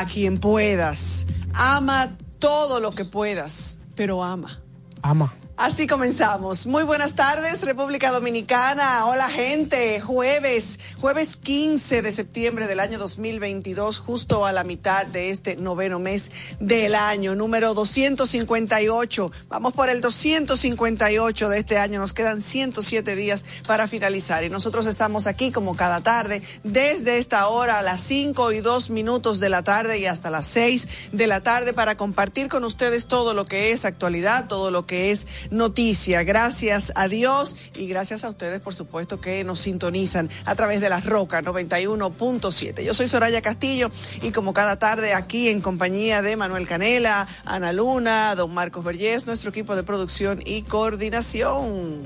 a quien puedas, ama todo lo que puedas, pero ama. Ama. Así comenzamos. Muy buenas tardes, República Dominicana. Hola, gente. Jueves, jueves 15 de septiembre del año 2022, justo a la mitad de este noveno mes del año, número 258. Vamos por el 258 de este año. Nos quedan 107 días para finalizar. Y nosotros estamos aquí como cada tarde, desde esta hora a las 5 y 2 minutos de la tarde y hasta las 6 de la tarde para compartir con ustedes todo lo que es actualidad, todo lo que es noticia. Gracias a Dios y gracias a ustedes, por supuesto, que nos sintonizan a través de la Roca 91.7. Yo soy Soraya Castillo y como cada tarde aquí en compañía de Manuel Canela, Ana Luna, don Marcos Vergés, nuestro equipo de producción y coordinación.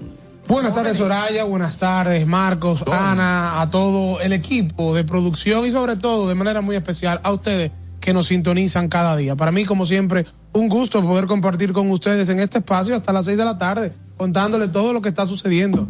Buenas tardes, Soraya. Buenas tardes, Marcos, Ana, a todo el equipo de producción y sobre todo, de manera muy especial, a ustedes que nos sintonizan cada día. Para mí, como siempre, un gusto poder compartir con ustedes en este espacio hasta las seis de la tarde, contándoles todo lo que está sucediendo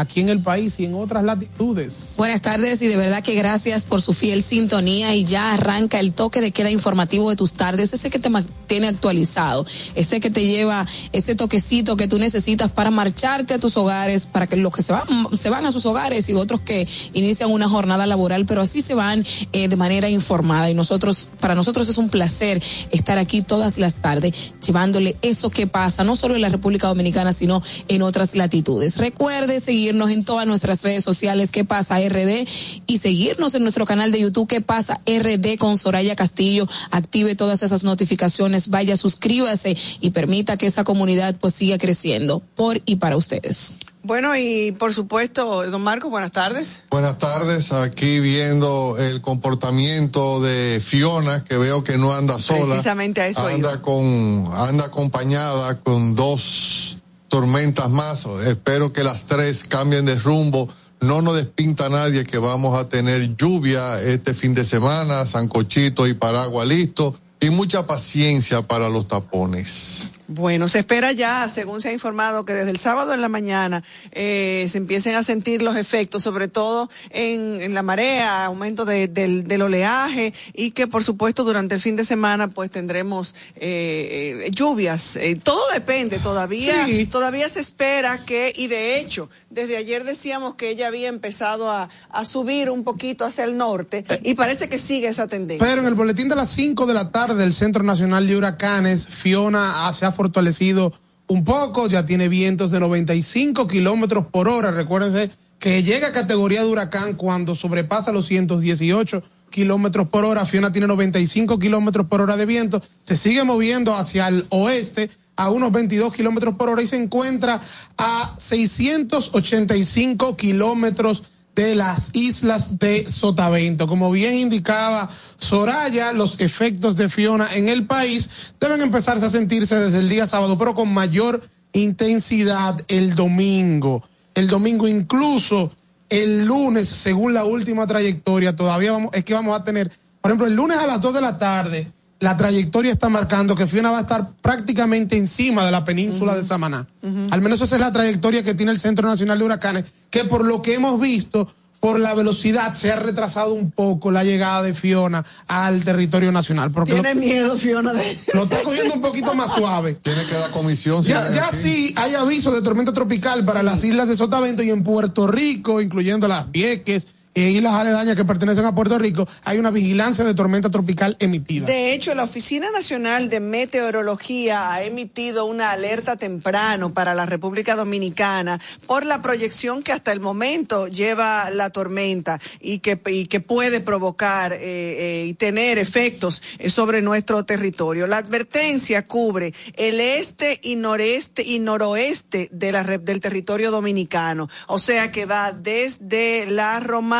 aquí en el país y en otras latitudes. Buenas tardes y de verdad que gracias por su fiel sintonía y ya arranca el toque de queda informativo de tus tardes, ese que te mantiene actualizado, ese que te lleva ese toquecito que tú necesitas para marcharte a tus hogares, para que los que se van, se van a sus hogares y otros que inician una jornada laboral, pero así se van eh, de manera informada y nosotros, para nosotros es un placer estar aquí todas las tardes llevándole eso que pasa, no solo en la República Dominicana, sino en otras latitudes. Recuerde seguir seguirnos en todas nuestras redes sociales, ¿Qué pasa RD? Y seguirnos en nuestro canal de YouTube, ¿Qué pasa RD con Soraya Castillo? Active todas esas notificaciones, vaya, suscríbase y permita que esa comunidad pues siga creciendo por y para ustedes. Bueno, y por supuesto, don Marco, buenas tardes. Buenas tardes, aquí viendo el comportamiento de Fiona, que veo que no anda sola. Precisamente a eso anda iba. con, anda acompañada con dos tormentas más. Espero que las tres cambien de rumbo. No nos despinta nadie que vamos a tener lluvia este fin de semana, Sancochito y Paragua listo. Y mucha paciencia para los tapones. Bueno, se espera ya, según se ha informado, que desde el sábado en la mañana eh, se empiecen a sentir los efectos, sobre todo en, en la marea, aumento de, del, del, oleaje y que por supuesto durante el fin de semana pues tendremos eh, eh, lluvias. todo depende, todavía, sí. todavía se espera que, y de hecho, desde ayer decíamos que ella había empezado a, a subir un poquito hacia el norte y parece que sigue esa tendencia. Pero en el boletín de las 5 de la tarde del Centro Nacional de Huracanes, Fiona se ha fortalecido un poco, ya tiene vientos de 95 kilómetros por hora. Recuérdense que llega a categoría de huracán cuando sobrepasa los 118 kilómetros por hora. Fiona tiene 95 kilómetros por hora de viento, se sigue moviendo hacia el oeste a unos 22 kilómetros por hora y se encuentra a 685 kilómetros de las islas de Sotavento. Como bien indicaba Soraya, los efectos de Fiona en el país deben empezarse a sentirse desde el día sábado, pero con mayor intensidad el domingo. El domingo incluso el lunes, según la última trayectoria, todavía vamos, es que vamos a tener, por ejemplo, el lunes a las 2 de la tarde, la trayectoria está marcando que Fiona va a estar prácticamente encima de la península uh -huh. de Samaná. Uh -huh. Al menos esa es la trayectoria que tiene el Centro Nacional de Huracanes, que por lo que hemos visto, por la velocidad se ha retrasado un poco la llegada de Fiona al territorio nacional. Porque Tiene lo, miedo Fiona de... Lo está cogiendo un poquito más suave. Tiene que dar comisión. Ya, ya sí hay aviso de tormenta tropical para sí. las islas de Sotavento y en Puerto Rico, incluyendo las Vieques, e islas aledañas que pertenecen a Puerto Rico, hay una vigilancia de tormenta tropical emitida. De hecho, la Oficina Nacional de Meteorología ha emitido una alerta temprano para la República Dominicana por la proyección que hasta el momento lleva la tormenta y que, y que puede provocar eh, eh, y tener efectos sobre nuestro territorio. La advertencia cubre el este y noreste y noroeste de la, del territorio dominicano, o sea que va desde la Romana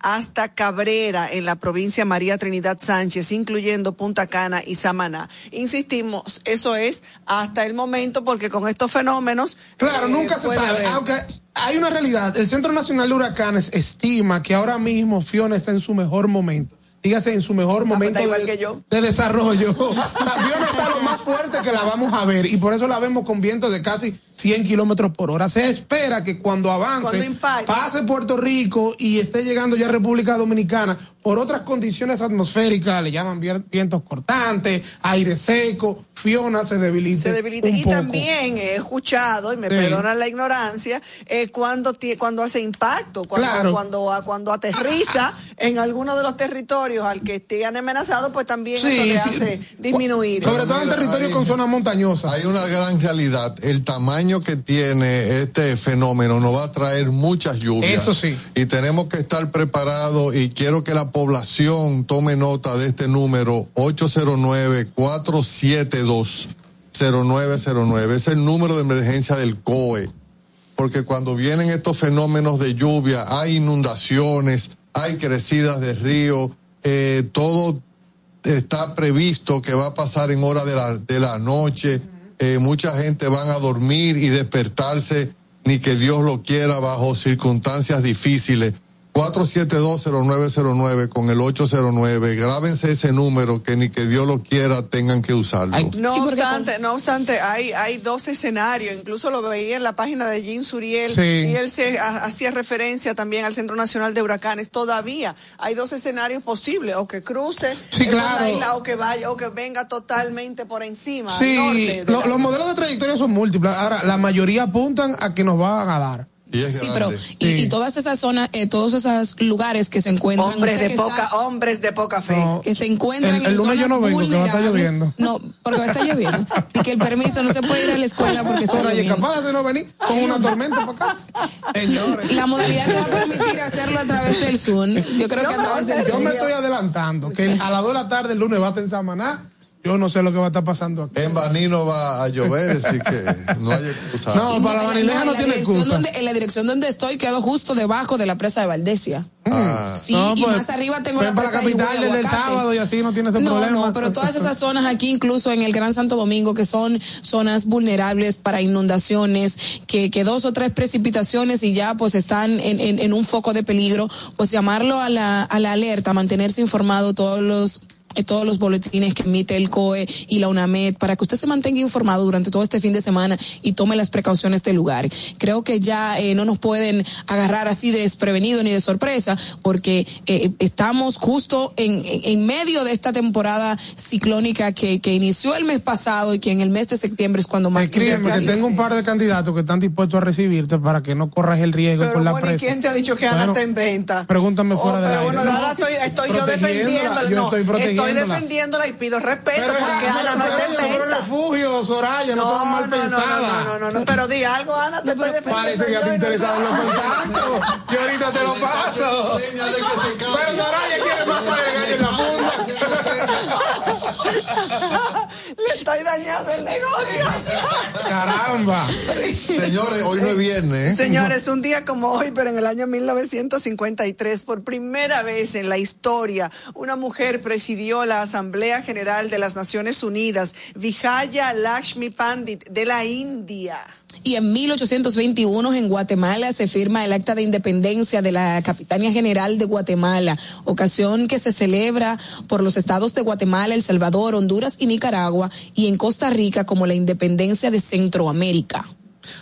Hasta Cabrera en la provincia María Trinidad Sánchez, incluyendo Punta Cana y Samaná. Insistimos, eso es hasta el momento porque con estos fenómenos... Claro, eh, nunca se sabe. haber- Aunque hay una realidad. El Centro Nacional de Huracanes estima que ahora mismo Fiona está en su mejor momento. Dígase, en su mejor pues momento igual de, que yo. de desarrollo. Fiona está lo más fuerte que la vamos a ver y por eso la vemos con vientos de casi 100 kilómetros por hora. Se espera que cuando avance, Cuando pase Puerto Rico y esté llegando ya a República Dominicana por otras condiciones atmosféricas, le llaman vientos cortantes, aire seco, Fiona se debilita. se debilita. un Y poco. también he escuchado, y me Sí. perdonan la ignorancia, eh, cuando, cuando hace impacto, cuando, Claro. cuando, a- cuando aterriza en alguno de los territorios al que estén amenazados, pues también eso le sí. hace disminuir. Sobre todo en territorios con zonas montañosas. Hay una gran realidad. El tamaño que tiene este fenómeno nos va a traer muchas lluvias. Eso sí. Y tenemos que estar preparados y quiero que la población tome nota de este número 809-472-0909. Es el número de emergencia del COE. Porque cuando vienen estos fenómenos de lluvia, hay inundaciones, hay crecidas de río, eh, todo está previsto que va a pasar en hora de la, de la noche. Eh, mucha gente van a dormir y despertarse, ni que Dios lo quiera, bajo circunstancias difíciles. 4720909 con el 809. Grábense ese número que ni que Dios lo quiera tengan que usarlo. Ay, No Sí, obstante, no obstante, hay, hay dos escenarios, incluso lo veía en la página de Jean Suriel, Sí. y él se ha- hacía referencia también al Centro Nacional de Huracanes. Todavía hay dos escenarios posibles, o que cruce Sí, claro. isla, o que vaya, o que venga totalmente por encima. Sí, norte de lo- la- los modelos de trayectoria son múltiples. Ahora, la mayoría apuntan a que nos van a dar. Y es Sí, pero y, Sí. y todas esas zonas, eh, todos esos lugares que se encuentran, Hombres de poca, está- hombres de poca fe. No. que se encuentran El- el en lunes yo no vengo, que va a estar vulnerables. lloviendo. No, porque va a estar lloviendo. Y que el permiso no se puede ir a la escuela porque está Ahora, y es lloviendo. capaz de no venir con una tormenta para acá. Señores. La modalidad te va a permitir hacerlo a través del Zoom. Yo creo Yo que a me través del Yo Zoom. me estoy adelantando que a las 2 de la tarde el lunes va a estar en Samaná. Yo no sé lo que va a estar pasando aquí. En Banino va a llover, así que no hay excusa. No, para la Vanileja no la tiene excusa. donde- en la dirección donde estoy quedo justo debajo de la presa de Valdesia. Ah. Sí, No, y pues, más arriba tengo la para presa la de capital Higüey, desde el Aguacate. sábado y así no tiene ese no, problema. No, pero todas esas zonas aquí, incluso en el Gran Santo Domingo, que son zonas vulnerables para inundaciones, que, que dos o tres precipitaciones y ya pues están en, en, en un foco de peligro, pues llamarlo a la, a la alerta, mantenerse informado todos los todos los boletines que emite el COE y la UNAMED para que usted se mantenga informado durante todo este fin de semana y tome las precauciones del lugar. Creo que ya eh, no nos pueden agarrar así de desprevenido ni de sorpresa porque eh, estamos justo en, en, medio de esta temporada ciclónica que, que inició el mes pasado y que en el mes de septiembre es cuando más... Escríbeme que tengo un par de candidatos que están dispuestos a recibirte para que no corras el riesgo Pero con la bueno, ¿y presa. quién te ha dicho que Ana Bueno, está en venta? Pregúntame Oh, fuera de pero bueno, ahora estoy, estoy yo defendiéndola. Yo no, estoy protegiéndola. defendiéndola y pido respeto Pero, porque pero, Ana no está en venta. refugio, Soraya, no, son mal no, no, pensadas. no, no, no, no, pero di algo, Ana, te estoy defendiendo. Parece que ya te no interesaban los contactos. Yo ahorita te lo paso. Señal de que se cae. Pero Soraya quiere más para el en la funda. Le estoy dañando el negocio. Caramba. Señores, hoy no es viernes. ¿eh? Señores, un día como hoy, pero en el año 1953, por primera vez en la historia, una mujer presidió la Asamblea General de las Naciones Unidas, Vijaya Lakshmi Pandit, de la India. Y en 1821 en Guatemala se firma el acta de independencia de la Capitanía General de Guatemala, ocasión que se celebra por los estados de Guatemala, El Salvador, Honduras y Nicaragua, y en Costa Rica como la independencia de Centroamérica.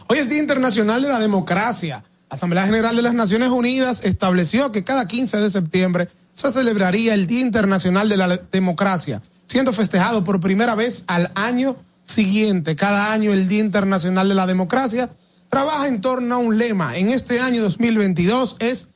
Hoy es Día Internacional de la Democracia. La Asamblea General de las Naciones Unidas estableció que cada 15 de septiembre se celebraría el Día Internacional de la Democracia, siendo festejado por primera vez al año siguiente. Cada año el Día Internacional de la Democracia trabaja en torno a un lema. En este año 2022 es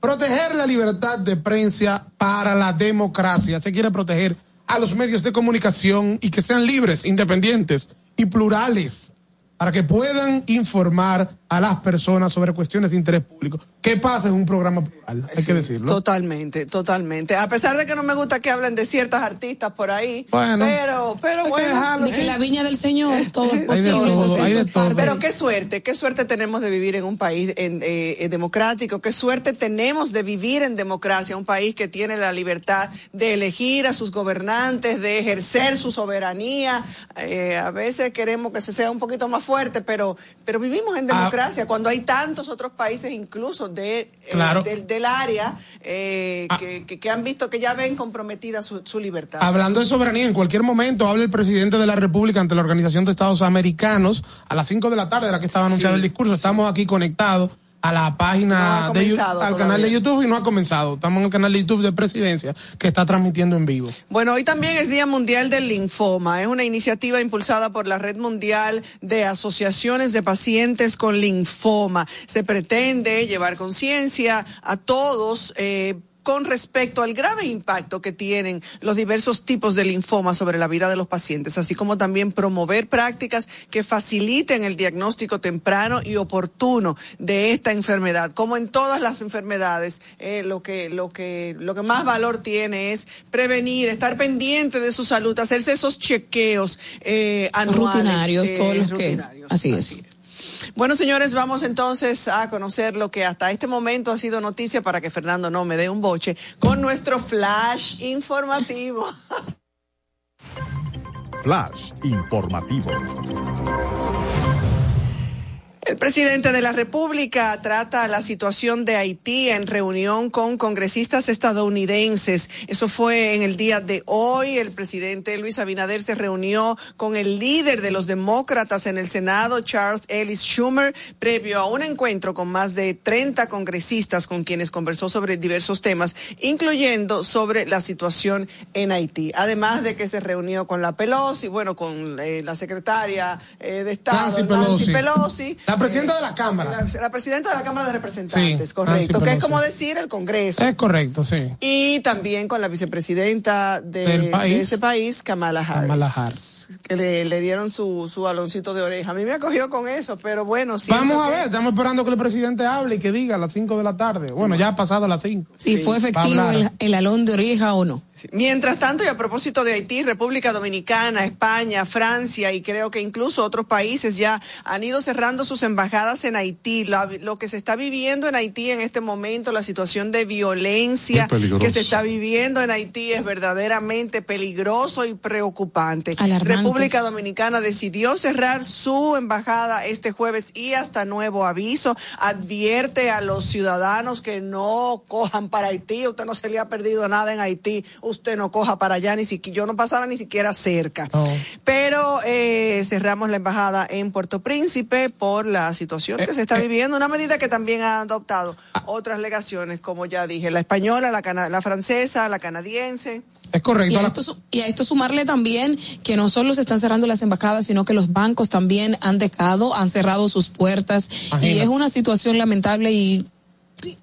proteger la libertad de prensa para la democracia. Se quiere proteger a los medios de comunicación y que sean libres, independientes y plurales para que puedan informar a las personas sobre cuestiones de interés público. ¿Qué pasa es un programa plural? Hay que decirlo. Totalmente, totalmente. A pesar de que no me gusta que hablen de ciertas artistas por ahí, Bueno, pero, pero que bueno. De que la viña del Señor, todo es Hay de posible. todo, entonces todo. Pero qué suerte, qué suerte tenemos de vivir en un país en, eh, eh, democrático, qué suerte tenemos de vivir en democracia, un país que tiene la libertad de elegir a sus gobernantes, de ejercer su soberanía. Eh, a veces queremos que se sea un poquito más fuerte, pero, pero vivimos en Ah. Cuando hay tantos otros países, incluso de, eh, del, del área, eh, Ah. que, que- que han visto que ya ven comprometida su, su libertad. Hablando de soberanía, en cualquier momento habla el presidente de la República ante la Organización de Estados Americanos a las 5 de la tarde, la que estaba anunciado el discurso. Estamos aquí conectados a la No página ha de al canal de. YouTube y no ha comenzado. Estamos en el canal de YouTube de Presidencia que está transmitiendo en vivo. Bueno, hoy también es Día Mundial del Linfoma. Es una iniciativa impulsada por la Red Mundial de Asociaciones de Pacientes con Linfoma. Se pretende llevar conciencia a todos. eh, con respecto al grave impacto que tienen los diversos tipos de linfoma sobre la vida de los pacientes, así como también promover prácticas que faciliten el diagnóstico temprano y oportuno de esta enfermedad. Como en todas las enfermedades, eh, lo que lo que lo que más valor tiene es prevenir, estar pendiente de su salud, hacerse esos chequeos eh, anuales, Rutinarios, eh, todos los que- así es. Bueno, señores, vamos entonces a conocer lo que hasta este momento ha sido noticia para que Fernando no me dé un boche con nuestro flash informativo. Flash informativo. El presidente de la República trata la situación de Haití en reunión con congresistas estadounidenses. Eso fue en el día de hoy. El presidente Luis Abinader se reunió con el líder de los demócratas en el Senado, Charles Ellis Schumer, previo a un encuentro con más de 30 congresistas con quienes conversó sobre diversos temas, incluyendo sobre la situación en Haití. Además de que se reunió con la Pelosi, bueno, con eh, la secretaria eh, de Estado, Nancy Pelosi. Pelosi. La presidenta de la Cámara. La, la presidenta de la Cámara de Representantes, Sí, correcto, Nancy que es como decir el Congreso. Es correcto, sí. Y también con la vicepresidenta de, Del país. de ese país, Kamala Harris. Kamala Harris. Que le, le dieron su, su baloncito de oreja. A mí me acogió con eso, pero bueno, sí. Vamos a ver, estamos esperando que el presidente hable y que diga a las 5 de la tarde. Bueno, ya ha pasado las 5. Si fue efectivo a el, el alón de oreja o no. Mientras tanto, y a propósito de Haití, República Dominicana, España, Francia y creo que incluso otros países ya han ido cerrando sus embajadas en Haití. Lo que se está viviendo en Haití en este momento, la situación de violencia que se está viviendo en Haití es verdaderamente peligroso y preocupante. Alarmante. República Dominicana decidió cerrar su embajada este jueves y hasta nuevo aviso advierte a los ciudadanos que no cojan para Haití. Usted no se le ha perdido nada en Haití. Usted no coja para allá, ni siquiera yo no pasara ni siquiera cerca. Pero eh, cerramos la embajada en Puerto Príncipe por la situación que se está viviendo, una medida que también han adoptado otras legaciones, como ya dije, la española, la, cana- la francesa, la canadiense. Es Y correcto. a, esto, y a esto sumarle también que no solo se están cerrando las embajadas, sino que los bancos también han dejado, han cerrado sus puertas. Y es una situación lamentable y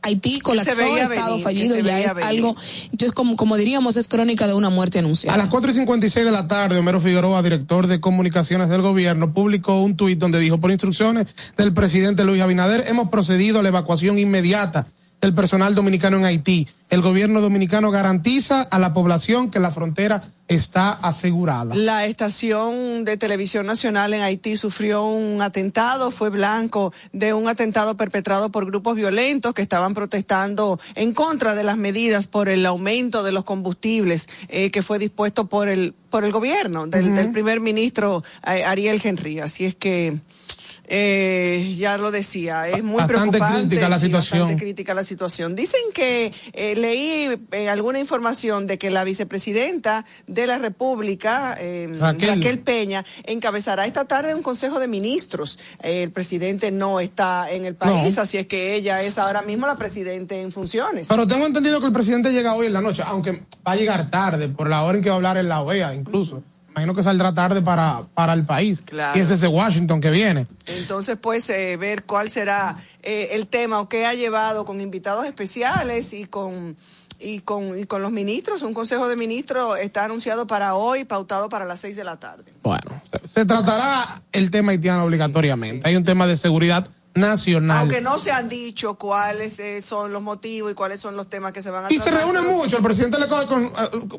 Haití colapsó, veía estado venir, fallido, ya es venir. algo, entonces como, como diríamos, es crónica de una muerte anunciada. A las 4 y 56 de la tarde, Homero Figueroa, director de comunicaciones del gobierno, publicó un tuit donde dijo, por instrucciones del presidente Luis Abinader, hemos procedido a la evacuación inmediata del personal dominicano en Haití. El gobierno dominicano garantiza a la población que la frontera está asegurada. La estación de televisión nacional en Haití sufrió un atentado, fue blanco de un atentado perpetrado por grupos violentos que estaban protestando en contra de las medidas por el aumento de los combustibles eh, que fue dispuesto por el por el gobierno del, del primer ministro eh, Ariel Henry. Así es que eh, ya lo decía, es muy Bastante preocupante. crítica la sí, situación. bastante crítica la situación. Dicen que eh, leí eh, alguna información de que la vicepresidenta de la República, eh, Raquel. Raquel. Peña, encabezará esta tarde un consejo de ministros. El presidente no está en el país, No. así es que ella es ahora mismo la presidente en funciones. Pero tengo entendido que el presidente llega hoy en la noche, aunque va a llegar tarde, por la hora en que va a hablar en la OEA incluso. Imagino que saldrá tarde para, para el país. Claro. Y es ese Washington que viene. Entonces, pues, eh, ver cuál será eh, el tema o qué ha llevado con invitados especiales y con, y, con, y con los ministros. Un consejo de ministros está anunciado para hoy, pautado para las seis de la tarde. Bueno, se, se tratará el tema haitiano obligatoriamente. Hay un tema de seguridad nacional. Aunque no se han dicho cuáles eh, son los motivos y cuáles son los temas que se van a Y se tratar, reúne pero mucho. El presidente le coge con, eh,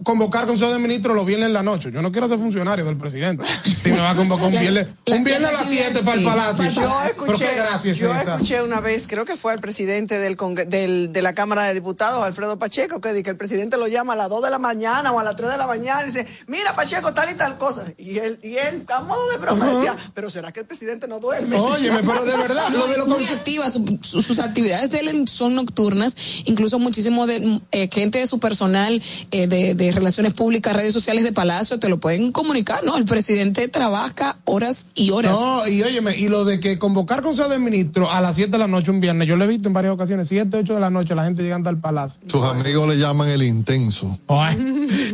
convocar consejo de ministros los viernes en la noche. Yo no quiero ser funcionario del presidente. Si me va a convocar un viernes, un viernes a las actividades, 7 para el palacio. Yo escuché, yo escuché una vez, creo que fue al presidente del, Congre- del- de la Cámara de Diputados, Alfredo Pacheco, que, di que el presidente lo llama a las 2 de la mañana o a las 3 de la mañana y dice, mira Pacheco, tal y tal cosa. Y él, y él a modo de broma, decía, pero ¿será que el presidente no duerme? Óyeme, pero de verdad, Es muy activa, su- su- sus actividades de él son nocturnas, incluso muchísimo de eh, gente de su personal eh, de, de relaciones públicas, redes sociales de Palacio, te lo pueden comunicar, ¿no? El presidente trabaja horas y horas. No, y óyeme, y lo de que convocar consejo de ministros a las 7 de la noche un viernes, yo lo he visto en varias ocasiones, 7, 8 de la noche, la gente llegando al palacio. Sus amigos le llaman el intenso.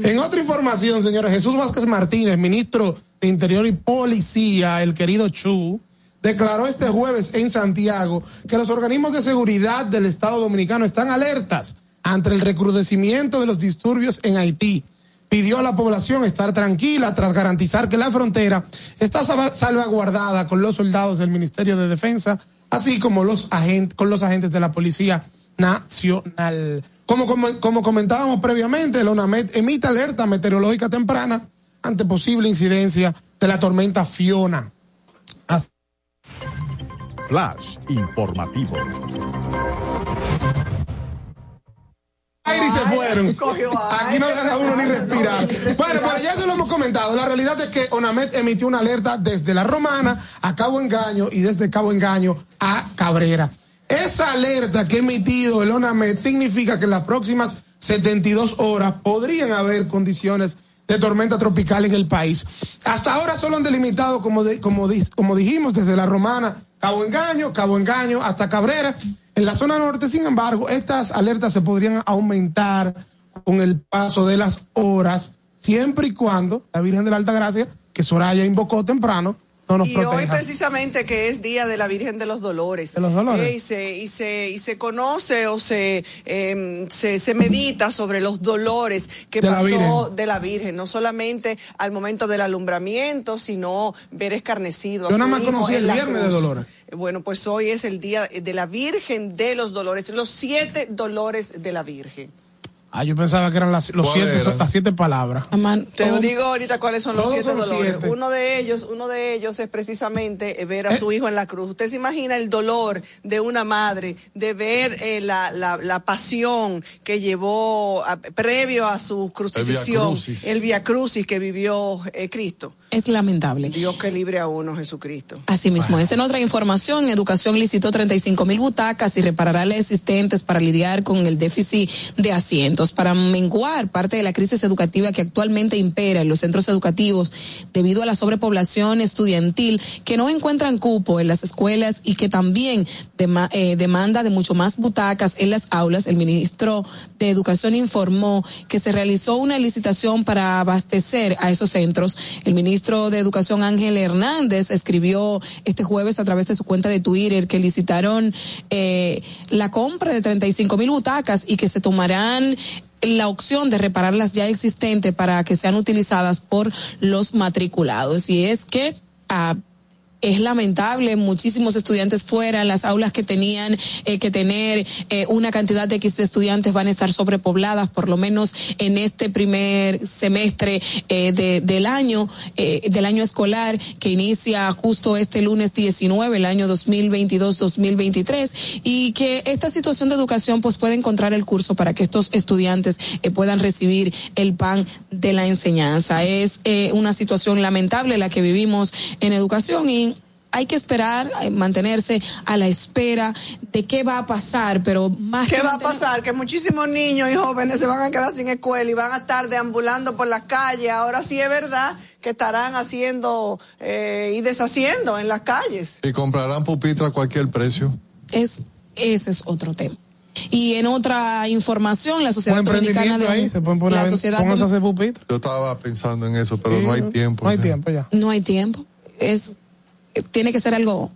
en otra información, señores, Jesús Vázquez Martínez, ministro de Interior y Policía, el querido Chu, declaró este jueves en Santiago que los organismos de seguridad del Estado Dominicano están alertas ante el recrudecimiento de los disturbios en Haití. Pidió a la población estar tranquila tras garantizar que la frontera está salva- salvaguardada con los soldados del Ministerio de Defensa, así como los con los agentes de la Policía Nacional. Como, como, como comentábamos previamente, el ONAMED emite alerta meteorológica temprana ante posible incidencia de la tormenta Fiona. As- Flash informativo. aire y se fueron. Aquí no deja uno ni respirar. Bueno, pues ya se lo hemos comentado. La realidad es que ONAMED emitió una alerta desde La Romana a Cabo Engaño y desde Cabo Engaño a Cabrera. Esa alerta que ha emitido el ONAMED significa que en las próximas 72 horas podrían haber condiciones de tormenta tropical en el país. Hasta ahora solo han delimitado, como, de- como, di- como dijimos, desde La Romana, Cabo Engaño, Cabo Engaño hasta Cabrera. En la zona norte, sin embargo, estas alertas se podrían aumentar con el paso de las horas, siempre y cuando la Virgen de la Alta Gracia, que Soraya invocó temprano, no nos y hoy precisamente que es día de la Virgen de los Dolores. De los Dolores. Eh, y, se, y, se, y se conoce o se, eh, se, se medita sobre los dolores que De pasó de la Virgen, no solamente al momento del alumbramiento, sino ver escarnecido. Yo nada más conocí el Viernes de. Dolores. Bueno, pues hoy es el día de la Virgen de los Dolores, los siete dolores de la Virgen. Ah, yo pensaba que eran las, los ¿Cuál siete, eran? las siete palabras. Amán, Te oh, digo ahorita cuáles son los siete son dolores. siete. Uno de ellos, uno de ellos es precisamente eh, ver a Eh. su hijo en la cruz. Usted se imagina el dolor de una madre de ver eh, la, la, la pasión que llevó a- previo a su crucifixión, Crucis. el via crucis que vivió eh, Cristo. Es lamentable. Dios que libre a uno, Jesucristo. Así mismo es. En otra información, Educación licitó 35 mil butacas y reparará las existentes para lidiar con el déficit de asientos, para menguar parte de la crisis educativa que actualmente impera en los centros educativos debido a la sobrepoblación estudiantil que no encuentran cupo en las escuelas y que también dema- eh, demanda de mucho más butacas en las aulas. El ministro de Educación informó que se realizó una licitación para abastecer a esos centros. El ministro de Educación Ángel Hernández escribió este jueves a través de su cuenta de Twitter que licitaron eh, la compra de 35 mil butacas y que se tomarán la opción de reparar las ya existentes para que sean utilizadas por los matriculados. Y es que ah, es lamentable, muchísimos estudiantes fuera, las aulas que tenían eh, que tener eh, una cantidad de X estudiantes van a estar sobrepobladas, por lo menos en este primer semestre eh, de, del año, del año escolar, que inicia justo este lunes 19, el año 2022-2023, y que esta situación de educación pues puede encontrar el curso para que estos estudiantes puedan recibir el pan de la enseñanza. Es una situación lamentable la que vivimos en educación y hay que esperar, eh, mantenerse a la espera de qué va a pasar, pero más ¿Qué que va a pasar? Que muchísimos niños y jóvenes se van a quedar sin escuela y van a estar deambulando por las calles. Ahora sí es verdad que estarán haciendo eh, y deshaciendo en las calles. Y comprarán pupitre a cualquier precio. Es, ese es otro tema. Y en otra información, la Sociedad Dominicana de ahí, se pueden poner la a Sociedad hacer pupitre. Yo estaba pensando en eso, pero no hay tiempo. No hay ya. tiempo ya. no hay tiempo. Es tiene que ser algo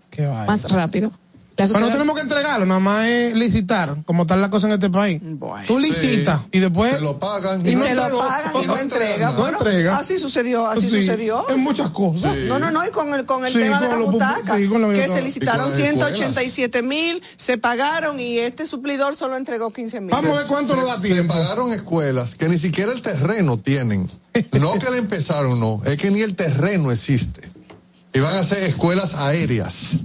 más rápido. Pero no tenemos que entregarlo, nada más es licitar, como tal la cosa en este país. Bueno. Tú licitas y después... Te lo pagan y no te lo entregó. pagan y no entrega. No Bueno, entrega. Así sucedió, así Sí, sucedió. En muchas cosas. No, no, no, y con el, con el Sí, tema de la butaca, que se Y licitaron con las escuelas. 187 mil, se pagaron y este suplidor solo entregó 15 mil. Vamos a ver cuánto nos da Se tiempo. pagaron escuelas que ni siquiera el terreno tienen. No que le empezaron, no. Es que ni el terreno existe. Y van a ser escuelas aéreas,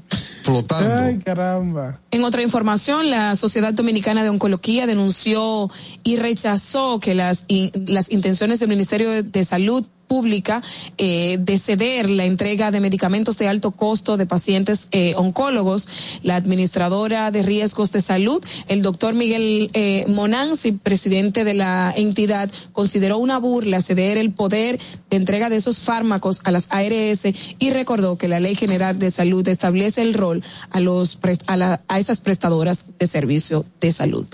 flotando. Ay, caramba. En otra información, la Sociedad Dominicana de Oncología denunció y rechazó que las, in- las intenciones del Ministerio de Salud Pública eh, de ceder la entrega de medicamentos de alto costo de pacientes eh, oncólogos. La administradora de riesgos de salud, el doctor Miguel eh, Monanzi, presidente de la entidad, consideró una burla ceder el poder de entrega de esos fármacos a las ARS y recordó que la Ley General de Salud establece el rol a los a, la- a esas prestadoras de servicio de salud.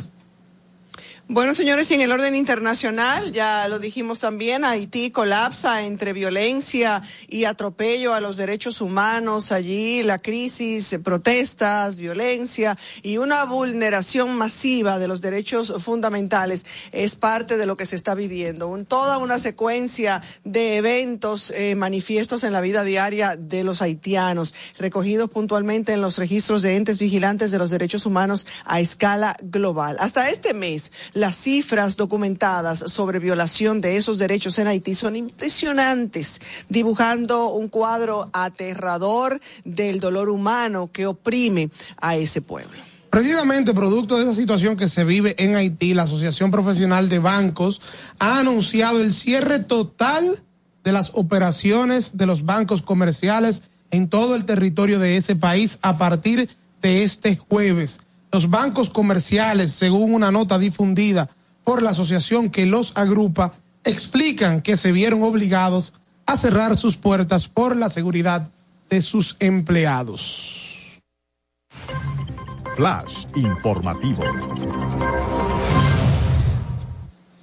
Bueno, señores, y en el orden internacional, ya lo dijimos también, Haití colapsa entre violencia y atropello a los derechos humanos. Allí la crisis, protestas, violencia y una vulneración masiva de los derechos fundamentales es parte de lo que se está viviendo. Un- toda una secuencia de eventos eh, manifiestos en la vida diaria de los haitianos, recogidos puntualmente en los registros de entes vigilantes de los derechos humanos a escala global. Hasta este mes, las cifras documentadas sobre violación de esos derechos en Haití son impresionantes, dibujando un cuadro aterrador del dolor humano que oprime a ese pueblo. Precisamente producto de esa situación que se vive en Haití, la Asociación Profesional de Bancos ha anunciado el cierre total de las operaciones de los bancos comerciales en todo el territorio de ese país a partir de este jueves. Los bancos comerciales, según una nota difundida por la asociación que los agrupa, explican que se vieron obligados a cerrar sus puertas por la seguridad de sus empleados. Flash informativo.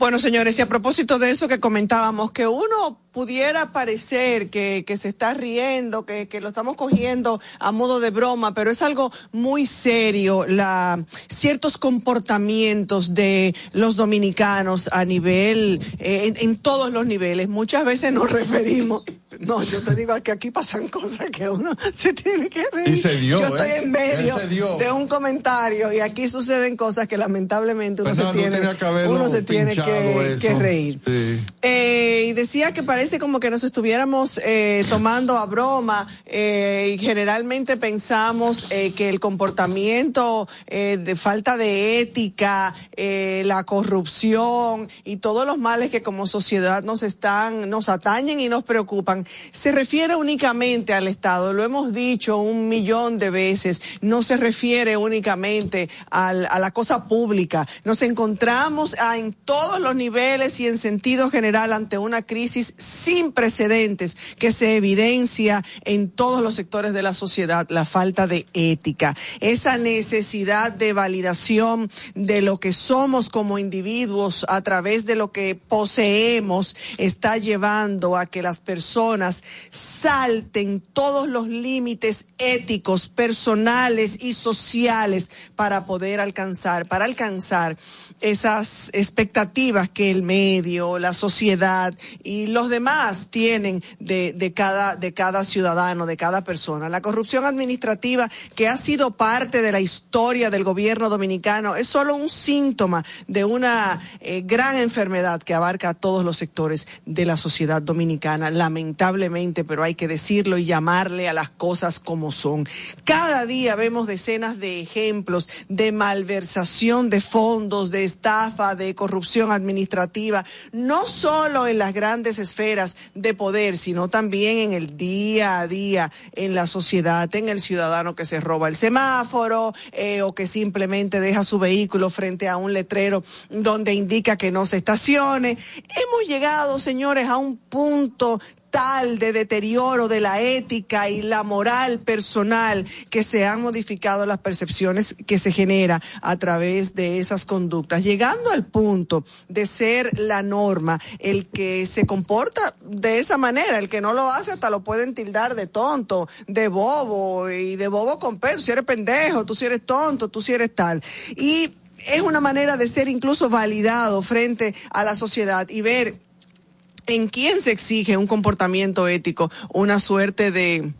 Bueno, señores, y a propósito de eso que comentábamos, que uno pudiera parecer que, que se está riendo, que, que lo estamos cogiendo a modo de broma, pero es algo muy serio, la, ciertos comportamientos de los dominicanos a nivel, eh, en, en todos los niveles. Muchas veces nos referimos, no, yo te digo que aquí pasan cosas que uno se tiene que reír. Y se dio, Yo estoy ¿eh? en medio de un comentario y aquí suceden cosas que lamentablemente uno Fernando se tiene, haberlo uno se tiene que, reír. Sí. Eh, y decía que parece como que nos estuviéramos eh, tomando a broma eh, y generalmente pensamos eh, que el comportamiento eh, de falta de ética, la corrupción y todos los males que como sociedad nos están, nos atañen y nos preocupan, se refiere únicamente al Estado. Lo hemos dicho un millón de veces. No se refiere únicamente al- a la cosa pública. Nos encontramos en todos los niveles y en sentido general ante una crisis sin precedentes que se evidencia en todos los sectores de la sociedad, la falta de ética, esa necesidad de validación de lo que somos como individuos a través de lo que poseemos está llevando a que las personas salten todos los límites éticos, personales y sociales para poder alcanzar, para alcanzar esas expectativas que el medio, la sociedad y los demás tienen de, de cada, de cada ciudadano, de cada persona. La corrupción administrativa que ha sido parte de la historia del gobierno dominicano es solo un síntoma de una eh, gran enfermedad que abarca a todos los sectores de la sociedad dominicana, lamentablemente, pero hay que decirlo y llamarle a las cosas como son. Cada día vemos decenas de ejemplos de malversación de fondos, de estafa, de corrupción administrativa, no solo en las grandes esferas de poder, sino también en el día a día, en la sociedad, en el ciudadano que se roba el semáforo eh, o que simplemente deja su vehículo frente a un letrero donde indica que no se estacione. Hemos llegado, señores, a un punto tal de deterioro de la ética y la moral personal que se han modificado las percepciones que se genera a través de esas conductas, llegando al punto de ser la norma el que se comporta de esa manera, el que no lo hace hasta lo pueden tildar de tonto, de bobo y de bobo con peso, si eres pendejo, tú si eres tonto, tú si eres tal. Y es una manera de ser incluso validado frente a la sociedad y ver en quién se exige un comportamiento ético, una suerte de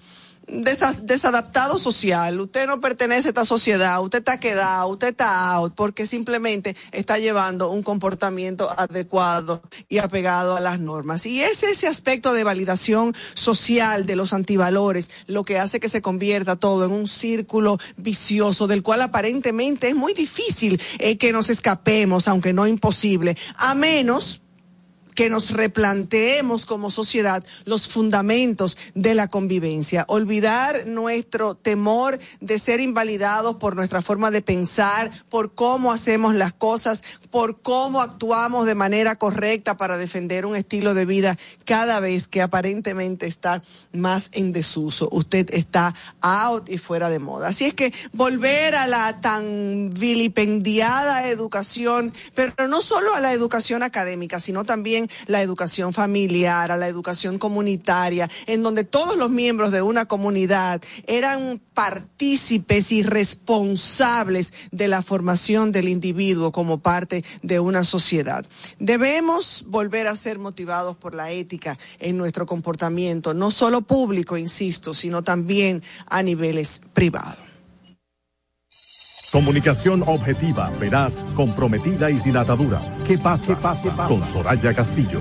desa- desadaptado social. Usted no pertenece a esta sociedad, usted está quedado, usted está out, porque simplemente está llevando un comportamiento adecuado y apegado a las normas. Y es ese aspecto de validación social de los antivalores lo que hace que se convierta todo en un círculo vicioso del cual aparentemente es muy difícil eh, que nos escapemos, aunque no imposible, a menos que nos replanteemos como sociedad los fundamentos de la convivencia, olvidar nuestro temor de ser invalidados por nuestra forma de pensar, por cómo hacemos las cosas, por cómo actuamos de manera correcta para defender un estilo de vida cada vez que aparentemente está más en desuso. Usted está out y fuera de moda. Así es que volver a la tan vilipendiada educación, pero no solo a la educación académica, sino también la educación familiar, a la educación comunitaria, en donde todos los miembros de una comunidad eran partícipes y responsables de la formación del individuo como parte de una sociedad. Debemos volver a ser motivados por la ética en nuestro comportamiento, no solo público, insisto, sino también a niveles privados. Comunicación objetiva, veraz, comprometida y sin ataduras. ¿Qué pasa? pasa? Con Soraya Castillo.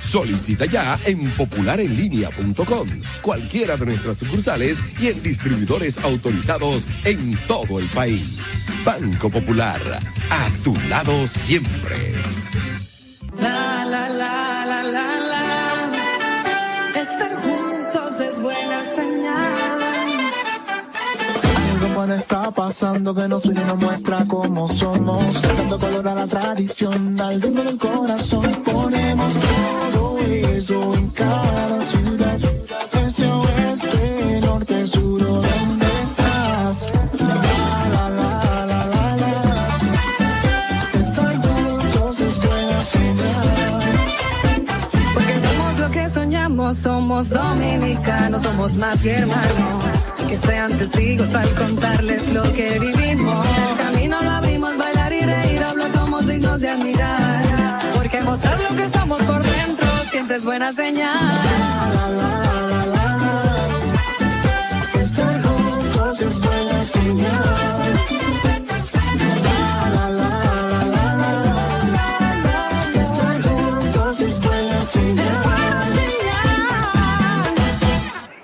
Solicita ya en popularenlinea.com, cualquiera de nuestras sucursales y en distribuidores autorizados en todo el país. Banco Popular, a tu lado siempre. La, la, la, la, la, la. Estar juntos es buena señal. Algo estar pasando que nos une y nos muestra cómo somos. Dando color a la tradición, al ritmo del corazón. Ponemos cada ciudad. Este oeste, norte, sur, ¿o ¿dónde estás? La, la, la, la, la, la. Porque somos lo que soñamos, somos dominicanos, somos más que hermanos. Que sean testigos al contarles lo que vivimos. Camino lo abrimos, bailar y reír, hablar, somos dignos de admirar. Porque mostrar lo que somos por es buena señal. Estar juntos es buena señal. La, la, la, la, la. Estar juntos es buena señal.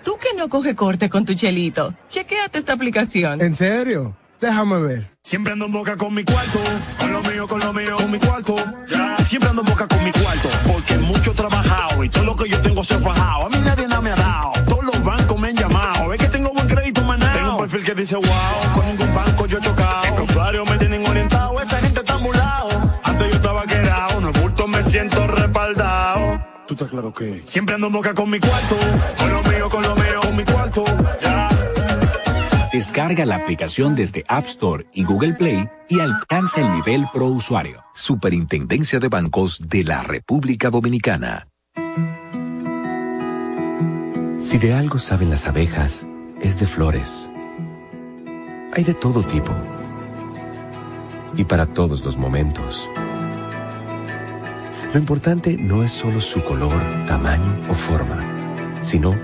Tú que no coge corte con tu chelito, chequéate esta aplicación. ¿En serio? Déjame ver. Siempre ando en boca con mi cuarto, con lo mío, con lo mío, con mi cuarto. Ya, siempre ando en boca con mi cuarto, porque mucho he trabajado y todo lo que yo tengo se ha fajado. A mí nadie nada me ha dado, todos los bancos me han llamado. Es que tengo buen crédito manado. Tengo un perfil que dice wow, con ningún banco yo he chocado. Los usuarios me tienen orientado, esa gente está mulado. Antes yo estaba quedado, no bulto me siento respaldado. Tú estás claro que siempre ando en boca con mi cuarto, con lo mío, con lo mío, con mi cuarto. Descarga la aplicación desde App Store y Google Play y alcanza el nivel pro usuario. Superintendencia de Bancos de la República Dominicana. Si de algo saben las abejas, es de flores. Hay de todo tipo. Y para todos los momentos. Lo importante no es solo su color, tamaño o forma, sino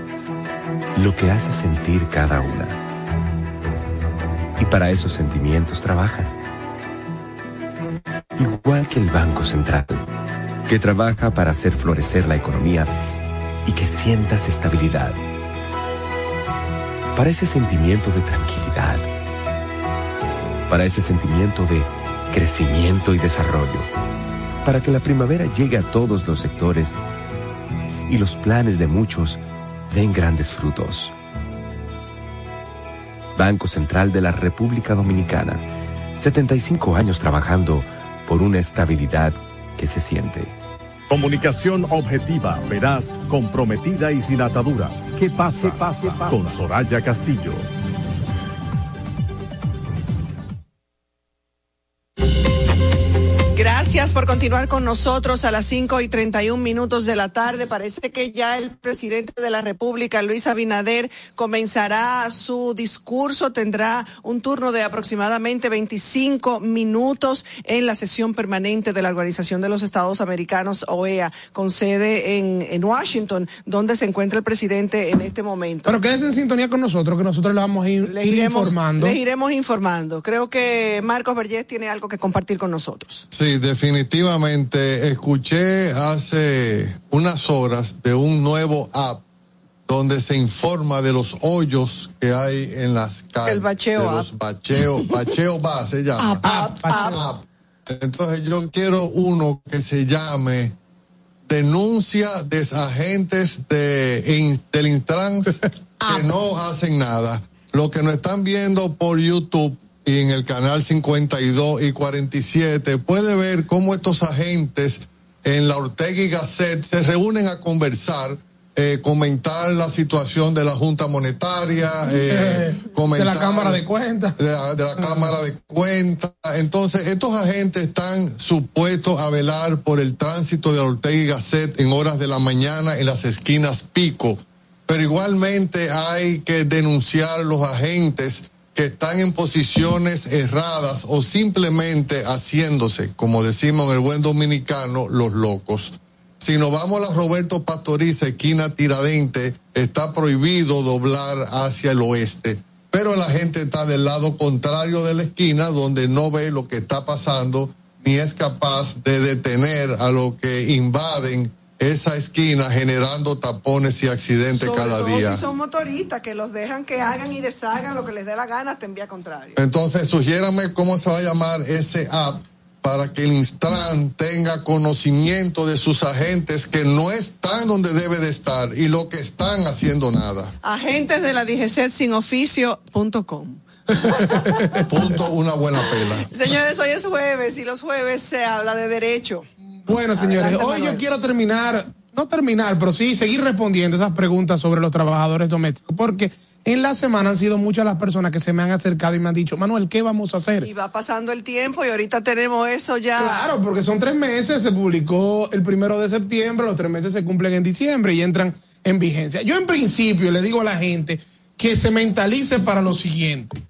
lo que hace sentir cada una. Y para esos sentimientos trabajan. Igual que el Banco Central, que trabaja para hacer florecer la economía y que sientas estabilidad. Para ese sentimiento de tranquilidad. Para ese sentimiento de crecimiento y desarrollo. Para que la primavera llegue a todos los sectores y los planes de muchos den grandes frutos. Banco Central de la República Dominicana. 75 años trabajando por una estabilidad que se siente. Comunicación objetiva, veraz, comprometida y sin ataduras. Que pase, pase, pase. Con Soraya Castillo. Gracias por continuar con nosotros a las 5 y 31 minutos de la tarde. Parece que ya el presidente de la República, Luis Abinader, comenzará su discurso. Tendrá un turno de aproximadamente 25 minutos en la sesión permanente de la Organización de los Estados Americanos, OEA, con sede en, en Washington, donde se encuentra el presidente en este momento. Pero quédese en sintonía con nosotros, que nosotros le vamos a ir, Les ir iremos, informando. les iremos informando. Creo que Marcos Vergés tiene algo que compartir con nosotros. Sí, definitivamente. Escuché hace unas horas de un nuevo app donde se informa de los hoyos que hay en las calles. El bacheo De app. los bacheos, bacheo va se llama. App, app, Bacheo app. Entonces yo quiero uno que se llame denuncia de in- del Intrans que no hacen nada. Lo que nos están viendo por YouTube y en el canal 52 y 47 puede ver cómo estos agentes en la Ortega y Gasset se reúnen a conversar, eh, comentar la situación de la Junta Monetaria, eh, de comentar la Cámara de Cuentas. de la, de la Cámara de Cuentas. Entonces, estos agentes están supuestos a velar por el tránsito de Ortega y Gasset en horas de la mañana en las esquinas pico. Pero igualmente hay que denunciar los agentes que están en posiciones erradas o simplemente haciéndose, como decimos en el buen dominicano, los locos. Si nos vamos a Roberto Pastoriza, esquina Tiradente, está prohibido doblar hacia el oeste. Pero la gente está del lado contrario de la esquina, donde no ve lo que está pasando, ni es capaz de detener a los que invaden esa esquina generando tapones y accidentes Sobre cada todo día. si son motoristas que los dejan que hagan y deshagan lo que les dé la gana, te envía contrario. Entonces, sugiérame cómo se va a llamar ese app para que el Instran tenga conocimiento de sus agentes que no están donde debe de estar y lo que están haciendo nada. Agentes de la DGC sin oficio.com. Punto, una buena pela. Señores, hoy es jueves y los jueves se habla de derecho. Bueno, señores, Adelante, hoy Manuel. yo quiero terminar, no terminar, pero sí seguir respondiendo esas preguntas sobre los trabajadores domésticos, porque en la semana han sido muchas las personas que se me han acercado y me han dicho, Manuel, ¿qué vamos a hacer? Y va pasando el tiempo y ahorita tenemos eso ya. Claro, porque son tres meses, se publicó el primero de septiembre, los tres meses se cumplen en diciembre y entran en vigencia. Yo en principio le digo a la gente que se mentalice para lo siguiente.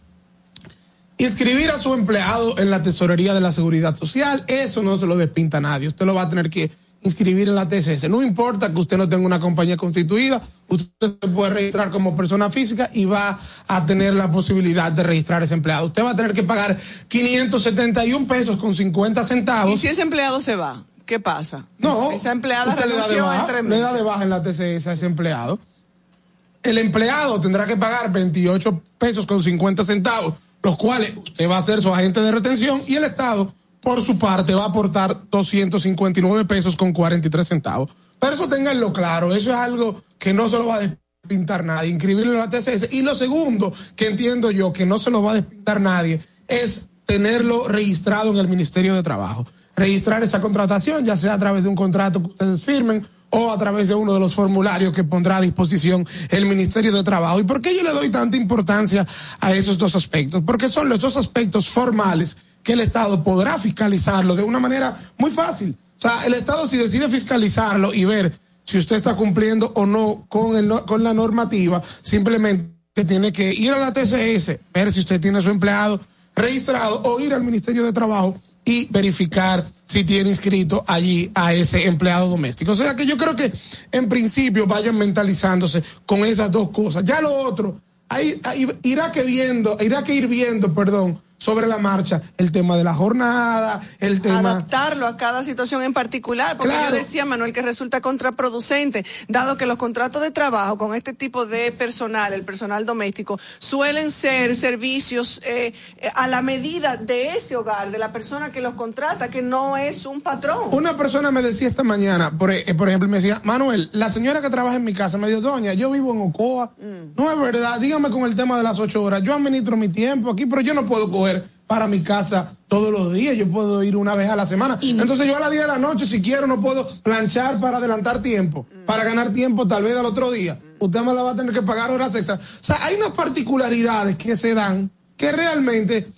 Inscribir a su empleado en la tesorería de la seguridad social, eso no se lo despinta a nadie. Usted lo va a tener que inscribir en la TCS. No importa que usted no tenga una compañía constituida, usted se puede registrar como persona física y va a tener la posibilidad de registrar ese empleado. Usted va a tener que pagar 571 pesos con 50 centavos. ¿Y si ese empleado se va? ¿Qué pasa? No, Esa empleada usted le da de baja, le da de baja en la TCS a ese empleado. El empleado tendrá que pagar 28 pesos con 50 centavos, los cuales usted va a ser su agente de retención y el Estado, por su parte, va a aportar 259 pesos con 43 centavos. Pero eso ténganlo claro, eso es algo que no se lo va a despintar nadie, inscribirlo en la TCS. Y lo segundo, que entiendo yo que no se lo va a despintar nadie, es tenerlo registrado en el Ministerio de Trabajo. Registrar esa contratación, ya sea a través de un contrato que ustedes firmen o a través de uno de los formularios que pondrá a disposición el Ministerio de Trabajo. ¿Y por qué yo le doy tanta importancia a esos dos aspectos? Porque son los dos aspectos formales que el Estado podrá fiscalizarlo de una manera muy fácil. O sea, el Estado si decide fiscalizarlo y ver si usted está cumpliendo o no con, el, con la normativa, simplemente tiene que ir a la TCS, ver si usted tiene a su empleado registrado o ir al Ministerio de Trabajo y verificar si tiene inscrito allí a ese empleado doméstico. O sea que yo creo que en principio vayan mentalizándose con esas dos cosas. Ya lo otro, ahí, ahí irá que viendo, irá que ir viendo, perdón, sobre la marcha el tema de la jornada, el tema... Adaptarlo a cada situación en particular, porque Claro. yo decía, Manuel, que resulta contraproducente, dado que los contratos de trabajo con este tipo de personal, el personal doméstico, suelen ser servicios eh, eh, a la medida de ese hogar, de la persona que los contrata, que no es un patrón. Una persona me decía esta mañana, por, e- por ejemplo, me decía, Manuel, la señora que trabaja en mi casa me dijo, doña, yo vivo en Ocoa. No es verdad, dígame con el tema de las ocho horas. Yo administro mi tiempo aquí, pero yo no puedo coger para mi casa todos los días. Yo puedo ir una vez a la semana. Entonces yo a las 10 de la noche, si quiero, no puedo planchar para adelantar tiempo, para ganar tiempo tal vez al otro día. Usted me la va a tener que pagar horas extras. O sea, hay unas particularidades que se dan que realmente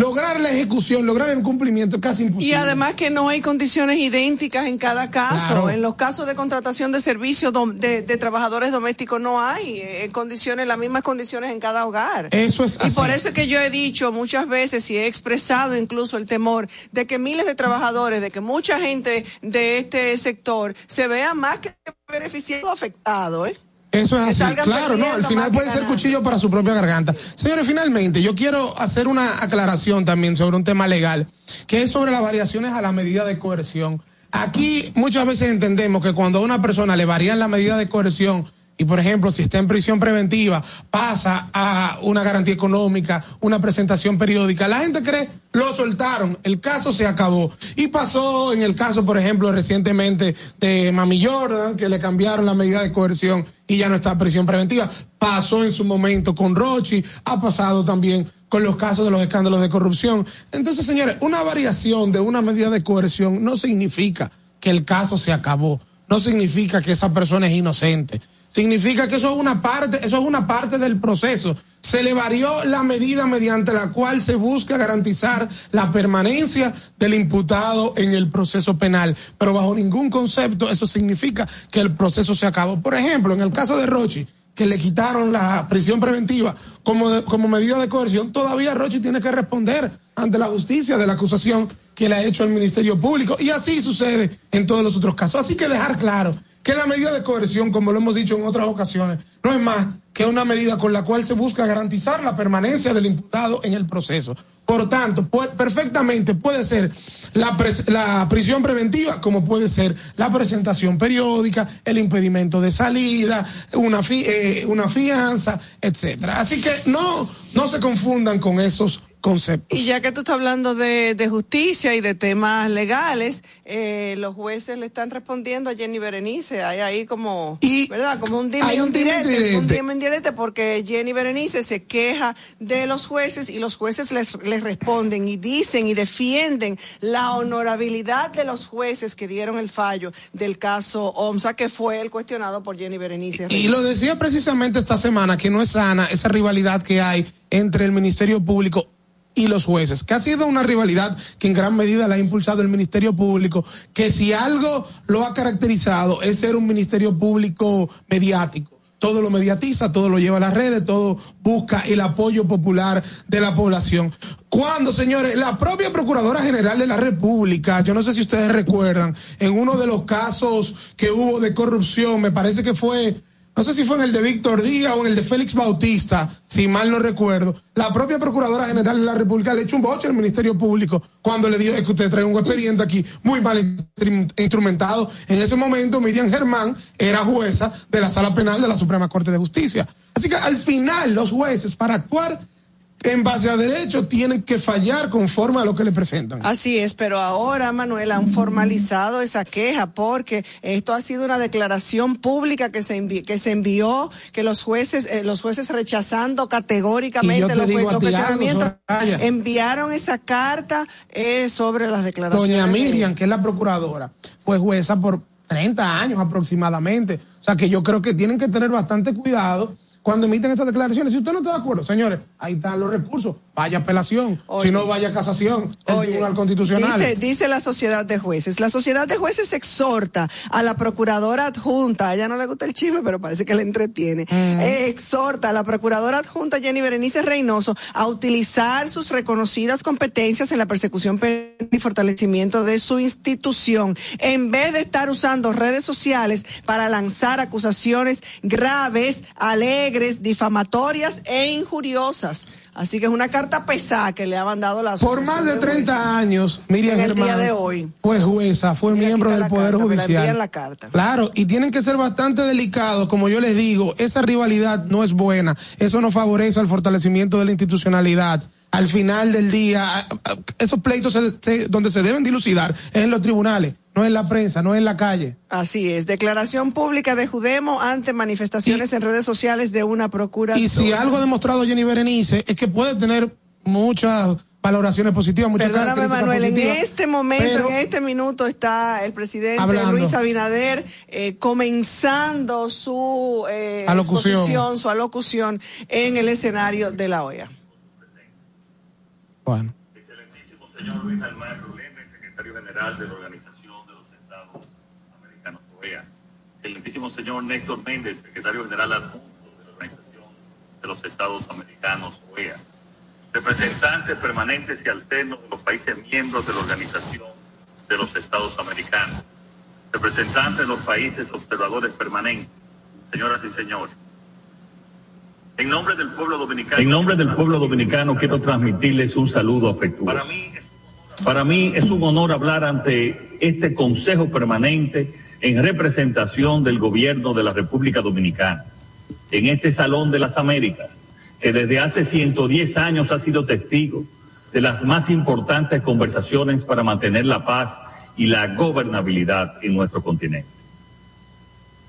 lograr la ejecución, lograr el cumplimiento es casi imposible. Y además que no hay condiciones idénticas en cada caso. Claro. En los casos de contratación de servicios de, de trabajadores domésticos no hay eh, condiciones, las mismas condiciones en cada hogar. Eso es Y así. por eso es que yo he dicho muchas veces y he expresado incluso el temor de que miles de trabajadores, de que mucha gente de este sector se vea más que beneficiado o afectado, ¿eh? Eso es así, claro, no, al final puede ser cuchillo para su propia garganta. Señores, finalmente, yo quiero hacer una aclaración también sobre un tema legal, que es sobre las variaciones a la medida de coerción. Aquí muchas veces entendemos que cuando a una persona le varían la medida de coerción, y por ejemplo, si está en prisión preventiva, pasa a una garantía económica, una presentación periódica, la gente cree, lo soltaron, el caso se acabó. Y pasó en el caso, por ejemplo, recientemente de Mami Jordan, que le cambiaron la medida de coerción y ya no está en prisión preventiva. Pasó en su momento con Rochi, ha pasado también con los casos de los escándalos de corrupción. Entonces, señores, una variación de una medida de coerción no significa que el caso se acabó, no significa que esa persona es inocente. Significa que eso es una parte, eso es una parte del proceso. Se le varió la medida mediante la cual se busca garantizar la permanencia del imputado en el proceso penal. Pero bajo ningún concepto eso significa que el proceso se acabó. Por ejemplo, en el caso de Rochi, que le quitaron la prisión preventiva como, de- como medida de coerción, todavía Rochi tiene que responder ante la justicia de la acusación que le ha hecho el Ministerio Público. Y así sucede en todos los otros casos. Así que dejar claro que la medida de coerción, como lo hemos dicho en otras ocasiones, no es más que una medida con la cual se busca garantizar la permanencia del imputado en el proceso. Por tanto, perfectamente puede ser la, prisión preventiva, como puede ser la presentación periódica, el impedimento de salida, una, eh, una fianza, etcétera. Así que no, no se confundan con esos conceptos. Y ya que tú estás hablando de, de justicia y de temas legales, eh, los jueces le están respondiendo a Jenny Berenice. Hay ahí como, ¿verdad? Como un dime hay y un y direte. un dime y porque Jenny Berenice se queja de los jueces y los jueces les, les responden y dicen y defienden la honorabilidad de los jueces que dieron el fallo del caso OMSA, que fue el cuestionado por Jenny Berenice. Y lo decía precisamente esta semana, que no es sana esa rivalidad que hay entre el Ministerio Público y los jueces, que ha sido una rivalidad que en gran medida la ha impulsado el Ministerio Público, que si algo lo ha caracterizado es ser un Ministerio Público mediático. Todo lo mediatiza, todo lo lleva a las redes, todo busca el apoyo popular de la población. Cuando, señores, la propia Procuradora General de la República, yo no sé si ustedes recuerdan, en uno de los casos que hubo de corrupción, me parece que fue no sé si fue en el de Víctor Díaz o en el de Félix Bautista, si mal no recuerdo, la propia Procuradora General de la República le echó un boche al Ministerio Público cuando le dijo "Es que usted trae un expediente aquí muy mal instru- instrumentado. En ese momento Miriam Germán era jueza de la Sala Penal de la Suprema Corte de Justicia. Así que al final los jueces para actuar en base a derecho tienen que fallar conforme a lo que le presentan. Así es, pero ahora, Manuel, han formalizado esa queja porque esto ha sido una declaración pública que se envió, que se envió, que los jueces, eh, los jueces rechazando categóricamente los, digo los cuestionamientos, enviaron esa carta eh, sobre las declaraciones. Doña Miriam, que es la procuradora, fue jueza por 30 años aproximadamente. O sea que yo creo que tienen que tener bastante cuidado cuando emiten estas declaraciones. Si usted no está de acuerdo, señores, ahí están los recursos. Vaya apelación, si no vaya casación, el Tribunal Constitucional. Dice, dice la sociedad de jueces. La sociedad de jueces exhorta a la procuradora adjunta, a ella no le gusta el chisme, pero parece que le entretiene, Eh, exhorta a la procuradora adjunta Jenny Berenice Reynoso a utilizar sus reconocidas competencias en la persecución penal y fortalecimiento de su institución, en vez de estar usando redes sociales para lanzar acusaciones graves, alegres alegres, difamatorias e injuriosas. Así que es una carta pesada que le ha mandado la Por más de 30 jueces. años, Miriam En el día de hoy. fue jueza, fue miembro del Poder carta, Judicial. envían la carta. Claro, y tienen que ser bastante delicados, como yo les digo, esa rivalidad no es buena, eso no favorece el fortalecimiento de la institucionalidad. Al final del día, esos pleitos se- se- donde se deben dilucidar es en los tribunales, no en la prensa, no en la calle. Así es, declaración pública de Judemo ante manifestaciones en redes sociales de una procura. Y si algo ha demostrado Jenny Berenice es que puede tener muchas valoraciones positivas, muchas Perdóname, características Manuel, en este momento, en este minuto está el presidente Hablando. Luis Abinader eh, comenzando su eh, Alocución. exposición, su alocución en el escenario de la OEA. Bueno. señor Luis Almagro secretario general de la Organización de los Estados Americanos OEA. Excelentísimo señor Néstor Méndez, secretario general adjunto de la Organización de los Estados Americanos OEA. Representantes permanentes y alternos de los países miembros de la Organización de los Estados Americanos. Representantes de los países observadores permanentes. Señoras y señores. En nombre del pueblo dominicano. En nombre del pueblo dominicano quiero transmitirles un saludo afectuoso. Para mí Para mí es un honor hablar ante este Consejo Permanente en representación del Gobierno de la República Dominicana, en este Salón de las Américas, que desde hace 110 años ha sido testigo de las más importantes conversaciones para mantener la paz y la gobernabilidad en nuestro continente.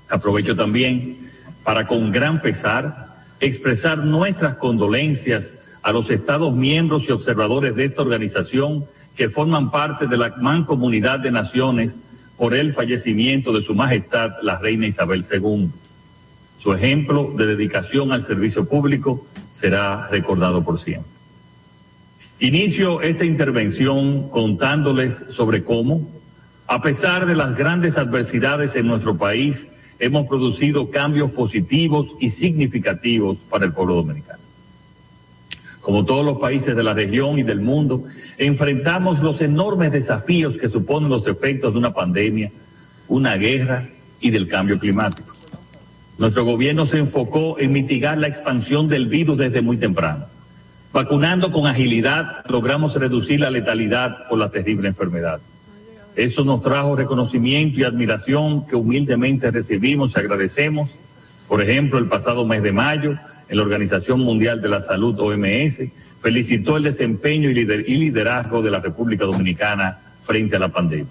Aprovecho también para con gran pesar expresar nuestras condolencias a los Estados miembros y observadores de esta organización que forman parte de la mancomunidad de naciones por el fallecimiento de Su Majestad la Reina Isabel II. Su ejemplo de dedicación al servicio público será recordado por siempre. Inicio esta intervención contándoles sobre cómo, a pesar de las grandes adversidades en nuestro país, hemos producido cambios positivos y significativos para el pueblo dominicano. Como todos los países de la región y del mundo, enfrentamos los enormes desafíos que suponen los efectos de una pandemia, una guerra y del cambio climático. Nuestro gobierno se enfocó en mitigar la expansión del virus desde muy temprano. Vacunando con agilidad, logramos reducir la letalidad por la terrible enfermedad. Eso nos trajo reconocimiento y admiración que humildemente recibimos y agradecemos. Por ejemplo, el pasado mes de mayo, en la Organización Mundial de la Salud, OMS, felicitó el desempeño y lider- y liderazgo de la República Dominicana frente a la pandemia.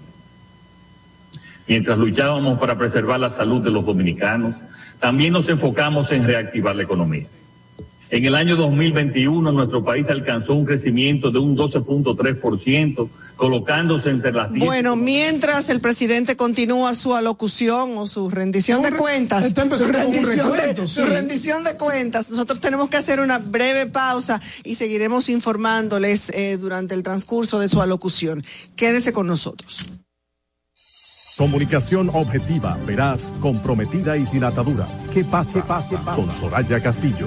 Mientras luchábamos para preservar la salud de los dominicanos, también nos enfocamos en reactivar la economía. En el año 2021 nuestro país alcanzó un crecimiento de un 12.3%, colocándose entre las 10 Bueno, mientras el presidente continúa su alocución o su rendición de cuentas, su rendición, de, recuento, su sí. rendición de cuentas, nosotros tenemos que hacer una breve pausa y seguiremos informándoles eh, durante el transcurso de su alocución. Quédese con nosotros. Comunicación objetiva, veraz, comprometida y sin ataduras. ¿Qué pasa? pasa, Con Soraya Castillo.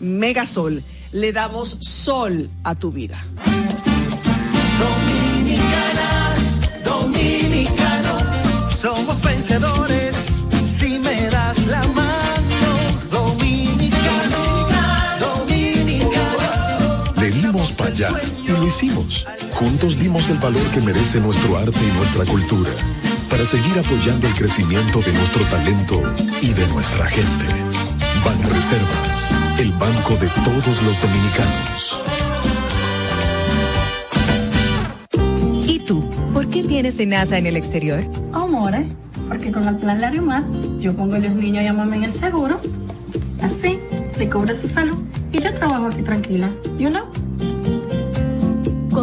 Megasol, le damos sol a tu vida. Dominicana, dominicano, somos vencedores si me das la mano. Dominicano, dominicano. Le dimos para allá y lo hicimos. Juntos dimos el valor que merece nuestro arte y nuestra cultura para seguir apoyando el crecimiento de nuestro talento y de nuestra gente. Banreservas, el banco de todos los dominicanos. ¿Y tú? ¿Por qué tienes NASA en el exterior? Amores, porque con el plan Larimar yo pongo a los niños y a mamá en el seguro. Así, le cobro su salud y yo trabajo aquí tranquila. You know?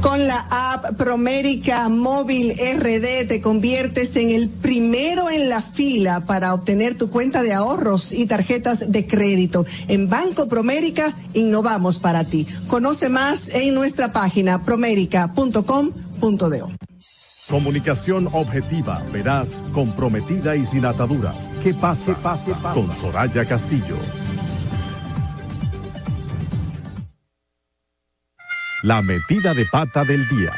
Con la app Promérica Móvil RD te conviertes en el primero en la fila para obtener tu cuenta de ahorros y tarjetas de crédito. En Banco Promérica innovamos para ti. Conoce más en nuestra página promérica.com.do. Comunicación objetiva, veraz, comprometida y sin ataduras. Que pase, pase, pase. Con Soraya Castillo. La metida de pata del día.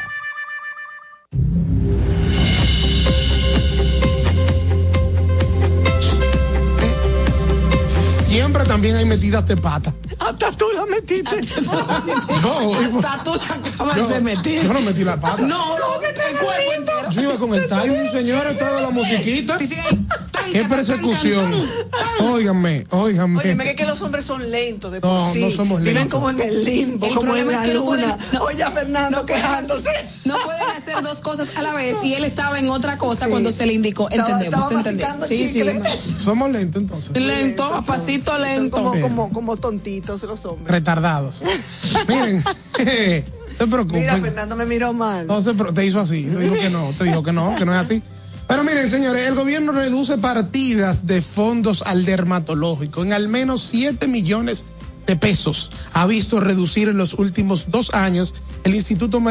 Siempre también hay metidas de pata. Hasta tú la metiste. No, Hasta tú la acabas yo- de meter. Yo no metí la pata. No, no, el cuerpo entero. Yo iba con el timing, señores, toda la musiquita. Qué persecución. Óiganme, óiganme. Oye, que, que los hombres son lentos de No, por sí. no somos Viven lentos. como en el limbo, El como en la es que no luna. pueden- no- Oye, a Fernando no pueden quejándose. hacer- No pueden hacer dos cosas a la vez y él estaba en otra cosa Sí. cuando se le indicó. Entendemos, estaba entendemos. Sí, sí. Somos lentos entonces. Lento, a pasito lento. como, como, como los hombres. Retardados. Miren, no se preocupen. Mira, Fernando me miró mal. No se te hizo así, te dijo que no, te dijo que no, que no es así. Pero miren, señores, el gobierno reduce partidas de fondos al dermatológico en al menos 7 millones de pesos. Ha visto reducir en los últimos dos años el Instituto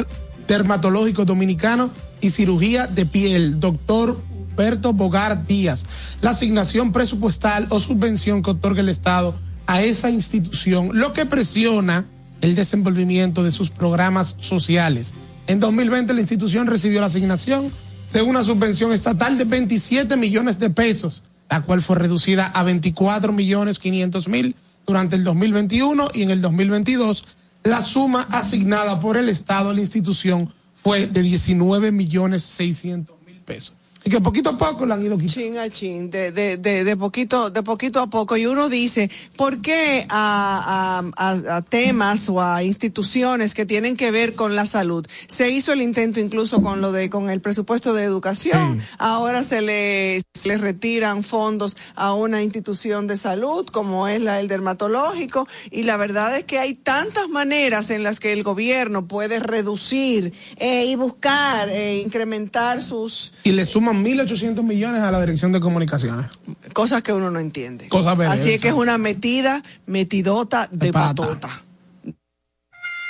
Dermatológico Dominicano y Cirugía de Piel, doctor Humberto Bogar Díaz, la asignación presupuestal o subvención que otorga el Estado a esa institución, lo que presiona el desenvolvimiento de sus programas sociales. En 2020 la institución recibió la asignación de una subvención estatal de 27 millones de pesos, la cual fue reducida a 24 millones 500 mil durante el 2021 y en el 2022 la suma asignada por el Estado a la institución fue de 19 millones 600 mil pesos. Y que poquito a poco la han ido quitando. Chin a chin, de, de, de, de poquito, de poquito a poco. Y uno dice, ¿por qué a, a, a- a temas o a instituciones que tienen que ver con la salud? Se hizo el intento incluso con lo de, con el presupuesto de educación. Ahora se le, se le retiran fondos a una institución de salud como es la del dermatológico. Y la verdad es que hay tantas maneras en las que el gobierno puede reducir eh, y buscar eh, incrementar sus Y le suman 1.800 millones a la Dirección de Comunicaciones. cosas que uno no entiende. Cosas veredas, Así es que es una metida, metidota de, De patota.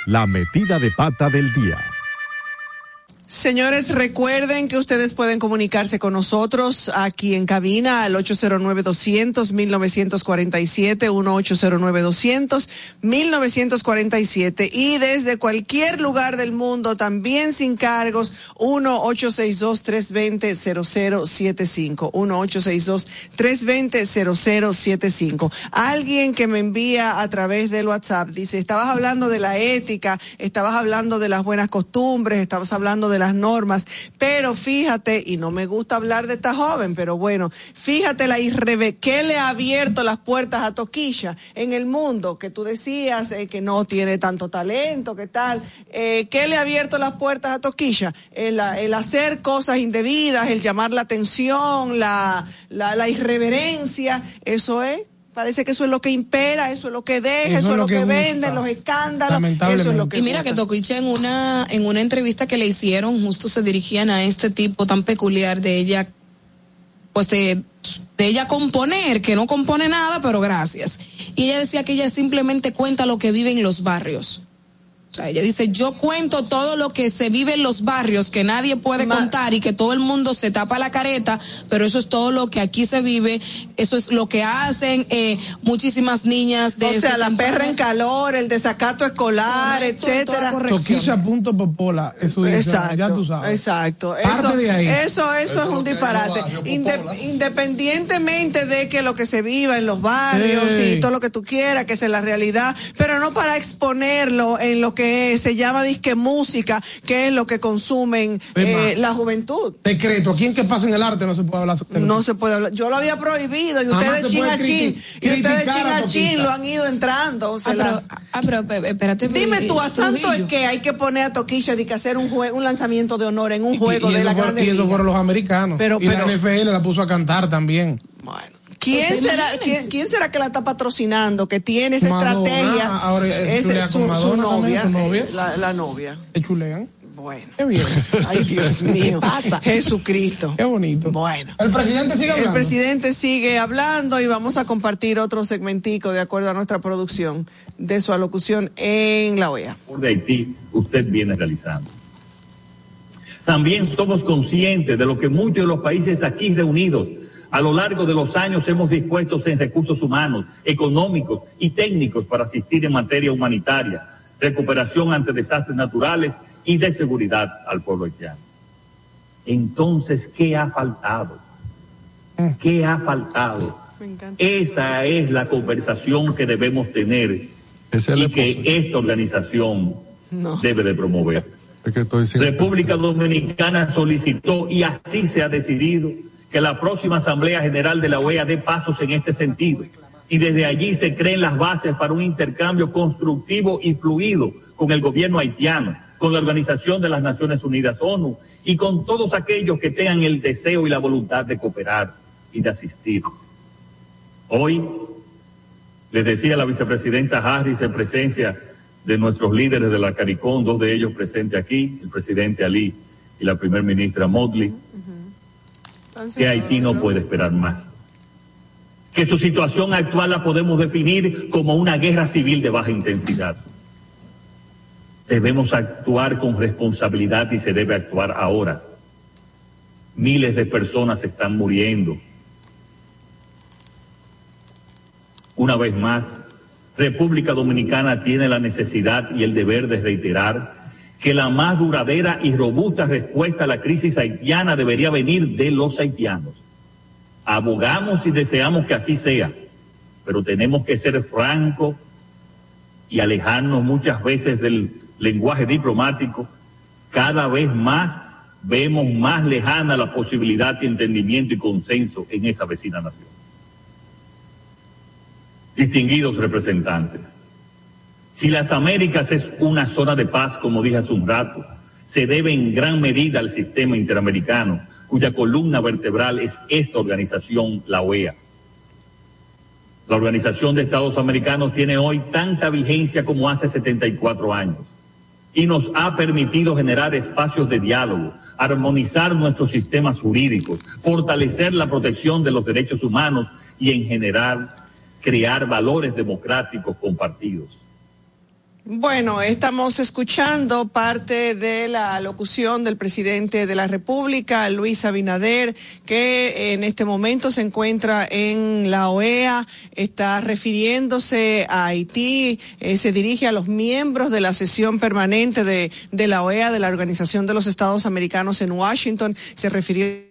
La metida de pata del día. Señores, recuerden que ustedes pueden comunicarse con nosotros aquí en cabina al 809-200-1947, 1-809-200-1947 y desde cualquier lugar del mundo, también sin cargos, 1-862-320-0075, 1-862-320-0075. Alguien que me envía a través del WhatsApp dice, estabas hablando de la ética, estabas hablando de las buenas costumbres, estabas hablando de las normas, pero fíjate, y no me gusta hablar de esta joven, pero bueno, fíjate la irreve que le ha abierto las puertas a Toquilla en el mundo, que tú decías eh, que no tiene tanto talento, que tal, eh, ¿qué le ha abierto las puertas a Toquilla? El, el hacer cosas indebidas, el llamar la atención, la, la, la irreverencia, eso es. Parece que eso es lo que impera, eso es lo que deja, eso, es lo que, gusta. venden, los escándalos, Lamentablemente. eso es lo que Y mira que gusta. Toquicha en una, en una entrevista que le hicieron, justo se dirigían a este tipo tan peculiar de ella, pues de, de ella componer, que no compone nada, pero gracias. Y ella decía que ella simplemente cuenta lo que vive en los barrios. O sea, ella dice, yo cuento todo lo que se vive en los barrios, que nadie puede Ma- contar y que todo el mundo se tapa la careta, pero eso es todo lo que aquí se vive, eso es lo que hacen eh, muchísimas niñas de o sea, la perra en calor, el desacato escolar, Correcto, etcétera. corrección. Toquilla.popola, eso dice, Exacto, ya tú sabes. exacto. Parte Eso, de ahí. eso, eso, es un disparate. Inde- independientemente de que lo que se viva en los barrios y todo lo que tú quieras, que es la realidad, pero no para exponerlo en lo que que se llama disque música, que es lo que consumen eh, la juventud. Decreto, aquí en que pasa en el arte no se puede hablar. No se puede hablar. Yo lo había prohibido y Jamás ustedes puede chingachín, criti- y ustedes criticar a Toquita. lo han ido entrando. o sea, Ah, pero, la- ah, pero, pe- espérate. Dime eh, tú, a santo es que hay que poner a Toquilla de que hacer un jue- un lanzamiento de honor en un juego y, de la fue- grande y eso fueron los americanos. Pero- y pero- la NFL la puso a cantar también. ¿Quién Pues será. ¿quién, quién será que la está patrocinando, que tiene esa Madonna, estrategia? ahora es su, su Madonna también, novia, su novia. La, la novia. Bueno. Qué bien. Ay, Dios mío. pasa? Jesucristo. Qué bonito. Bueno. El presidente sigue hablando. El presidente sigue hablando y vamos a compartir otro segmentico de acuerdo a nuestra producción de su alocución en la OEA. de Haití usted viene realizando. También somos conscientes de lo que muchos de los países aquí reunidos a lo largo de los años hemos dispuesto en recursos humanos, económicos y técnicos para asistir en materia humanitaria, recuperación ante desastres naturales y de seguridad al pueblo haitiano. Entonces, ¿qué ha faltado? ¿Qué ha faltado? Esa es la conversación que debemos tener y que esta organización debe de promover. República Dominicana solicitó y así se ha decidido que la próxima Asamblea General de la OEA dé pasos en este sentido y desde allí se creen las bases para un intercambio constructivo y fluido con el gobierno haitiano, con la Organización de las Naciones Unidas, ONU, y con todos aquellos que tengan el deseo y la voluntad de cooperar y de asistir. Hoy, les decía la vicepresidenta Harris en presencia de nuestros líderes de la CARICOM, dos de ellos presentes aquí, el presidente Ali y la primer ministra Motley, que Haití no puede esperar más. Que su situación actual la podemos definir como una guerra civil de baja intensidad. Debemos actuar con responsabilidad y se debe actuar ahora. Miles de personas están muriendo. Una vez más, República Dominicana tiene la necesidad y el deber de reiterar que la más duradera y robusta respuesta a la crisis haitiana debería venir de los haitianos. Abogamos y deseamos que así sea, pero tenemos que ser francos y alejarnos muchas veces del lenguaje diplomático. Cada vez más vemos más lejana la posibilidad de entendimiento y consenso en esa vecina nación. Distinguidos representantes, si las Américas es una zona de paz, como dije hace un rato, se debe en gran medida al sistema interamericano, cuya columna vertebral es esta organización, la OEA. La Organización de Estados Americanos tiene hoy tanta vigencia como hace 74 años y nos ha permitido generar espacios de diálogo, armonizar nuestros sistemas jurídicos, fortalecer la protección de los derechos humanos y en general crear valores democráticos compartidos. Bueno, estamos escuchando parte de la locución del presidente de la República, Luis Abinader, que en este momento se encuentra en la OEA, está refiriéndose a Haití, eh, se dirige a los miembros de la sesión permanente de, de la OEA, de la Organización de los Estados Americanos en Washington, se refirió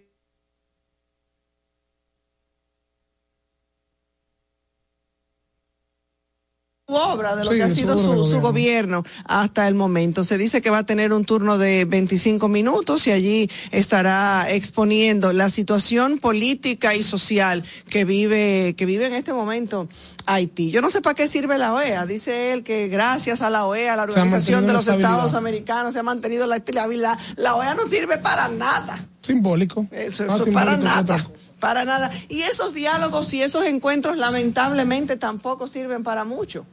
obra de lo Sí, que ha sido su, gobierno. hasta el momento. Se dice que va a tener un turno de 25 minutos y allí estará exponiendo la situación política y social que vive que vive en este momento Haití. Yo no sé para qué sirve la OEA. Dice él que gracias a la OEA, la Organización de los. Estados Americanos, se ha mantenido la estabilidad. La OEA no sirve para nada. Simbólico. Eso, Más eso para simbólico que nada. Para nada. Y esos diálogos y esos encuentros lamentablemente tampoco sirven para mucho.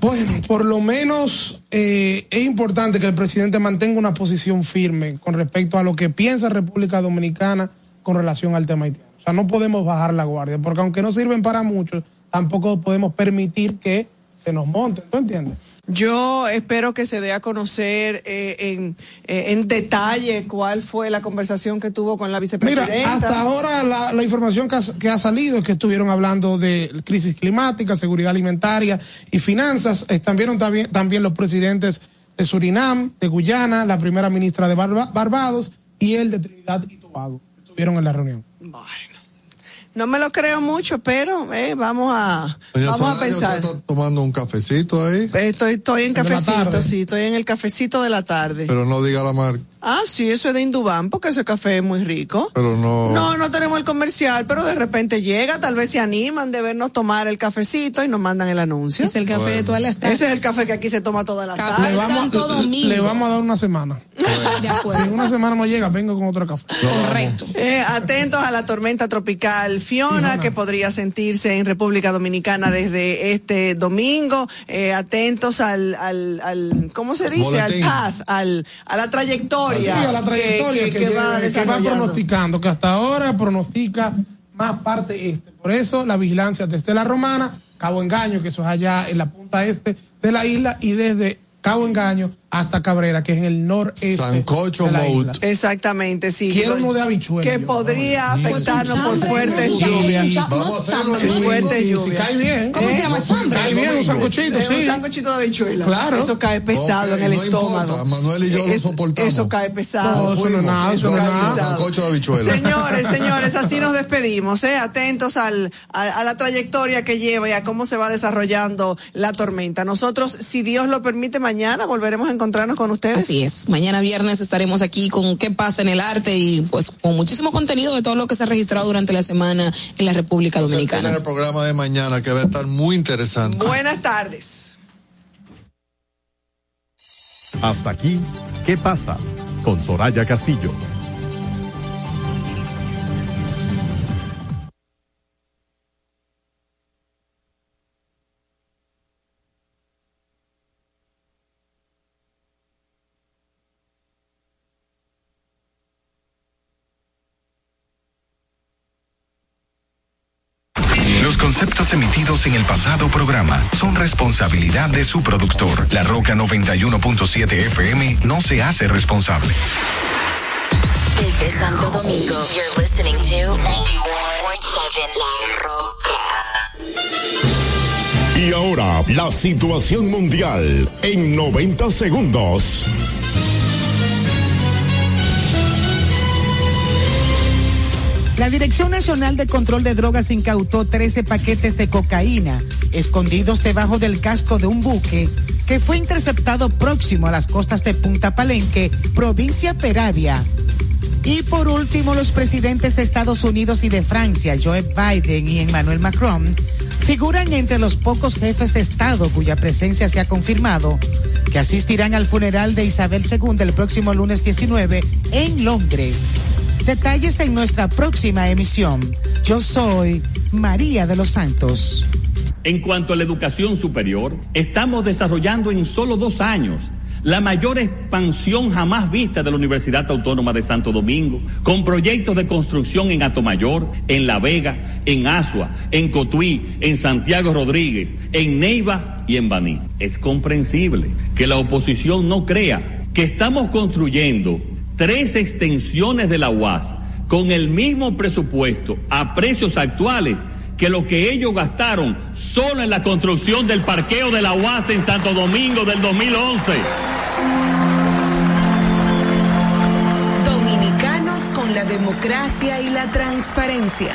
Bueno, por lo menos eh, es importante que el presidente mantenga una posición firme con respecto a lo que piensa República Dominicana con relación al tema haitiano. O sea, no podemos bajar la guardia, porque aunque no sirven para muchos, tampoco podemos permitir que se nos monten. ¿Tú entiendes? Yo espero que se dé a conocer eh, en, eh, en detalle cuál fue la conversación que tuvo con la Mira, vicepresidenta. hasta ahora la, la información que ha, que ha salido es que estuvieron hablando de crisis climática, seguridad alimentaria y finanzas. Estuvieron también, también los presidentes de Surinam, de Guyana, la primera ministra de Barba- Barbados y el de Trinidad y Tobago. Estuvieron en la reunión. No me lo creo mucho, pero eh, vamos a, Doña vamos a pensar. ¿Usted está tomando un cafecito ahí? Estoy, estoy en cafecito, sí, estoy en el cafecito de la tarde. Pero no diga la marca. Ah, sí, eso es de Indubán, porque ese café es muy rico. Pero no. No, no tenemos el comercial, pero de repente llega, tal vez se animan de vernos tomar el cafecito y nos mandan el anuncio. Es el café de todas las tardes. Ese es el café que aquí se toma toda la Café tarde. Le vamos, Santo Domingo. le vamos a dar una semana. De acuerdo. Si una semana no llega, vengo con otro café. Correcto. Eh, atentos a la tormenta tropical Fiona, que podría sentirse en República Dominicana desde este domingo. Eh, atentos al, al, al, ¿cómo se dice? Boletín. Al path, al, a la trayectoria. Sí, a la trayectoria que, que, va que va pronosticando, que hasta ahora pronostica más parte este. Por eso la vigilancia desde la Romana, Cabo Engaño, que eso es allá en la punta este de la isla, y desde Cabo Engaño hasta Cabrera, que es en el noreste Sancocho de la Mout. isla. Exactamente, sí. Quiero uno de habichuela. Que podría afectarnos por fuertes lluvias. Vamos a hacerlo fuertes lluvias. cae bien. ¿Cómo se llama? Cae bien, un sancochito, sí. Un sancochito de habichuela. Claro. Eso cae pesado en el estómago. Manuel y yo lo soportamos. Eso cae pesado. No, eso no es nada, eso no es cae nada. Sancocho de habichuela. Señores, señores, así nos despedimos, ¿eh? Atentos al, a, a la trayectoria que lleva y a cómo se va desarrollando la tormenta. Nosotros, si Dios lo permite, mañana volveremos a encontrarnos con ustedes. Así es. Mañana viernes estaremos aquí con qué pasa en el arte y pues con muchísimo contenido de todo lo que se ha registrado durante la semana en la República Dominicana. el programa de mañana que va a estar muy interesante. Buenas tardes. Hasta aquí, ¿qué pasa? Con Soraya Castillo. En el pasado programa son responsabilidad de su productor. La Roca 91.7 FM no se hace responsable. Desde Santo Domingo, you're listening to 91.7 La Roca. Y ahora, la situación mundial en 90 segundos. La Dirección Nacional de Control de Drogas incautó 13 paquetes de cocaína escondidos debajo del casco de un buque que fue interceptado próximo a las costas de Punta Palenque, provincia Peravia. Y por último, los presidentes de Estados Unidos y de Francia, Joe Biden y Emmanuel Macron, figuran entre los pocos jefes de Estado cuya presencia se ha confirmado que asistirán al funeral de Isabel II el próximo lunes 19 en Londres. Detalles en nuestra próxima emisión. Yo soy María de los Santos. En cuanto a la educación superior, estamos desarrollando en solo dos años la mayor expansión jamás vista de la Universidad Autónoma de Santo Domingo, con proyectos de construcción en Atomayor, en La Vega, en Asua, en Cotuí, en Santiago Rodríguez, en Neiva y en Baní. Es comprensible que la oposición no crea que estamos construyendo tres extensiones de la UAS con el mismo presupuesto a precios actuales que lo que ellos gastaron solo en la construcción del parqueo de la UAS en Santo Domingo del 2011. Dominicanos con la democracia y la transparencia.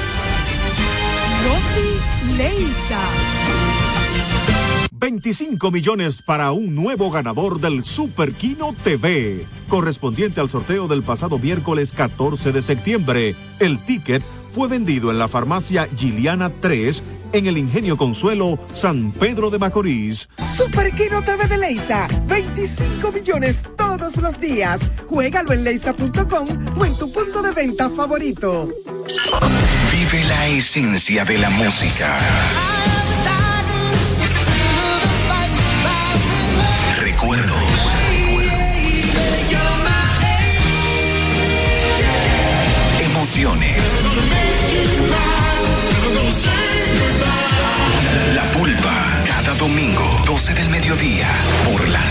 Loki Leisa. 25 millones para un nuevo ganador del Super Kino TV, correspondiente al sorteo del pasado miércoles 14 de septiembre. El ticket fue vendido en la farmacia Giliana 3 en el Ingenio Consuelo, San Pedro de Macorís. Super Kino TV de Leisa. 25 millones todos los días. Juégalo en leisa.com o en tu punto de venta favorito. Vive la esencia de la música. domingo, 12 del mediodía, por la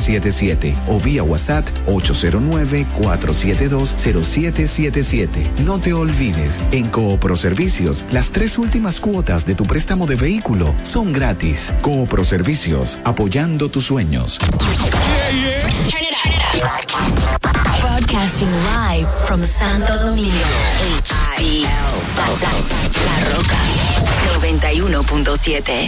809-4720777 o vía WhatsApp 809-4720777. No te olvides, en Coopro Servicios, las tres últimas cuotas de tu préstamo de vehículo son gratis. Coopro Servicios, apoyando tus sueños. Broadcasting live from Santo Domingo. La, la Roca. 91.7.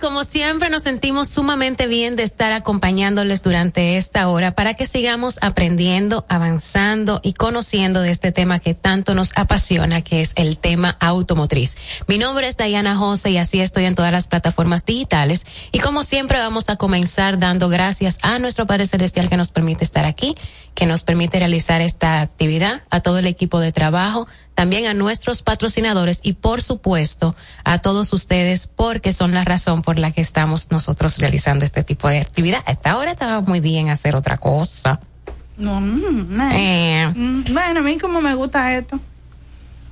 como siempre nos sentimos sumamente bien de estar acompañándoles durante esta hora para que sigamos aprendiendo, avanzando y conociendo de este tema que tanto nos apasiona, que es el tema automotriz. Mi nombre es Diana Jose y así estoy en todas las plataformas digitales y como siempre vamos a comenzar dando gracias a nuestro Padre Celestial que nos permite estar aquí, que nos permite realizar esta actividad, a todo el equipo de trabajo, también a nuestros patrocinadores y por supuesto a todos ustedes porque son la razón por la que estamos nosotros realizando este tipo de actividad. A esta hora estaba muy bien hacer otra cosa. No, mm, nah. Eh. Mm, Bueno, a mí como me gusta esto.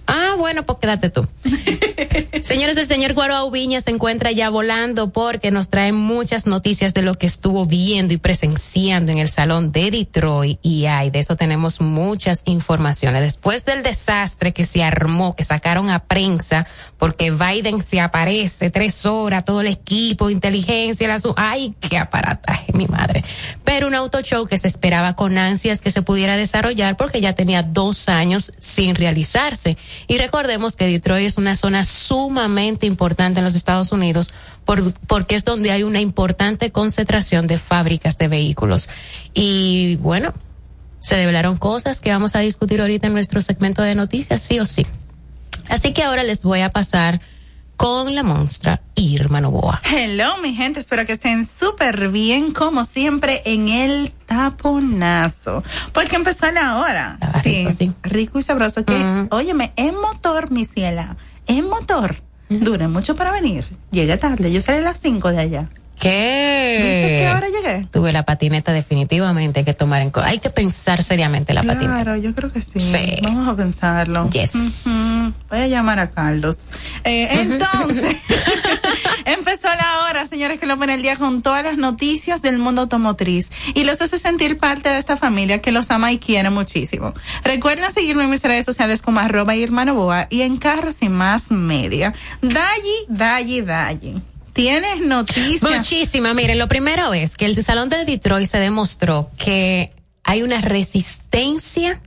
Ah, bueno, pues quédate tú. Señores, el señor Guaro Viña se encuentra ya volando porque nos trae muchas noticias de lo que estuvo viendo y presenciando en el salón de Detroit y ay, de eso tenemos muchas informaciones. Después del desastre que se armó, que sacaron a prensa porque Biden se aparece tres horas, todo el equipo, inteligencia, la su, ay, qué aparataje, mi madre. Pero un auto show que se esperaba con ansias que se pudiera desarrollar porque ya tenía dos años sin realizarse. Y recordemos que Detroit es una zona sumamente importante en los Estados Unidos por, porque es donde hay una importante concentración de fábricas de vehículos. Y bueno, se develaron cosas que vamos a discutir ahorita en nuestro segmento de noticias, sí o sí. Así que ahora les voy a pasar con la monstrua Irma Novoa. Hello, mi gente, espero que estén súper bien, como siempre, en el taponazo. Porque empezó la hora. Sí, rico, y sabroso. Que, óyeme, en motor, mi ciela, en motor, dura mucho para venir. Llega tarde, yo salí a las 5 de allá. ¿Qué? ¿Viste qué hora llegué? Tuve la patineta definitivamente hay que tomar en cuenta. Hay que pensar seriamente la patineta. Claro, yo creo que sí. Sí. Vamos a pensarlo. Yes. Voy a llamar a Carlos. Eh, entonces, empezó la hora, señores, que lo pone el día con todas las noticias del mundo automotriz y los hace sentir parte de esta familia que los ama y quiere muchísimo. Recuerden seguirme en mis redes sociales como arroba Irma Novoa y en Carros y Más Media. Dalli, Dalli, Dalli. ¿Tienes noticias? Muchísima. Miren, lo primero es que el Salón de Detroit se demostró que hay una resistencia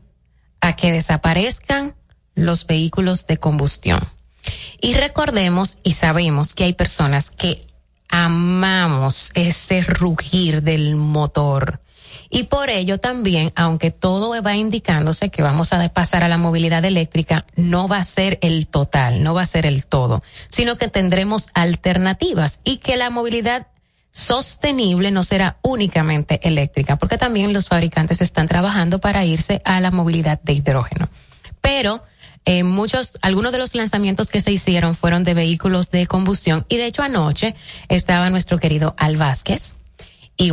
a que desaparezcan los vehículos de combustión. Y recordemos y sabemos que hay personas que amamos ese rugir del motor. Y por ello también, aunque todo va indicándose que vamos a pasar a la movilidad eléctrica, no va a ser el total, no va a ser el todo, sino que tendremos alternativas y que la movilidad sostenible no será únicamente eléctrica, porque también los fabricantes están trabajando para irse a la movilidad de hidrógeno. Pero eh, muchos, algunos de los lanzamientos que se hicieron fueron de vehículos de combustión y de hecho anoche estaba nuestro querido Al Vázquez y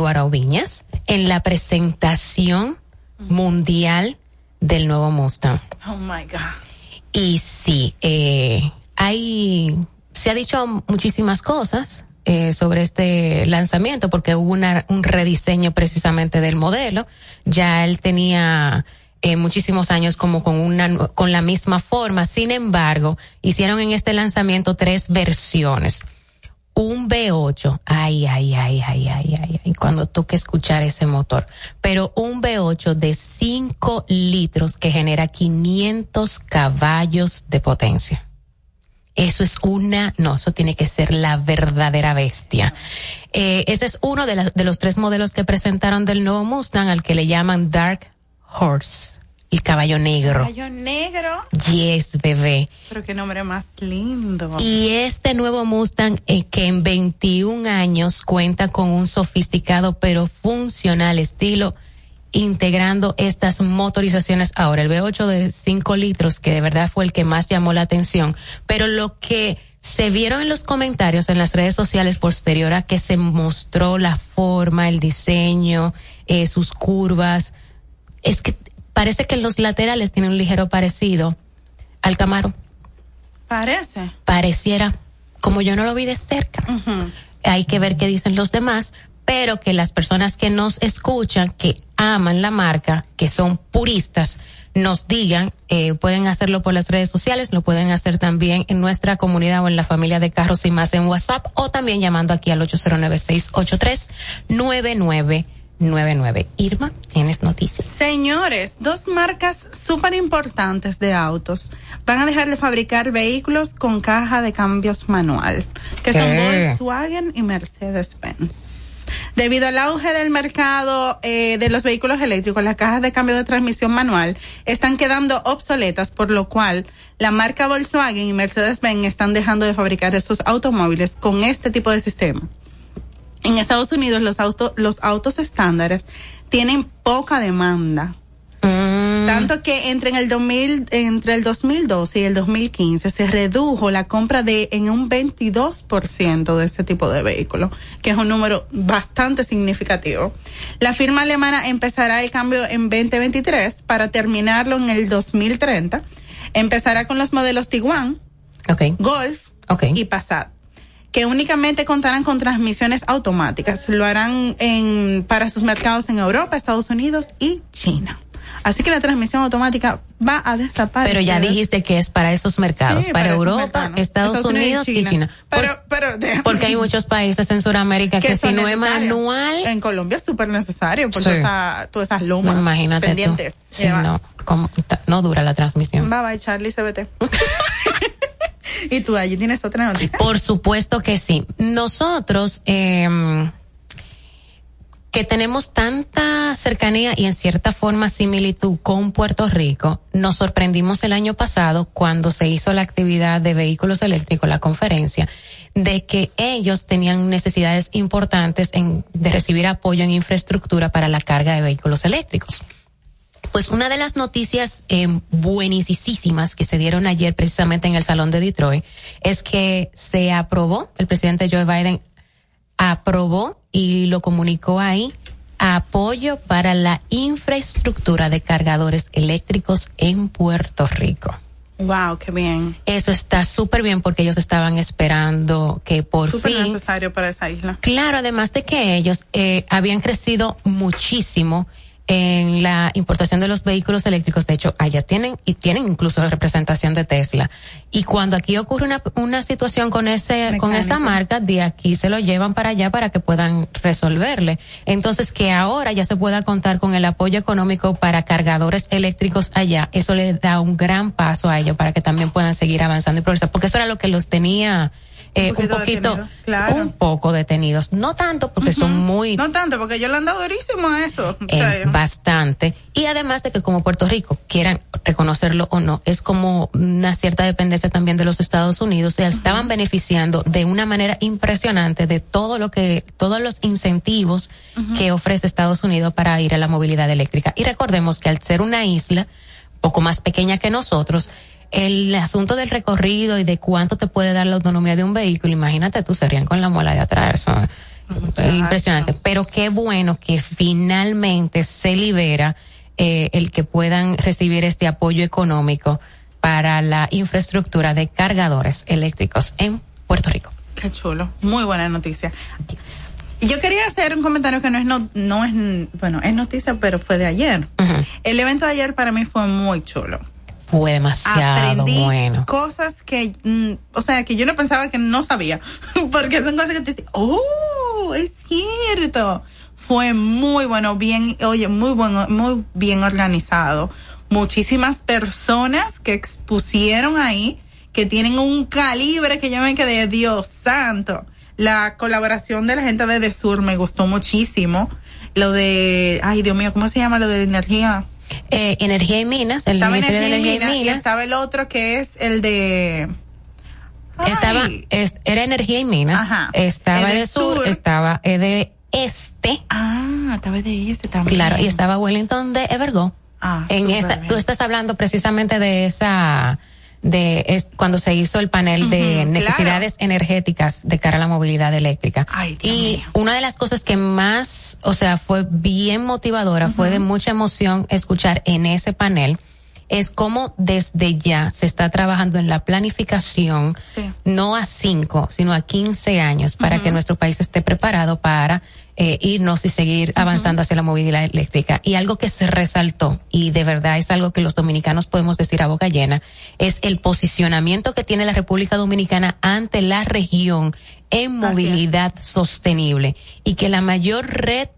en la presentación mundial del nuevo Mustang. Oh my God. Y sí, eh, hay, se ha dicho muchísimas cosas, eh, sobre este lanzamiento porque hubo una, un rediseño precisamente del modelo. Ya él tenía eh, muchísimos años como con una con la misma forma. Sin embargo, hicieron en este lanzamiento tres versiones. Un V8, ay, ay, ay, ay, ay, ay, ay, cuando toque escuchar ese motor. Pero un V8 de 5 litros que genera 500 caballos de potencia. Eso es una, no, eso tiene que ser la verdadera bestia. Eh, ese es uno de, la- de los tres modelos que presentaron del nuevo Mustang al que le llaman Dark Horse, el caballo negro. Caballo negro. Yes, bebé. Pero qué nombre más lindo. Y este nuevo Mustang eh, que en 21 años cuenta con un sofisticado pero funcional estilo integrando estas motorizaciones ahora el V8 de 5 litros que de verdad fue el que más llamó la atención pero lo que se vieron en los comentarios en las redes sociales posterior a que se mostró la forma el diseño eh, sus curvas es que parece que los laterales tienen un ligero parecido al Camaro. Parece. pareciera, como yo no lo vi de cerca, hay que ver qué dicen los demás, pero que las personas que nos escuchan, que aman la marca, que son puristas, nos digan, eh, pueden hacerlo por las redes sociales, lo pueden hacer también en nuestra comunidad o en la familia de Carros y Más en WhatsApp o también llamando aquí al 809-683-9999. Irma, ¿tienes noticias? Señores, dos marcas súper importantes de autos van a dejar de fabricar vehículos con caja de cambios manual, que son. Volkswagen y Mercedes-Benz. Debido al auge del mercado eh, de los vehículos eléctricos, las cajas de cambio de transmisión manual están quedando obsoletas, por lo cual la marca Volkswagen y Mercedes-Benz están dejando de fabricar esos automóviles con este tipo de sistema. En Estados Unidos los autos, los autos estándares tienen poca demanda. Tanto que entre en el 2000, entre el 2012 y el 2015 se redujo la compra de en un 22% de este tipo de vehículos, que es un número bastante significativo. La firma alemana empezará el cambio en 2023 para terminarlo en el 2030. Empezará con los modelos Tiguan, Golf y Passat que únicamente contarán con transmisiones automáticas. Lo harán en, para sus mercados en Europa, Estados Unidos y China. Así que la transmisión automática va a desaparecer. Pero ya dijiste que es para esos mercados, Sí, para, Europa. Estados, Estados Unidos, y China. Pero, pero, Porque hay muchos países en Sudamérica que, si no es manual, En Colombia es súper necesario por Sí. esa- todas esas lomas imagínate pendientes. tú. Sí, no, como- no dura la transmisión. Bye bye, Charlie, CBT. y tú allí tienes otra noticia. Por supuesto que sí. Nosotros, eh, que tenemos tanta cercanía y en cierta forma similitud con Puerto Rico, nos sorprendimos el año pasado cuando se hizo la actividad de vehículos eléctricos, la conferencia, de que ellos tenían necesidades importantes en, de recibir apoyo en infraestructura para la carga de vehículos eléctricos. Pues una de las noticias eh, buenísimas que se dieron ayer precisamente en el Salón de Detroit es que se aprobó, el presidente Joe Biden aprobó y lo comunicó ahí, apoyo para la infraestructura de cargadores eléctricos en Puerto Rico. Wow, qué bien. Eso está súper bien porque ellos estaban esperando que por Súper fin necesario para esa isla. Claro, además de que ellos eh, habían crecido muchísimo en la importación de los vehículos eléctricos. De hecho, allá tienen y tienen incluso la representación de Tesla. Y cuando aquí ocurre una, una situación con ese con esa marca, de aquí se lo llevan para allá para que puedan resolverle. Entonces, que ahora ya se pueda contar con el apoyo económico para cargadores eléctricos allá, eso le da un gran paso a ellos para que también puedan seguir avanzando y progresar, porque eso era lo que los tenía eh, un poquito poquito, detenido, claro. un poco detenidos. No tanto porque son muy No tanto, porque yo le han dado durísimo a eso. O eh, sea, bastante. Y además de que como Puerto Rico, quieran reconocerlo o no, es como una cierta dependencia también de los Estados Unidos, se estaban beneficiando de una manera impresionante de todo lo que, todos los incentivos que ofrece Estados Unidos para ir a la movilidad eléctrica. Y recordemos que al ser una isla poco más pequeña que nosotros, el asunto del recorrido y de cuánto te puede dar la autonomía de un vehículo, imagínate tú, serían con la muela de atrás. Eso, es impresionante. Pero qué bueno que finalmente se libera eh, el que puedan recibir este apoyo económico para la infraestructura de cargadores eléctricos en Puerto Rico. Qué chulo. Muy buena noticia. Yo quería hacer un comentario que no es, no, no es, bueno, es noticia, pero fue de ayer. El evento de ayer para mí fue muy chulo. Fue demasiado Aprendí bueno. cosas que, mm, o sea, que yo no pensaba que no sabía. Porque son cosas que te dicen, oh, es cierto. Fue muy bueno, bien, oye, muy bueno, muy bien organizado. Muchísimas personas que expusieron ahí, que tienen un calibre que yo me quedé, Dios santo. La colaboración de la gente de Sur me gustó muchísimo. Lo de, ay Dios mío, ¿cómo se llama lo de energía? Eh, energía y minas, el estaba Ministerio de energía y minas, y estaba el otro que es el de Estaba, es- era energía y minas. Ajá. Estaba de sur, sur. estaba eh, de este. Ah, estaba de este también. Claro, y estaba Wellington de Evergo. Ah, en esa, bien. tú estás hablando precisamente de esa, de es, cuando se hizo el panel de necesidades energéticas de cara a la movilidad eléctrica. y una de las cosas que más, o sea, fue bien motivadora, fue de mucha emoción escuchar en ese panel es cómo desde ya se está trabajando en la planificación, no a cinco, sino a 15 años, para que nuestro país esté preparado para eh, irnos y seguir avanzando hacia la movilidad eléctrica. Y algo que se resaltó, y de verdad es algo que los dominicanos podemos decir a boca llena, es el posicionamiento que tiene la República Dominicana ante la región en movilidad sostenible y que la mayor red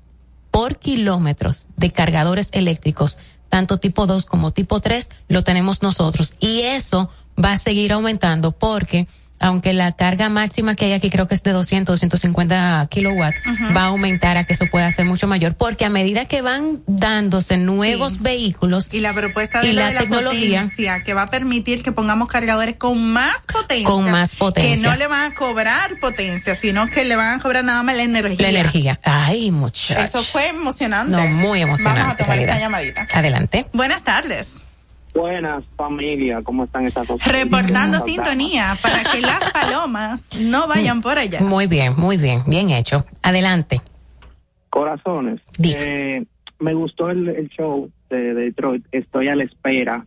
por kilómetros de cargadores eléctricos, tanto tipo 2 como tipo 3, lo tenemos nosotros. Y eso va a seguir aumentando porque, aunque la carga máxima que hay aquí creo que es de 200, 250 kilowatts, Ujú. va a aumentar a que eso pueda ser mucho mayor, porque a medida que van dándose nuevos vehículos y la propuesta y de, la de la tecnología, potencia que va a permitir que pongamos cargadores con más potencia. Con más potencia. Que no le van a cobrar potencia, sino que le van a cobrar nada más la energía. la energía. Ay, muchachos. Eso fue emocionante. No, muy Vamos a emocionante. tomar esta llamadita. Adelante. Buenas tardes. Buenas familia, ¿cómo están estas dos? Reportando sintonía para que las palomas no vayan por allá. Muy bien, muy bien, bien hecho. Adelante. Corazones, eh, me gustó el, el show de, de Detroit. Estoy a la espera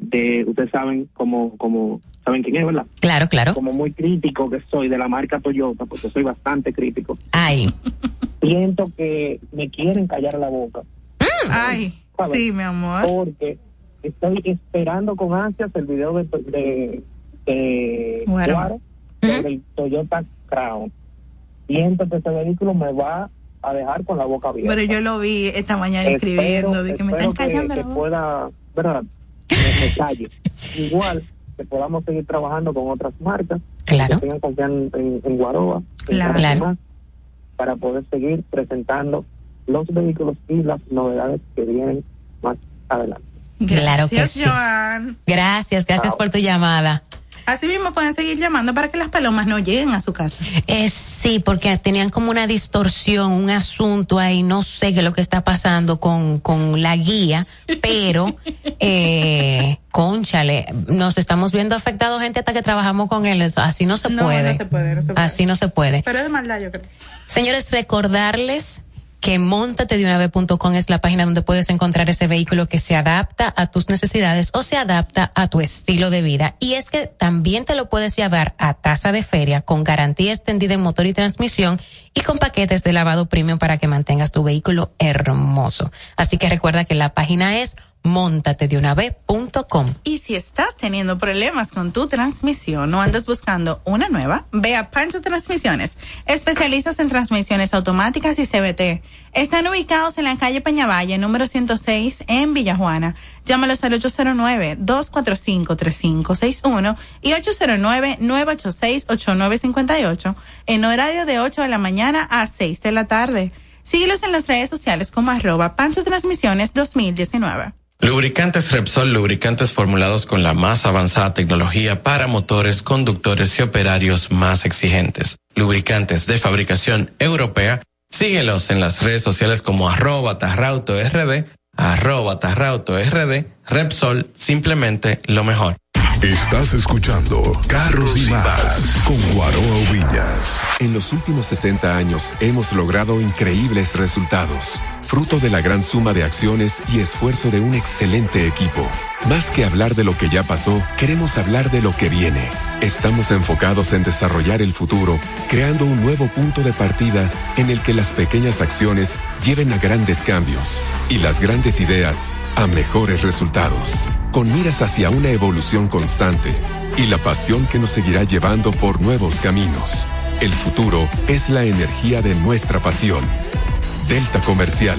de, ustedes saben como, como, saben quién es, ¿verdad? Claro, claro. Como muy crítico que soy de la marca Toyota, porque soy bastante crítico. Ay. Siento que me quieren callar la boca. Ay, ¿sabes? sí, mi amor. Porque estoy esperando con ansias el video de, de, de Bueno. Sobre el Toyota Crown. Siento que ese vehículo me va a dejar con la boca abierta. Pero yo lo vi esta mañana escribiendo de que me están callando que, la boca. pueda, ¿verdad? Me, me calle. Igual que podamos seguir trabajando con otras marcas. Claro. Que tengan confianza en, en Guaroa. en Claro. Para poder seguir presentando los vehículos y las novedades que vienen más adelante. Claro que sí. Joan. Gracias, gracias por tu llamada. Así mismo pueden seguir llamando para que las palomas no lleguen a su casa. Eh, sí, porque tenían como una distorsión, un asunto ahí, no sé qué es lo que está pasando con, con la guía, pero, eh, conchale, nos estamos viendo afectados gente hasta que trabajamos con él, así no se No, puede. no se puede, no se puede. Así no se puede. Pero es de maldad, yo creo. Señores, recordarles que montatedeunave.com es la página donde puedes encontrar ese vehículo que se adapta a tus necesidades o se adapta a tu estilo de vida. Y es que también te lo puedes llevar a tasa de feria con garantía extendida en motor y transmisión y con paquetes de lavado premium para que mantengas tu vehículo hermoso. Así que recuerda que la página es montatedeunave.com. Y si estás teniendo problemas con tu transmisión o andas buscando una nueva, ve a Pancho Transmisiones, especialistas en transmisiones automáticas y CBT. Están ubicados en la calle Peñavalle, número 106, en Villajuana. Llámalos al 809-245-3561 y 809-986-8958 en horario de 8 de la mañana a 6 de la tarde. Síguelos en las redes sociales como arroba Pancho Transmisiones 2019. Lubricantes Repsol, lubricantes formulados con la más avanzada tecnología para motores, conductores y operarios más exigentes. Lubricantes de fabricación europea. Síguelos en las redes sociales como arroba tarrauto rd, arroba tarrauto rd, Repsol, simplemente lo mejor. Estás escuchando Carros y Más con Guaroa Villas. En los últimos 60 años hemos logrado increíbles resultados, fruto de la gran suma de acciones y esfuerzo de un excelente equipo. Más que hablar de lo que ya pasó, queremos hablar de lo que viene. Estamos enfocados en desarrollar el futuro, creando un nuevo punto de partida en el que las pequeñas acciones lleven a grandes cambios y las grandes ideas a mejores resultados, con miras hacia una evolución constante y la pasión que nos seguirá llevando por nuevos caminos. El futuro es la energía de nuestra pasión. Delta Comercial,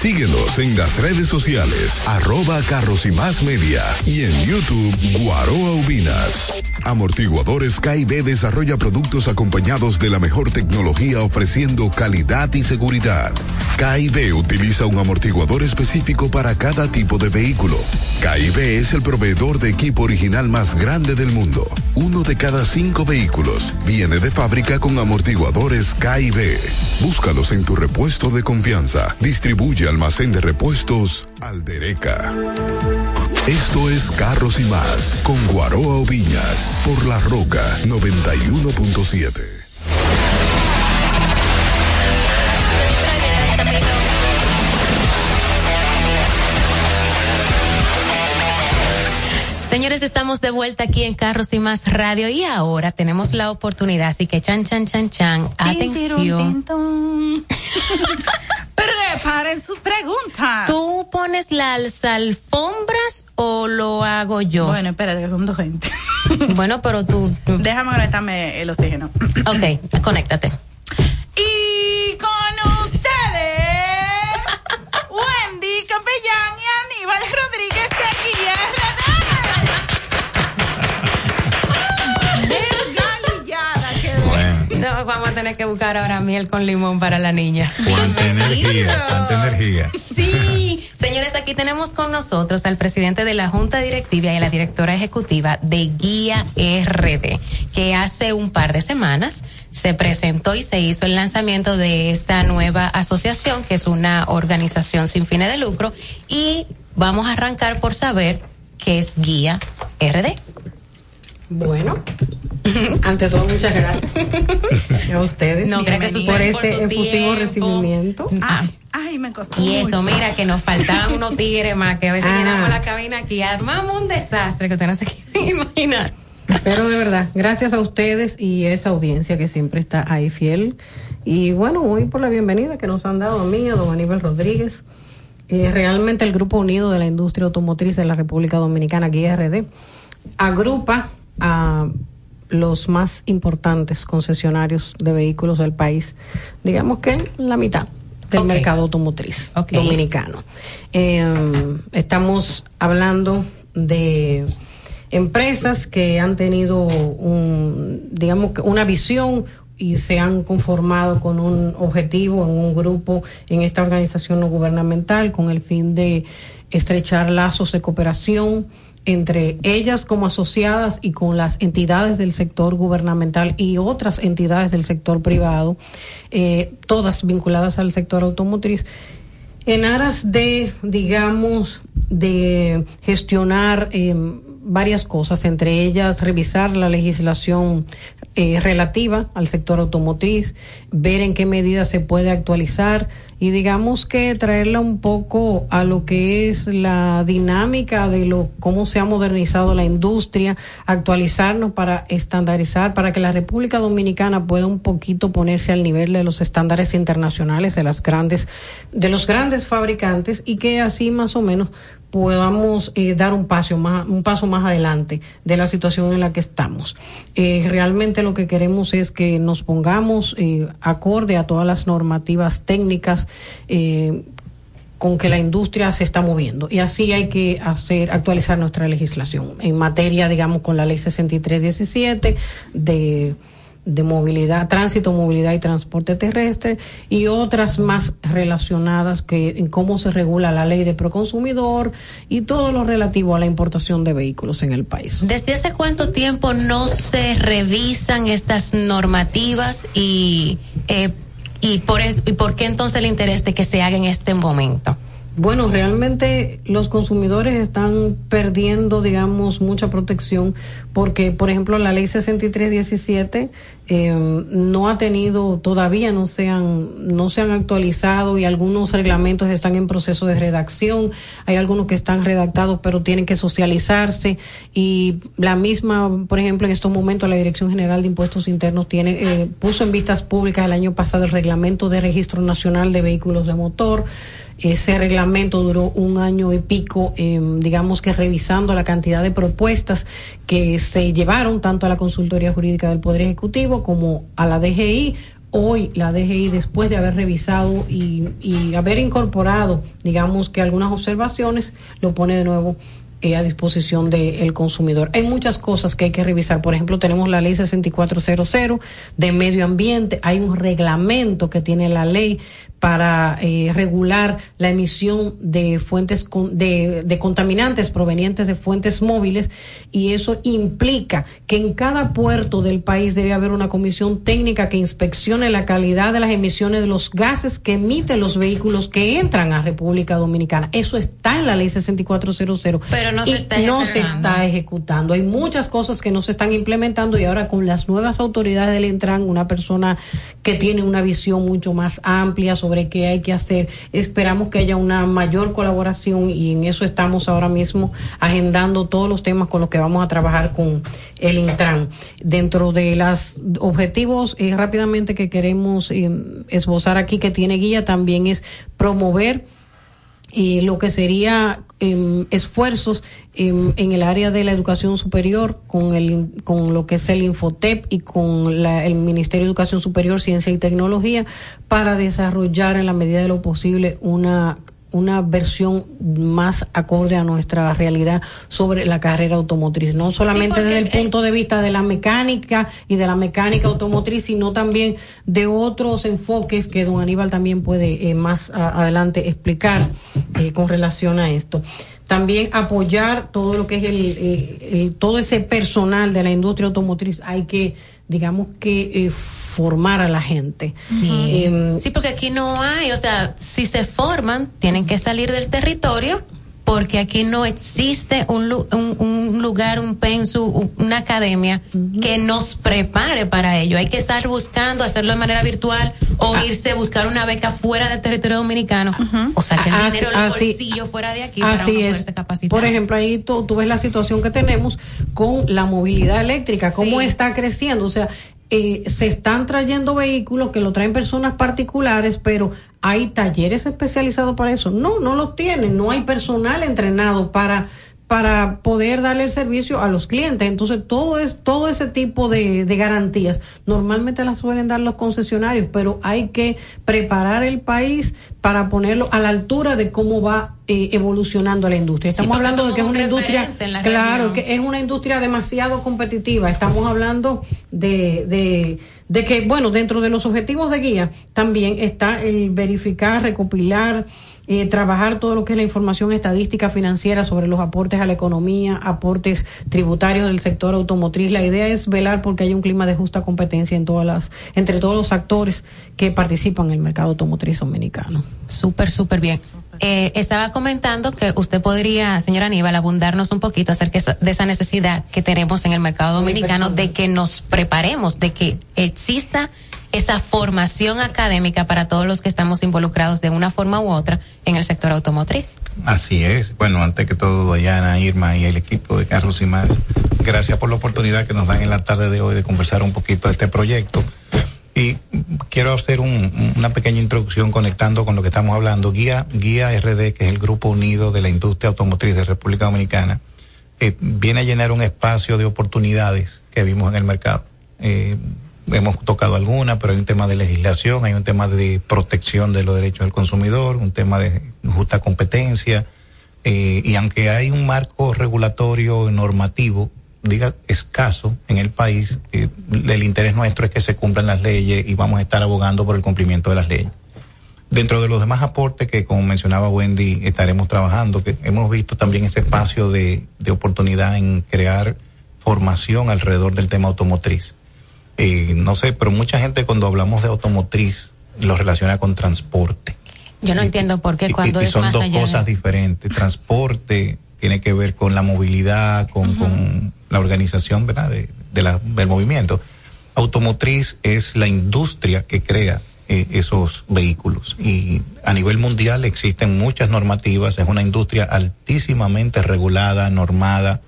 Síguenos en las redes sociales, arroba carros y más media y en YouTube Guaroa Ubinas. Amortiguadores KIB desarrolla productos acompañados de la mejor tecnología ofreciendo calidad y seguridad. KIB utiliza un amortiguador específico para cada tipo de vehículo. KIB es el proveedor de equipo original más grande del mundo. Uno de cada cinco vehículos viene de fábrica con amortiguadores KIB. Búscalos en tu repuesto de confianza. Distribuye almacén de repuestos Aldereca. Esto es Carros y Más con Guaroa Oviñas por La Roca 91.7. Señores, estamos de vuelta aquí en Carros y Más Radio y ahora tenemos la oportunidad, así que chan, chan, chan, chan, atención. Preparen sus preguntas. ¿Tú pones las alfombras o lo hago yo? Bueno, espérate, que son dos gente. bueno, pero tú... Déjame conectarme el oxígeno. ok, conéctate. Y con ustedes, Wendy Capellán y Aníbal Rodríguez de aquí No, vamos a tener que buscar ahora miel con limón para la niña. Cuánta energía, cuánta energía. Sí, señores, aquí tenemos con nosotros al presidente de la Junta Directiva y la directora ejecutiva de Guía RD, que hace un par de semanas se presentó y se hizo el lanzamiento de esta nueva asociación, que es una organización sin fines de lucro, y vamos a arrancar por saber qué es Guía RD. Bueno, ante todo, muchas gracias a ustedes. No, gracias a por ustedes este por su efusivo tiempo. recibimiento. Ay, ay, me costó Y eso, mira, que nos faltaban unos tigres más, que a veces Ah. llenamos la cabina aquí, armamos un desastre que usted no se quiere imaginar. Pero de verdad, gracias a ustedes y esa audiencia que siempre está ahí fiel. Y bueno, hoy por la bienvenida que nos han dado a mí, a don Aníbal Rodríguez. Eh, realmente el Grupo Unido de la Industria Automotriz de la República Dominicana, aquí RD, agrupa a los más importantes concesionarios de vehículos del país, digamos que la mitad del mercado automotriz dominicano. Eh, estamos hablando de empresas que han tenido un, digamos que una visión y se han conformado con un objetivo en un grupo en esta organización no gubernamental con el fin de estrechar lazos de cooperación entre ellas como asociadas y con las entidades del sector gubernamental y otras entidades del sector privado, eh, todas vinculadas al sector automotriz, en aras de, digamos, de gestionar eh, varias cosas, entre ellas revisar la legislación eh, relativa al sector automotriz, ver en qué medida se puede actualizar y digamos que traerla un poco a lo que es la dinámica de lo cómo se ha modernizado la industria, actualizarnos para estandarizar, para que la República Dominicana pueda un poquito ponerse al nivel de los estándares internacionales de las grandes, de los grandes fabricantes y que así más o menos podamos eh, dar un paso más un paso más adelante de la situación en la que estamos. Eh, realmente lo que queremos es que nos pongamos eh, acorde a todas las normativas técnicas eh, con que la industria se está moviendo. Y así hay que hacer, actualizar nuestra legislación en materia, digamos, con la ley 6317 de de movilidad, tránsito, movilidad y transporte terrestre y otras más relacionadas que en cómo se regula la ley de proconsumidor y todo lo relativo a la importación de vehículos en el país. ¿Desde hace cuánto tiempo no se revisan estas normativas y eh, y por es, y por qué entonces el interés de que se haga en este momento? Bueno, realmente los consumidores están perdiendo, digamos, mucha protección porque, por ejemplo, la ley 6317 eh, no ha tenido, todavía no se, han, no se han actualizado y algunos reglamentos están en proceso de redacción. Hay algunos que están redactados pero tienen que socializarse y la misma, por ejemplo, en estos momentos la Dirección General de Impuestos Internos tiene eh, puso en vistas públicas el año pasado el reglamento de registro nacional de vehículos de motor ese reglamento duró un año y pico, eh, digamos que revisando la cantidad de propuestas que se llevaron tanto a la Consultoría Jurídica del Poder Ejecutivo como a la DGI. Hoy la DGI, después de haber revisado y, y haber incorporado, digamos que algunas observaciones, lo pone de nuevo eh, a disposición del consumidor. Hay muchas cosas que hay que revisar. Por ejemplo, tenemos la ley 6400 de medio ambiente, hay un reglamento que tiene la ley para eh, regular la emisión de fuentes de, de, contaminantes provenientes de fuentes móviles y eso implica que en cada puerto del país debe haber una comisión técnica que inspeccione la calidad de las emisiones de los gases que emiten los vehículos que entran a República Dominicana. Eso está en la ley 6400. Pero no, se está, no se está ejecutando. Hay muchas cosas que no se están implementando y ahora con las nuevas autoridades del Intran, una persona que tiene una visión mucho más amplia sobre qué hay que hacer. Esperamos que haya una mayor colaboración y en eso estamos ahora mismo agendando todos los temas con los que vamos a trabajar con el Intran. Dentro de los objetivos eh, rápidamente que queremos eh, esbozar aquí que tiene guía también es promover y lo que sería eh, esfuerzos eh, en el área de la educación superior con el con lo que es el Infotep y con la, el Ministerio de Educación Superior, Ciencia y Tecnología para desarrollar en la medida de lo posible una una versión más acorde a nuestra realidad sobre la carrera automotriz, no solamente desde el punto de vista de la mecánica y de la mecánica automotriz, sino también de otros enfoques que don Aníbal también puede eh, más a, adelante explicar eh, con relación a esto. También apoyar todo lo que es el, eh, el, todo ese personal de la industria automotriz. Hay que digamos que eh, formar a la gente. Sí. Eh, sí, porque aquí no hay, o sea, si se forman, tienen que salir del territorio porque aquí no existe un, un, un lugar, un pensu, una academia uh -huh. que nos prepare para ello. Hay que estar buscando hacerlo de manera virtual o ah. irse a buscar una beca fuera del territorio dominicano. Uh -huh. O sea, que el dinero del bolsillo fuera de aquí así para uno es. poderse capacitar. Por ejemplo, ahí tú, tú, ves la situación que tenemos con la movilidad eléctrica, cómo sí. está creciendo. O sea, eh, se están trayendo vehículos que lo traen personas particulares, pero hay talleres especializados para eso. No, no los tienen, no hay personal entrenado para para poder darle el servicio a los clientes. Entonces, todo es todo ese tipo de, de, garantías normalmente las suelen dar los concesionarios, pero hay que preparar el país para ponerlo a la altura de cómo va eh, evolucionando la industria. Estamos sí, hablando de que es una industria, claro, que es una industria demasiado competitiva. Estamos hablando de, de de que, bueno, dentro de los objetivos de guía también está el verificar, recopilar, eh, trabajar todo lo que es la información estadística financiera sobre los aportes a la economía, aportes tributarios del sector automotriz. La idea es velar porque haya un clima de justa competencia en todas las, entre todos los actores que participan en el mercado automotriz dominicano. Súper, súper bien. Eh, estaba comentando que usted podría, señora Aníbal, abundarnos un poquito acerca de esa necesidad que tenemos en el mercado dominicano de que nos preparemos, de que exista esa formación académica para todos los que estamos involucrados de una forma u otra en el sector automotriz. Así es. Bueno, antes que todo, Diana, Irma y el equipo de Carros y más, gracias por la oportunidad que nos dan en la tarde de hoy de conversar un poquito de este proyecto. Y quiero hacer un, una pequeña introducción conectando con lo que estamos hablando. Guía, Guía RD, que es el Grupo Unido de la Industria Automotriz de República Dominicana, eh, viene a llenar un espacio de oportunidades que vimos en el mercado. Eh, hemos tocado alguna, pero hay un tema de legislación, hay un tema de protección de los derechos del consumidor, un tema de justa competencia, eh, y aunque hay un marco regulatorio normativo, diga, escaso en el país, eh, el interés nuestro es que se cumplan las leyes y vamos a estar abogando por el cumplimiento de las leyes. Dentro de los demás aportes que, como mencionaba Wendy, estaremos trabajando, que hemos visto también ese espacio de, de oportunidad en crear formación alrededor del tema automotriz. Eh, no sé, pero mucha gente cuando hablamos de automotriz lo relaciona con transporte. Yo no entiendo por qué cuando y, y es son más dos allá cosas de- diferentes. Transporte tiene que ver con la movilidad, con, con la organización ¿verdad? De, de la- del movimiento. Automotriz es la industria que crea eh, esos vehículos y a nivel mundial existen muchas normativas. Es una industria altísimamente regulada, normada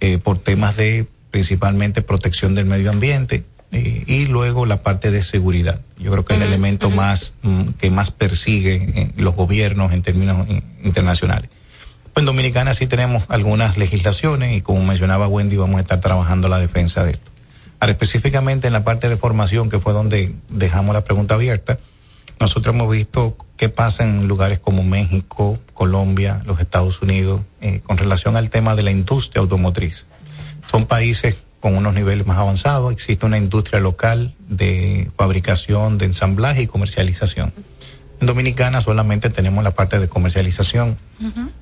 eh, por temas de principalmente protección del medio ambiente eh, y luego la parte de seguridad. Yo creo que es el elemento más mm, que más persigue eh, los gobiernos en términos eh, internacionales. Pues en Dominicana sí tenemos algunas legislaciones y como mencionaba Wendy vamos a estar trabajando la defensa de esto. Ahora específicamente en la parte de formación que fue donde dejamos la pregunta abierta, nosotros hemos visto qué pasa en lugares como México, Colombia, los Estados Unidos, eh, con relación al tema de la industria automotriz. Son países con unos niveles más avanzados, existe una industria local de fabricación, de ensamblaje y comercialización. En Dominicana solamente tenemos la parte de comercialización,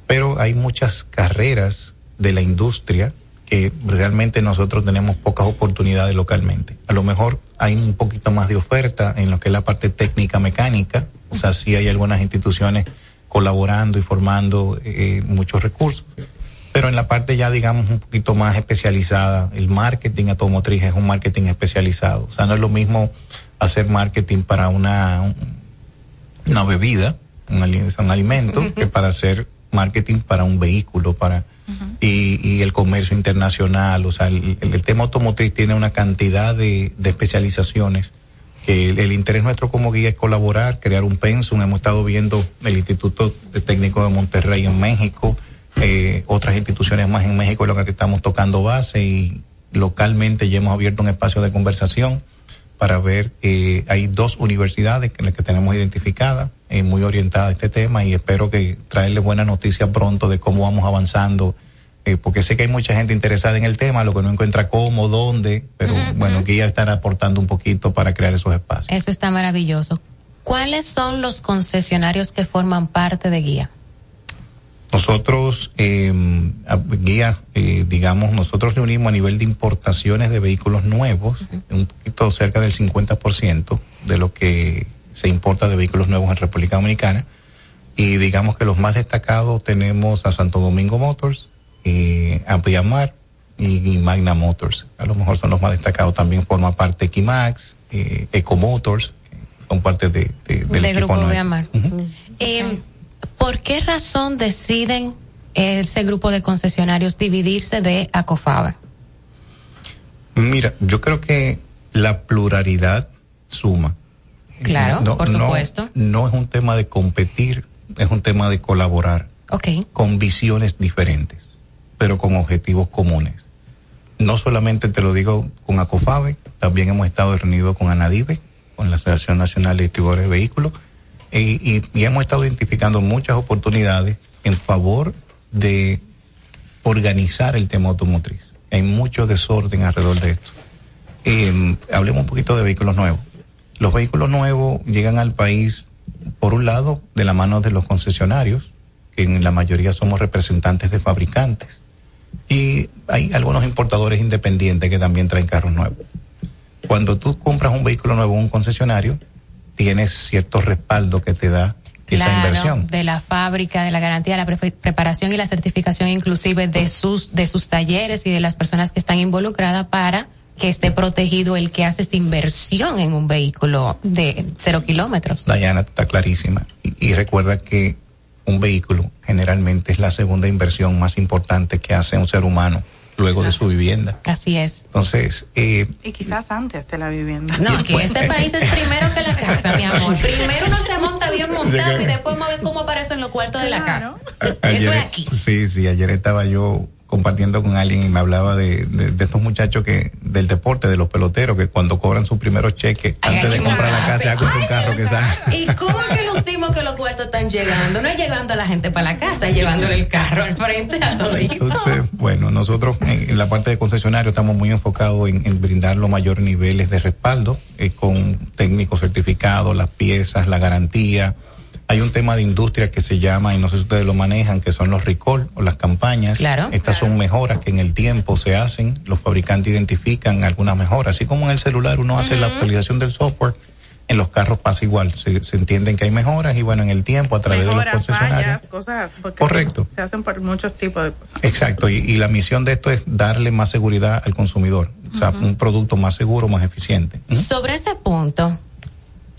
pero hay muchas carreras de la industria que realmente nosotros tenemos pocas oportunidades localmente. A lo mejor hay un poquito más de oferta en lo que es la parte técnica mecánica, o sea, sí hay algunas instituciones colaborando y formando eh, muchos recursos, pero en la parte ya digamos un poquito más especializada, el marketing automotriz es un marketing especializado, o sea, no es lo mismo hacer marketing para una, un- una bebida, un, un alimento, que para hacer marketing para un vehículo, para y, y el comercio internacional, o sea, el, el- tema automotriz tiene una cantidad de, de especializaciones que el, el interés nuestro como guía es colaborar, crear un pensum. Hemos estado viendo el Instituto Técnico de Monterrey en México, eh, otras instituciones más en México, en lo que estamos tocando base y localmente ya hemos abierto un espacio de conversación para ver, eh, hay dos universidades que, las que tenemos identificadas, eh, muy orientadas a este tema y espero que traerle buena noticia pronto de cómo vamos avanzando, eh, porque sé que hay mucha gente interesada en el tema, lo que no encuentra cómo, dónde, pero bueno, Guía estará aportando un poquito para crear esos espacios. Eso está maravilloso. ¿Cuáles son los concesionarios que forman parte de Guía? Nosotros, eh, a- guía, eh, digamos, nosotros reunimos a nivel de importaciones de vehículos nuevos, un poquito cerca del 50% de lo que se importa de vehículos nuevos en República Dominicana. Y digamos que los más destacados tenemos a Santo Domingo Motors, eh, a Viamar y, y Magna Motors. A lo mejor son los más destacados. También forma parte Equimax, eh, Eco Motors, son parte de, de- del Grupo. Eh, ¿Por qué razón deciden ese grupo de concesionarios dividirse de Acofaba? Mira, yo creo que la pluralidad suma. Claro, por no- supuesto. No es un tema de competir, es un tema de colaborar Ok. con visiones diferentes, pero con objetivos comunes. No solamente te lo digo con Acofabe, también hemos estado reunidos con Anadive, con la Asociación Nacional de Distribuidores de Vehículos, y, y- hemos estado identificando muchas oportunidades en favor de organizar el tema automotriz. Hay mucho desorden alrededor de esto. Eh, hablemos un poquito de vehículos nuevos. Los vehículos nuevos llegan al país, por un lado, de la mano de los concesionarios, que en la mayoría somos representantes de fabricantes. Y hay algunos importadores independientes que también traen carros nuevos. Cuando tú compras un vehículo nuevo en un concesionario, tienes cierto respaldo que te da esa inversión. de la fábrica, de la garantía, la pre- preparación y la certificación inclusive de sus de sus talleres y de las personas que están involucradas para que esté protegido el que hace esta inversión en un vehículo de cero kilómetros. Diana está clarísima. Y, y recuerda que un vehículo generalmente es la segunda inversión más importante que hace un ser humano luego de su vivienda. Así es. Entonces, eh, Y quizás antes de la vivienda. No, aquí este país es primero que la casa, mi amor. Primero uno se monta bien montado y después vamos a ver cómo aparecen los cuartos de la casa. Eso es aquí. Sí, sí, ayer estaba yo compartiendo con alguien y me hablaba de, de, de estos muchachos que del deporte, de los peloteros, que cuando cobran su primeros cheques, antes de comprar la casa, ya compran un carro que sale. ¿Y cómo es que lucimos que los cuartos están llegando? No es llevando a la gente para la casa, es llevándole el carro al frente a todo Entonces, bueno, nosotros en, en, la parte de concesionario estamos muy enfocados en, en brindar los mayores niveles de respaldo eh, con técnicos certificados, las piezas, la garantía, hay un tema de industria que se llama, y no sé si ustedes lo manejan, que son los recall o las campañas. Claro. Estas son mejoras que en el tiempo se hacen, los fabricantes identifican algunas mejoras. Así como en el celular uno hace la actualización del software, en los carros pasa igual. Se, se, entienden que hay mejoras y bueno, en el tiempo, a través mejoras, de los concesionarios. Fallas, cosas, Correcto. Se, se, hacen por muchos tipos de cosas. Exacto. Y, y, la misión de esto es darle más seguridad al consumidor. O sea, uh -huh. un producto más seguro, más eficiente. Uh -huh. Sobre ese punto,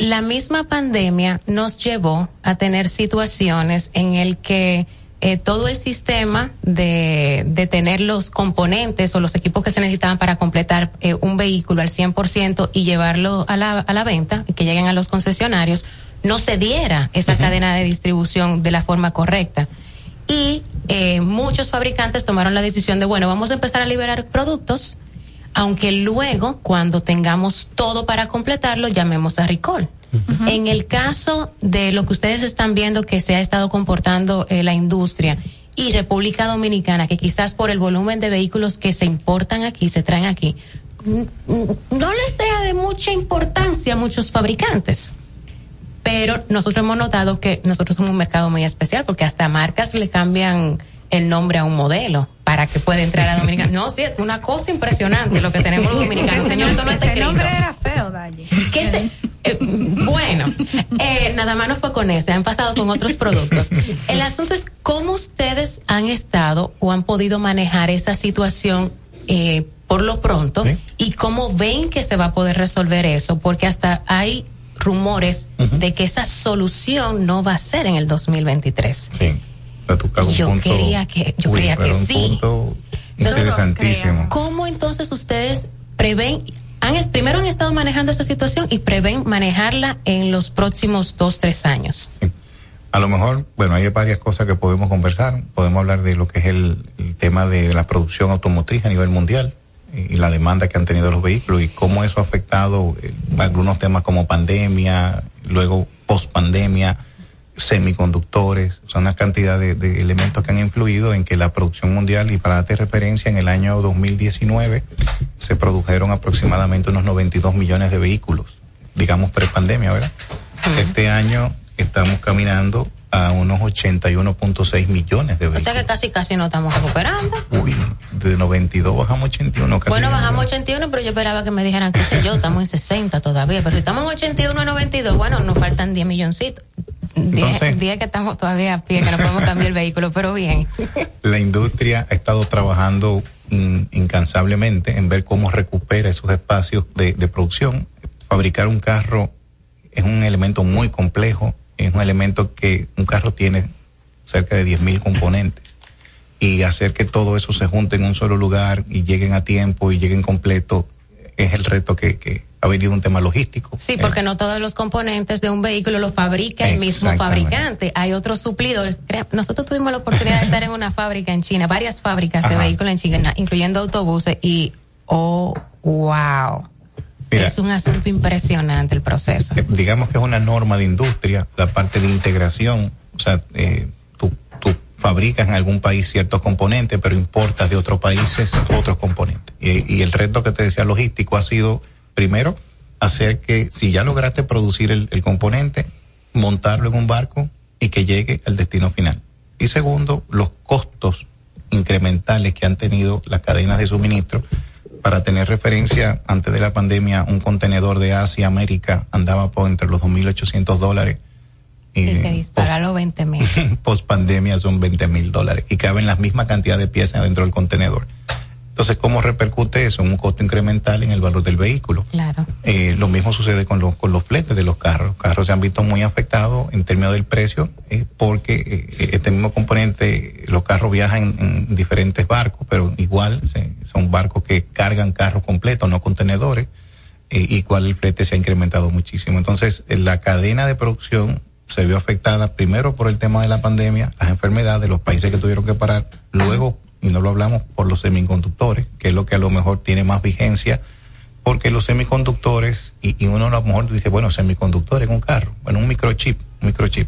la misma pandemia nos llevó a tener situaciones en el que eh, todo el sistema de, de, tener los componentes o los equipos que se necesitaban para completar eh, un vehículo al 100% y llevarlo a la, a la venta, y que lleguen a los concesionarios, no se diera esa uh -huh. cadena de distribución de la forma correcta. Y eh, muchos fabricantes tomaron la decisión de, bueno, vamos a empezar a liberar productos aunque luego, cuando tengamos todo para completarlo, llamemos a recall. Uh -huh. En el caso de lo que ustedes están viendo que se ha estado comportando eh, la industria y República Dominicana, que quizás por el volumen de vehículos que se importan aquí, se traen aquí, no les sea de mucha importancia a muchos fabricantes. Pero nosotros hemos notado que nosotros somos un mercado muy especial porque hasta marcas le cambian el nombre a un modelo para que pueda entrar a Dominicana. No, sí, es una cosa impresionante lo que tenemos los dominicanos. Señor, esto no está escrito. nombre era feo, Dalle. ¿Qué se, eh, bueno, eh, nada más no fue con ese, han pasado con otros productos. El asunto es cómo ustedes han estado o han podido manejar esa situación eh, por lo pronto ¿Sí? y cómo ven que se va a poder resolver eso, porque hasta hay rumores uh -huh. de que esa solución no va a ser en el 2023. Sí yo punto, quería que yo uy, creía que sí. interesantísimo. Cómo entonces ustedes prevén han primero han estado manejando esa situación y prevén manejarla en los próximos dos tres años a lo mejor bueno hay varias cosas que podemos conversar. Podemos hablar de lo que es el, el tema de la producción automotriz a nivel mundial y la demanda que han tenido los vehículos y cómo eso ha afectado eh, algunos temas como pandemia luego post pandemia semiconductores, son una cantidad de, de, elementos que han influido en que la producción mundial, y para darte referencia, en el año 2019 se produjeron aproximadamente unos 92 millones de vehículos, digamos pre-pandemia, ¿verdad? Uh -huh. Este año estamos caminando a unos 81.6 millones de vehículos. O sea que casi casi no estamos recuperando. Uy, de 92 bajamos 81. Casi bueno, bajamos 81, pero yo esperaba que me dijeran, qué sé yo, estamos en 60 todavía, pero si estamos en 81 a 92, bueno, nos faltan 10 milloncitos. Entonces, día que estamos todavía a pie, que no podemos cambiar el vehículo, pero bien. La industria ha estado trabajando in, incansablemente en ver cómo recupera esos espacios de, de, producción. Fabricar un carro es un elemento muy complejo, es un elemento que un carro tiene cerca de 10.000 componentes. Y hacer que todo eso se junte en un solo lugar y lleguen a tiempo y lleguen completo es el reto que, que ha venido un tema logístico. Sí, porque eh. no todos los componentes de un vehículo los fabrica el mismo fabricante. Hay otros suplidores. Nosotros tuvimos la oportunidad de estar en una fábrica en China, varias fábricas Ajá. de vehículos en China, incluyendo autobuses, y oh, wow. Mira, es un asunto impresionante el proceso. Eh, digamos que es una norma de industria, la parte de integración. O sea, eh, tú, tú fabricas en algún país ciertos componentes, pero importas de otros países otros componentes. Y, y el reto que te decía logístico ha sido primero, hacer que si ya lograste producir el, el, componente, montarlo en un barco y que llegue al destino final. Y segundo, los costos incrementales que han tenido las cadenas de suministro. Para tener referencia, antes de la pandemia, un contenedor de Asia América andaba por entre los 2.800 dólares. Y se dispara los 20 mil. Post pandemia son 20 mil dólares y caben las mismas cantidad de piezas dentro del contenedor. Entonces, ¿cómo repercute eso? Un costo incremental en el valor del vehículo. Claro. Eh, lo mismo sucede con, los con los fletes de los carros. Los carros se han visto muy afectados en términos del precio eh, porque eh, este mismo componente, los carros viajan en, en diferentes barcos, pero igual se, son barcos que cargan carros completos, no contenedores, y cual el flete se ha incrementado muchísimo. Entonces, la cadena de producción se vio afectada primero por el tema de la pandemia, las enfermedades, los países que tuvieron que parar, luego y no lo hablamos por los semiconductores, que es lo que a lo mejor tiene más vigencia, porque los semiconductores, y, y uno a lo mejor dice, bueno, semiconductores en un carro, bueno, un microchip, un microchip.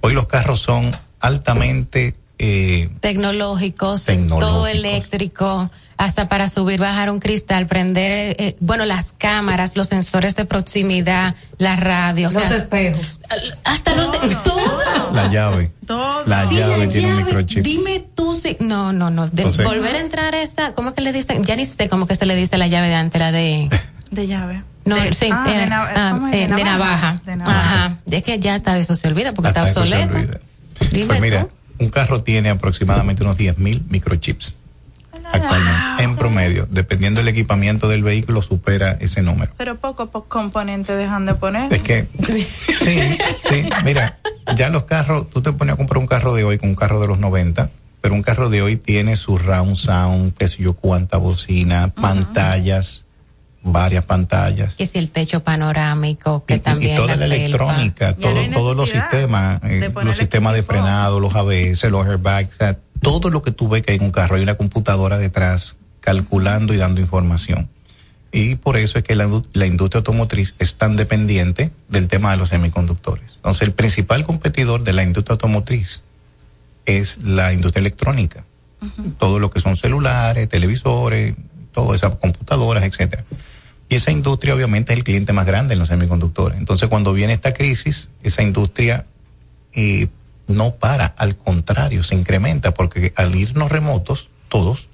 Hoy los carros son altamente eh, Tecnológicos, Tecnológicos. todo eléctrico, hasta para subir, bajar un cristal, prender, eh, eh, bueno, las cámaras, los sensores de proximidad, la radio, o Los sea, espejos. hasta los, todo. la llave. La Sí, llave la tiene un llave. microchip. Dime tú si, no, no, no, de volver a entrar a esa, ¿cómo que le dicen? Ya ni sé cómo que se le dice la llave de antes, la de... De llave. No, De- sí, ah, eh, de ah, eh, De de navaja. De navaja. Ajá. Es que ya está, eso se olvida porque está Hasta obsoleto. olvida. Dime Pues mira, tú. un carro tiene aproximadamente unos 10.000 microchips actualmente, en promedio. Dependiendo del equipamiento del vehículo, supera ese número. Pero poco a poco componentes dejan de poner. Es que, sí, sí, mira, ya los carros, tú te pones a comprar un carro de hoy con un carro de los 90, pero un carro de hoy tiene su round sound, qué sé yo, cuánta bocina, pantallas, varias pantallas. Que si el techo panorámico, que y, también y toda la, electrónica, no todo, todos los sistemas, eh, los sistemas de frenado, los ABS, los airbags, o sea, todo lo que tú ves que hay en un carro, hay una computadora detrás calculando y dando información. Y por eso es que la, la industria automotriz es tan dependiente del tema de los semiconductores. Entonces, el principal competidor de la industria automotriz es la industria electrónica. Todo lo que son celulares, televisores, todas esas computadoras, etcétera. Y esa industria obviamente es el cliente más grande en los semiconductores. Entonces cuando viene esta crisis, esa industria eh, no para, al contrario, se incrementa porque al irnos remotos, todos,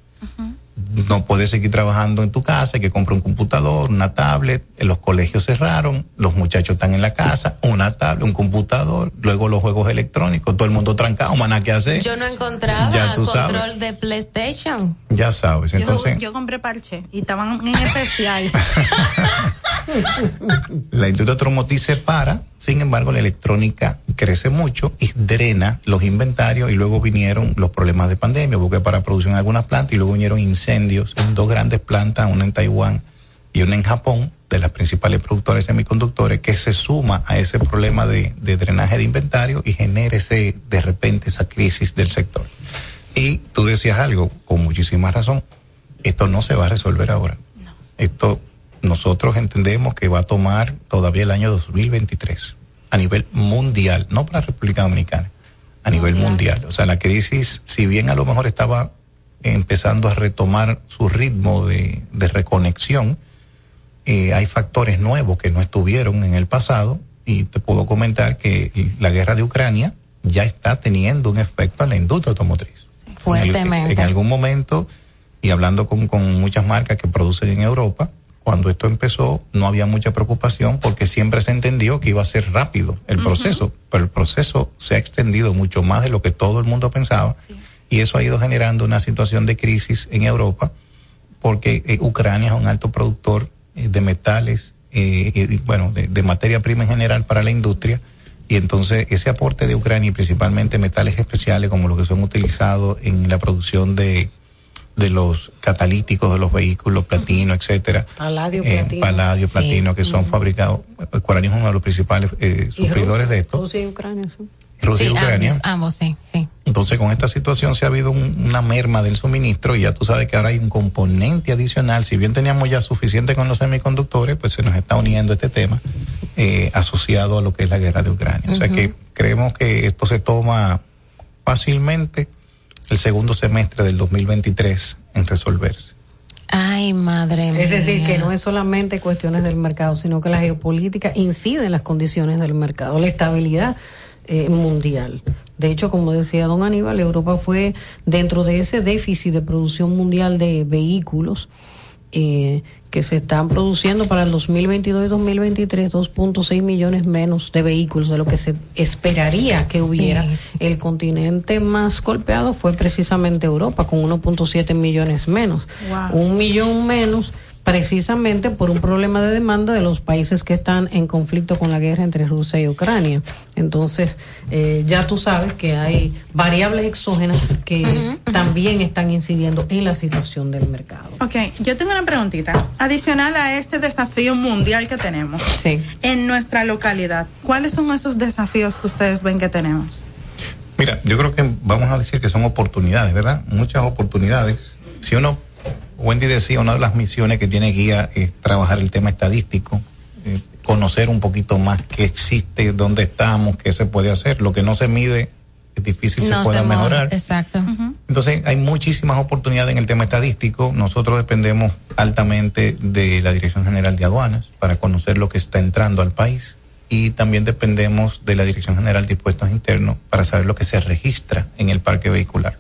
no puedes seguir trabajando en tu casa, hay que comprar un computador, una tablet, en los colegios cerraron, los muchachos están en la casa, una tablet, un computador, luego los juegos electrónicos, todo el mundo trancado, maná que hacer. Yo no encontraba Ya tú control sabes. de PlayStation. Ya sabes, Yo- entonces yo, compré parche y estaban en especial. la industria automotriz se para, sin embargo la electrónica crece mucho y drena los inventarios y luego vinieron los problemas de pandemia, porque para producción en algunas plantas y luego vinieron incendios en dos grandes plantas, una en Taiwán y una en Japón, de las principales productoras de semiconductores, que se suma a ese problema de, de drenaje de inventario y genera ese, de repente, esa crisis del sector. Y tú decías algo con muchísima razón, esto no se va a resolver ahora. Esto nosotros entendemos que va a tomar todavía el año 2023 a nivel mundial, no para la República Dominicana, a nivel mundial. O sea, la crisis, si bien a lo mejor estaba empezando a retomar su ritmo de, de reconexión, eh, hay factores nuevos que no estuvieron en el pasado y te puedo comentar que la guerra de Ucrania ya está teniendo un efecto en la industria automotriz. En, Fuertemente. el- en algún momento, y hablando con, con muchas marcas que producen en Europa, cuando esto empezó no había mucha preocupación porque siempre se entendió que iba a ser rápido el proceso, pero el proceso se ha extendido mucho más de lo que todo el mundo pensaba y eso ha ido generando una situación de crisis en Europa porque eh, Ucrania es un alto productor eh, de metales, eh, bueno, de, de materia prima en general para la industria. Y entonces ese aporte de Ucrania, y principalmente metales especiales como los que son utilizados en la producción de, de los catalíticos de los vehículos, platino, etcétera, Paladio, eh, platino. paladio, Sí. platino, que son fabricados, Ucrania es uno de los principales eh, suplidores de esto, Rusia y Ucrania, sí. Rusia y Ucrania. Ambos, ambos, sí, sí. Entonces, con esta situación se ha habido un- una merma del suministro y ya tú sabes que ahora hay un componente adicional. Si bien teníamos ya suficiente con los semiconductores, pues se nos está uniendo este tema eh, asociado a lo que es la guerra de Ucrania. O sea que creemos que esto se toma fácilmente el segundo semestre del 2023 en resolverse. Ay, madre mía. Es decir, que no es solamente cuestiones del mercado, sino que la geopolítica incide en las condiciones del mercado, la estabilidad eh, mundial. De hecho, como decía don Aníbal, Europa fue dentro de ese déficit de producción mundial de vehículos eh, que se están produciendo para el 2022 y 2023, 2.6 millones menos de vehículos de lo que se esperaría que hubiera. El continente más golpeado fue precisamente Europa, con 1.7 millones menos. Wow. Un millón menos precisamente por un problema de demanda de los países que están en conflicto con la guerra entre Rusia y Ucrania. Entonces, eh, ya tú sabes que hay variables exógenas que también están incidiendo en la situación del mercado. Ok, yo tengo una preguntita. Adicional a este desafío mundial que tenemos en nuestra localidad, ¿cuáles son esos desafíos que ustedes ven que tenemos? Mira, yo creo que vamos a decir que son oportunidades, ¿verdad? Muchas oportunidades. Si uno, Wendy decía, una de las misiones que tiene guía es trabajar el tema estadístico, eh, conocer un poquito más qué existe, dónde estamos, qué se puede hacer. Lo que no se mide es difícil no se pueda mejorar. Exacto. Entonces, hay muchísimas oportunidades en el tema estadístico. Nosotros dependemos altamente de la Dirección General de Aduanas para conocer lo que está entrando al país y también dependemos de la Dirección General de Impuestos Internos para saber lo que se registra en el parque vehicular.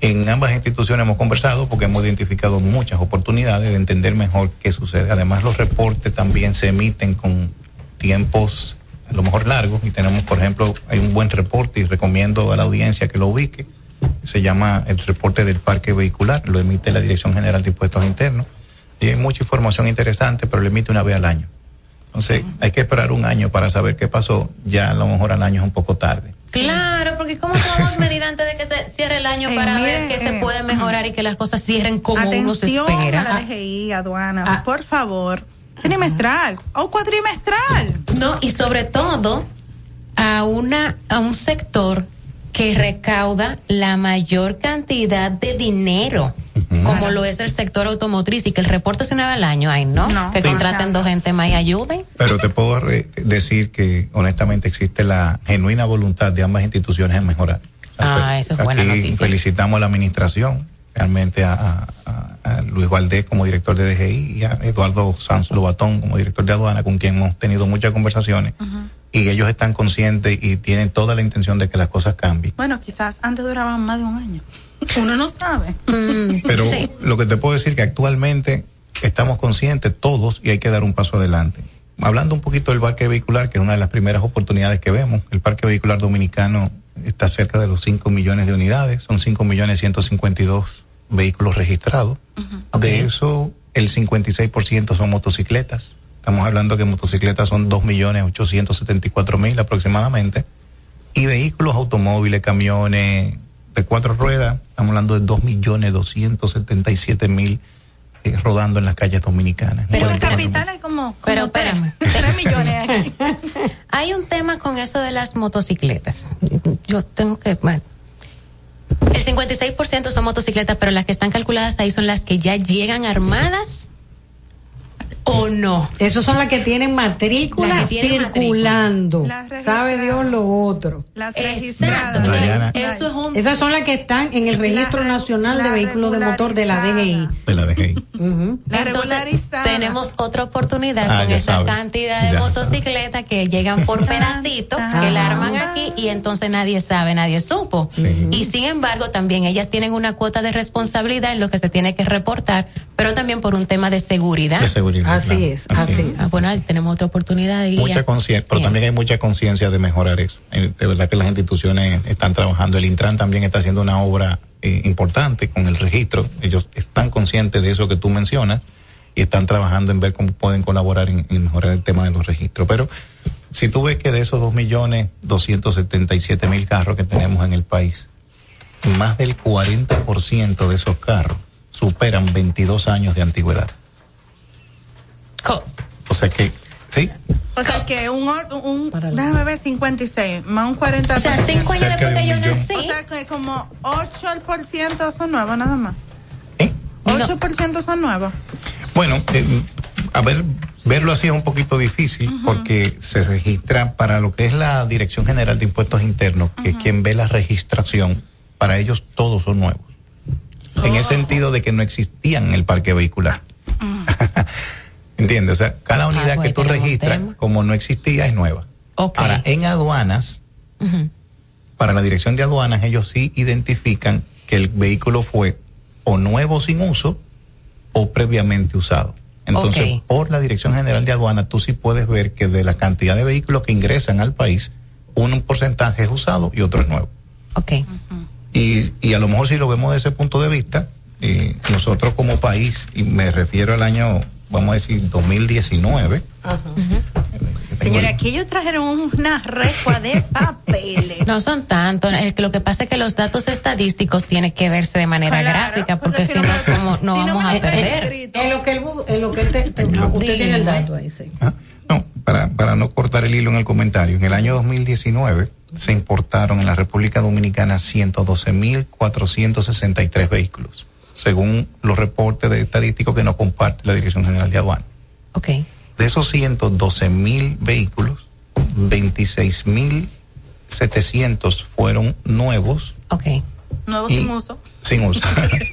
En ambas instituciones hemos conversado porque hemos identificado muchas oportunidades de entender mejor qué sucede. Además, los reportes también se emiten con tiempos a lo mejor largos y tenemos, por ejemplo, hay un buen reporte y recomiendo a la audiencia que lo ubique. Se llama el reporte del parque vehicular, lo emite la Dirección General de Impuestos Internos. Y hay mucha información interesante, pero lo emite una vez al año. Entonces, hay que esperar un año para saber qué pasó. Ya a lo mejor al año es un poco tarde. Claro, porque ¿cómo tomamos medida antes de que se cierre el año Eh, para ver qué se eh, puede mejorar y que las cosas cierren como uno se Atención espera? a la DGI, aduana, por favor. Trimestral o cuatrimestral. No, y sobre todo a una a un sector que recauda la mayor cantidad de dinero, como lo es el sector automotriz y que el reporte se una al año, ay no, que Sí. contraten dos gente más y ayuden. Pero te puedo re- decir que honestamente existe la genuina voluntad de ambas instituciones en mejorar. Ah, eso es buena Aquí noticia. felicitamos a la administración, realmente a, a- a- a Luis Valdés como director de DGI y a Eduardo Sanz Lobatón como director de aduana, con quien hemos tenido muchas conversaciones. Y ellos están conscientes y tienen toda la intención de que las cosas cambien. Bueno, quizás antes duraban más de un año. Uno no sabe. Pero lo que te puedo decir que actualmente estamos conscientes todos y hay que dar un paso adelante. Hablando un poquito del parque vehicular, que es una de las primeras oportunidades que vemos, el parque vehicular dominicano está cerca de los 5 millones de unidades, son 5 millones 152 vehículos registrados. De eso, el 56% son motocicletas. Estamos hablando que motocicletas son 2 millones 874 mil aproximadamente. Y vehículos automóviles, camiones de cuatro ruedas, estamos hablando de 2 millones 277 mil eh, rodando en las calles dominicanas. Pero en capital hay como, como Pero tres, espérame. tres millones aquí. Hay un tema con eso de las motocicletas. Yo tengo que, bueno, el 56% son motocicletas, pero las que están calculadas ahí son las que ya llegan armadas o no. Esas son las que tienen matrícula Las que tienen circulando. Sabe Dios lo otro. Las Exacto. Eso es un Esas son las que están en el registro nacional de vehículos de motor de la DGI. de la DGI. La Entonces, tenemos otra oportunidad Ah, con esa sabes. cantidad de motocicletas que llegan por pedacitos, que la arman aquí y entonces nadie sabe, nadie supo. Y sin embargo, también ellas tienen una cuota de responsabilidad en lo que se tiene que reportar, pero también por un tema de seguridad. De seguridad. Así es, así es. Ah, bueno, tenemos otra oportunidad de guía. Mucha conciencia, pero también hay mucha conciencia de mejorar eso. Eh, De verdad que las instituciones están trabajando. El Intran también está haciendo una obra eh, importante con el registro. Ellos están conscientes de eso que tú mencionas y están trabajando en ver cómo pueden colaborar en, en mejorar el tema de los registros. Pero si tú ves que de esos dos millones doscientos setenta y siete mil carros que tenemos en el país, más del 40% de esos carros superan 22 años de antigüedad. Co- O sea que, sí, O sea que un, un déjame ver 56 más un 40 O sea, cinco años Cerca después de que yo nací. O sea que como 8% son nuevos nada más. 8% son nuevos. Bueno, eh, a ver, verlo así es un poquito difícil porque se registra para lo que es la Dirección General de Impuestos Internos, que es quien ve la registración, para ellos todos son nuevos. En el sentido de que no existían en el parque vehicular. ¿Entiendes? O sea, cada unidad pues que tú registras, como no existía, es nueva. Ahora, en aduanas, para la dirección de aduanas, ellos sí identifican que el vehículo fue o nuevo sin uso o previamente usado. Entonces, por la Dirección General de Aduanas, tú sí puedes ver que de la cantidad de vehículos que ingresan al país, un porcentaje es usado y otro es nuevo. Ok. Y, y a lo mejor si lo vemos desde ese punto de vista, eh, nosotros como país, y me refiero al año, vamos a decir, 2019, Señores, aquí ellos trajeron una recua de papeles. No son tantos. Es que lo que pasa es que los datos estadísticos tienen que verse de manera Claro, gráfica, porque porque si no no, como no si no vamos a perder. escrito. En lo que, él bu- en lo que él te, te- usted tiene el dato ahí, sí. No, para, para no cortar el hilo en el comentario, en el año 2019 se importaron en la República Dominicana 112.463 vehículos, según los reportes de estadísticos que nos comparte la Dirección General de Aduana. Ok. De esos 112.000 vehículos, 26.700 fueron nuevos. Ok. Nuevos Y- sin uso. Sin uso.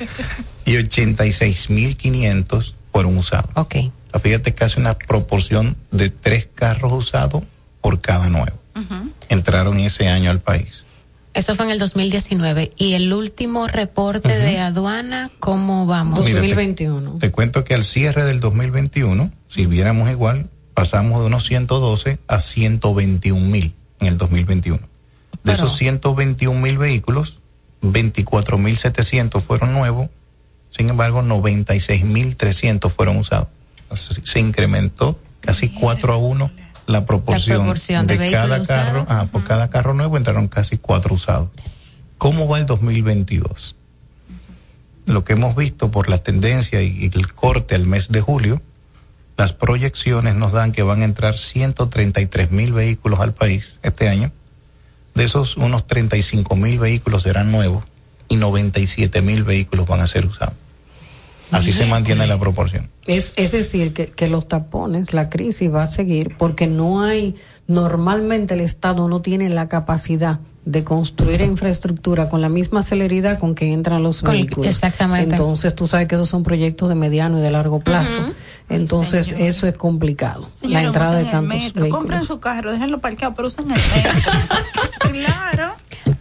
y 86.500 fueron usados. Ok. O sea, Fíjate casi una proporción de tres carros usados por cada nuevo. Entraron ese año al país. Eso fue en el 2019. Y el último reporte de aduana, ¿cómo vamos? Mira, te- Te cuento que al cierre del 2021, si viéramos igual, pasamos de unos 112 a 121 mil en el 2021. De esos 121 mil vehículos, 24 mil 700 fueron nuevos, sin embargo, 96 mil 300 fueron usados. Entonces, se incrementó casi 4 a 1 la proporción, proporción de de, cada carro. Ah, por cada carro nuevo entraron casi 4 usados. ¿Cómo va el 2022? lo que hemos visto por la tendencia y el corte al mes de julio, las proyecciones nos dan que van a entrar 133 mil vehículos al país este año. De esos, unos 35 mil vehículos serán nuevos y 97 mil vehículos van a ser usados. Así se mantiene la proporción. Es, es decir, que, que los tapones, la crisis va a seguir porque no hay, normalmente el Estado no tiene la capacidad de construir infraestructura con la misma celeridad con que entran los Con- vehículos. exactamente. Entonces tú sabes que esos son proyectos de mediano y de largo plazo. Entonces eso es complicado. la entrada de el tantos metro, vehículos. compren su carro, déjenlo parqueado, pero usen el metro. claro.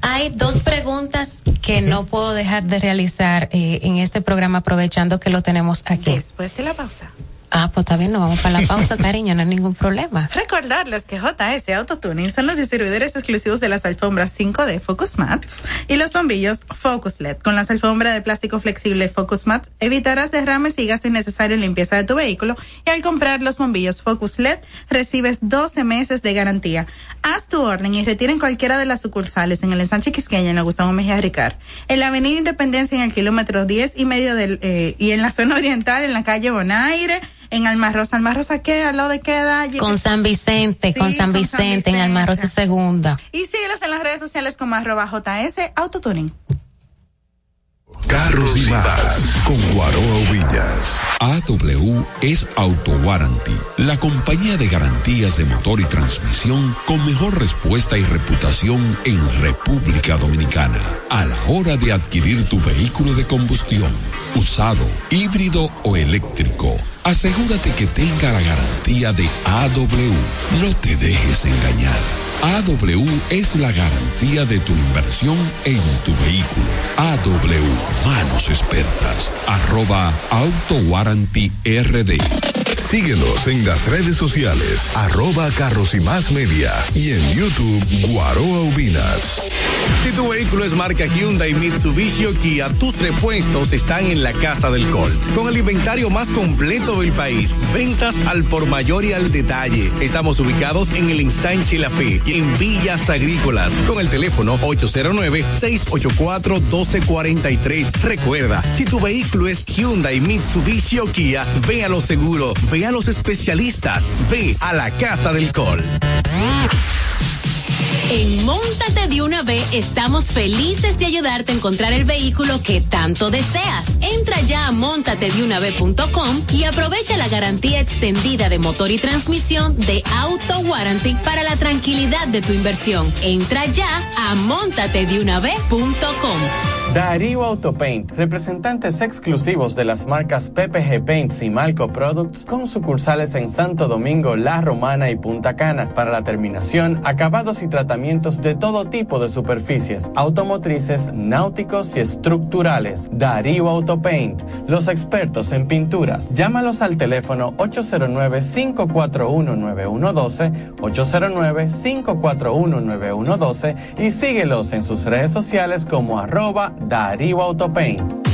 Hay dos preguntas que no puedo dejar de realizar eh, en este programa aprovechando que lo tenemos aquí. Después de la pausa. Ah, pues está bien, nos vamos para la pausa, cariño, no hay ningún problema. Recordarles que JS Autotuning son los distribuidores exclusivos de las alfombras 5D Focus Mats y los bombillos Focus LED. Con las alfombras de plástico flexible Focus Mat evitarás derrames y gasto innecesario en limpieza de tu vehículo y al comprar los bombillos Focus LED recibes 12 meses de garantía. Haz tu orden y retira en cualquiera de las sucursales en el ensanche Quisqueña en la Gustavo Mejía Ricard, en la avenida Independencia en el kilómetro 10 y medio del, eh, y en la zona oriental en la calle Bonaire, en Almarrosa. Almarrosa, ¿qué? ¿Al lado de qué edad? Con San Vicente, con Sí, San con San Vicente, en Almarrosa Segunda. Y síguelos en las redes sociales como arroba JS Autotuning. Carros y más con Guaroa Villas. AW es Auto Warranty, la compañía de garantías de motor y transmisión con mejor respuesta y reputación en República Dominicana. A la hora de adquirir tu vehículo de combustión, usado, híbrido o eléctrico, asegúrate que tenga la garantía de AW. No te dejes engañar. AW es la garantía de tu inversión en tu vehículo. AW, manos expertas, arroba Auto Warranty RD. Síguenos en las redes sociales, arroba carros y más media y en YouTube Guaroa Ubinas. Si tu vehículo es marca Hyundai, Mitsubishi o Kia, tus repuestos están en la Casa del Colt. Con el inventario más completo del país, ventas al por mayor y al detalle. Estamos ubicados en el ensanche La Fe, en Villas Agrícolas, con el teléfono 809-684-1243. Recuerda, si tu vehículo es Hyundai, Mitsubishi o Kia, ve a lo seguro, ve a los especialistas, ve a la Casa del Colt. En Móntate de una vez estamos felices de ayudarte a encontrar el vehículo que tanto deseas. Entra ya a montatedeunavez.com y aprovecha la garantía extendida de motor y transmisión de Auto Warranty para la tranquilidad de tu inversión. Entra ya a montatedeunavez.com. Darío Autopaint, representantes exclusivos de las marcas PPG Paints y Malco Products con sucursales en Santo Domingo, La Romana y Punta Cana para la terminación, acabados y tratamientos de todo tipo de superficies, automotrices, náuticos y estructurales. Darío Autopaint, los expertos en pinturas. Llámalos al teléfono 809-541-9112, 809-541-9112 y síguelos en sus redes sociales como arroba Darío Autopaint.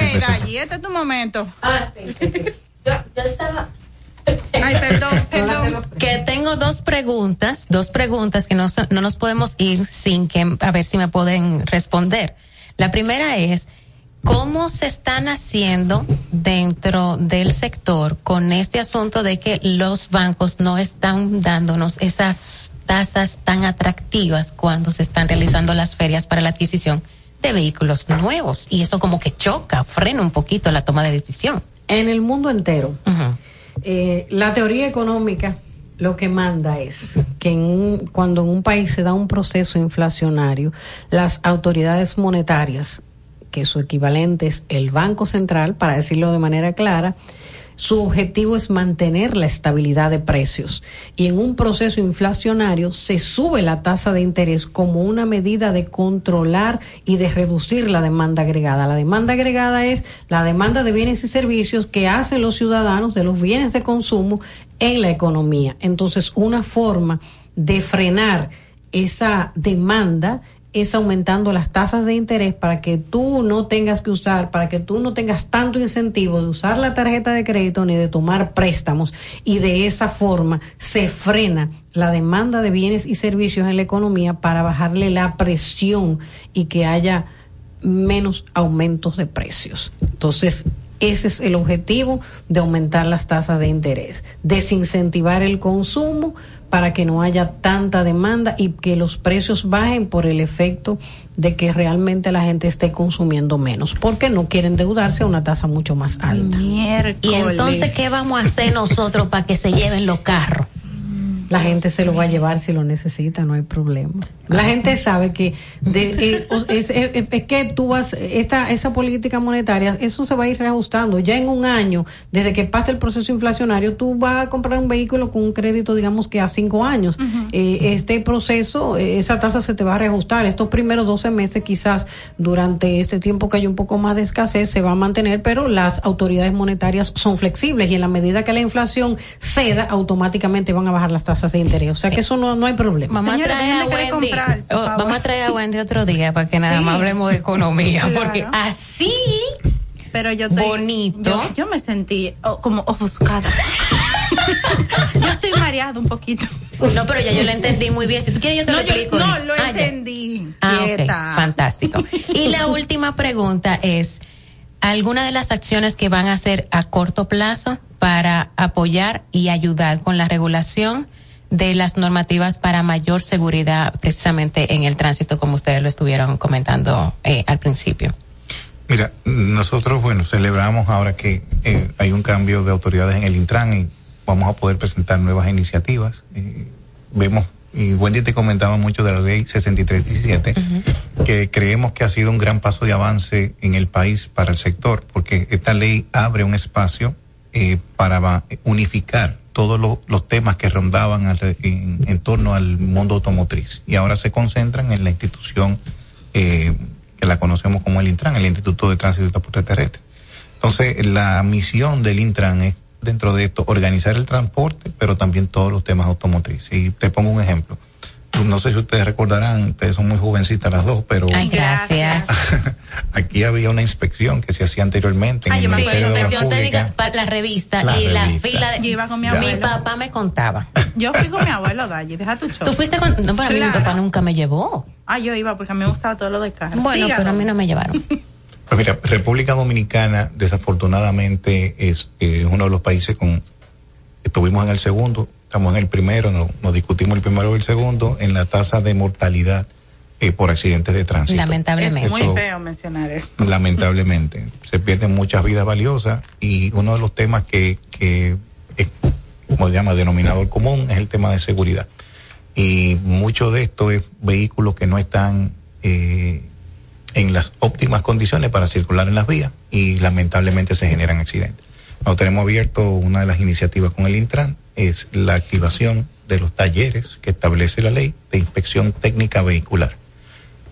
Ok, Dayi, este es tu momento. Ah, sí, sí, sí. Yo, yo estaba. Ay, perdón, perdón. Que tengo dos preguntas, dos preguntas que no, no nos podemos ir sin que, a ver si me pueden responder. La primera es, ¿cómo se están haciendo dentro del sector con este asunto de que los bancos no están dándonos esas tasas tan atractivas cuando se están realizando las ferias para la adquisición de vehículos nuevos? Y eso como que choca, frena un poquito la toma de decisión. En el mundo entero, eh, la teoría económica lo que manda es que en un- cuando en un país se da un proceso inflacionario, las autoridades monetarias, que su equivalente es el Banco Central, para decirlo de manera clara, su objetivo es mantener la estabilidad de precios y en un proceso inflacionario se sube la tasa de interés como una medida de controlar y de reducir la demanda agregada. La demanda agregada es la demanda de bienes y servicios que hacen los ciudadanos de los bienes de consumo en la economía. Entonces, una forma de frenar esa demanda es aumentando las tasas de interés para que tú no tengas que usar, para que tú no tengas tanto incentivo de usar la tarjeta de crédito ni de tomar préstamos y de esa forma se frena la demanda de bienes y servicios en la economía para bajarle la presión y que haya menos aumentos de precios. Entonces, ese es el objetivo de aumentar las tasas de interés, desincentivar el consumo para que no haya tanta demanda y que los precios bajen por el efecto de que realmente la gente esté consumiendo menos, porque no quieren endeudarse a una tasa mucho más alta. Y entonces, ¿qué vamos a hacer nosotros para que se lleven los carros? La gente se lo va a llevar si lo necesita, no hay problema. La gente sabe que de, eh, o- es, es- es que tú vas, esta, esa política monetaria, eso se va a ir reajustando. Ya en un año, desde que pase el proceso inflacionario, tú vas a comprar un vehículo con un crédito, digamos que a cinco años. Eh, este proceso, eh, esa tasa se te va a reajustar. Estos primeros 12 meses, quizás durante este tiempo que hay un poco más de escasez, se va a mantener, pero las autoridades monetarias son flexibles y en la medida que la inflación ceda, automáticamente van a bajar las tasas de interés. O sea que eso no, no hay problema. Vamos a traer a Wendy. oh, vamos a traer a Wendy otro día para que nada más hablemos de economía, Claro. porque así pero yo estoy, bonito. Yo, yo me sentí oh, como ofuscada. yo estoy mareada un poquito. No, pero ya yo lo entendí muy bien. Si tú quieres, yo te No, lo yo- explico. no, lo Ah, entendí. Ah, ok. Quieta. Fantástico. Y la última pregunta es, ¿alguna de las acciones que van a hacer a corto plazo para apoyar y ayudar con la regulación de las normativas para mayor seguridad precisamente en el tránsito, como ustedes lo estuvieron comentando eh, al principio? Mira, nosotros, bueno, celebramos ahora que eh, hay un cambio de autoridades en el Intran y vamos a poder presentar nuevas iniciativas. Eh, vemos, y Wendy te comentaba mucho de la ley 6317, que creemos que ha sido un gran paso de avance en el país para el sector, porque esta ley abre un espacio eh, para unificar todos lo- los temas que rondaban alre- en, en torno al mundo automotriz y ahora se concentran en la institución eh, que la conocemos como el Intran, el Instituto de Tránsito y Transporte Terrestre. Entonces, la misión del Intran es, dentro de esto, organizar el transporte, pero también todos los temas automotrices. Y te pongo un ejemplo. No sé si ustedes recordarán, ustedes son muy jovencitas las dos, pero Ay, gracias. aquí había una inspección que se hacía anteriormente en Sí, Ministerio de la inspección técnica para la revista La y la fila de... Yo iba con mi Mi abuelo. papá me contaba. Yo fui con mi abuelo, Dayi, deja tu show. ¿Tú fuiste con...? No, para mí mi Claro. papá nunca me llevó. Ah, yo iba porque a mí me gustaba todo lo de carro. Bueno, Síganos. pero a mí no me llevaron. Pues mira, República Dominicana desafortunadamente es eh, uno de los países con estuvimos en el segundo, estamos en el primero, no- nos discutimos el primero y el segundo en la tasa de mortalidad eh, por accidentes de tránsito. Lamentablemente. Es muy Eso- feo mencionar eso. lamentablemente. Se pierden muchas vidas valiosas y uno de los temas que, que es, como se llama, denominador común es el tema de seguridad. Y mucho de esto es vehículos que no están eh, en las óptimas condiciones para circular en las vías y lamentablemente se generan accidentes. Nosotros tenemos abierto una de las iniciativas con el Intran, es la activación de los talleres que establece la ley de inspección técnica vehicular,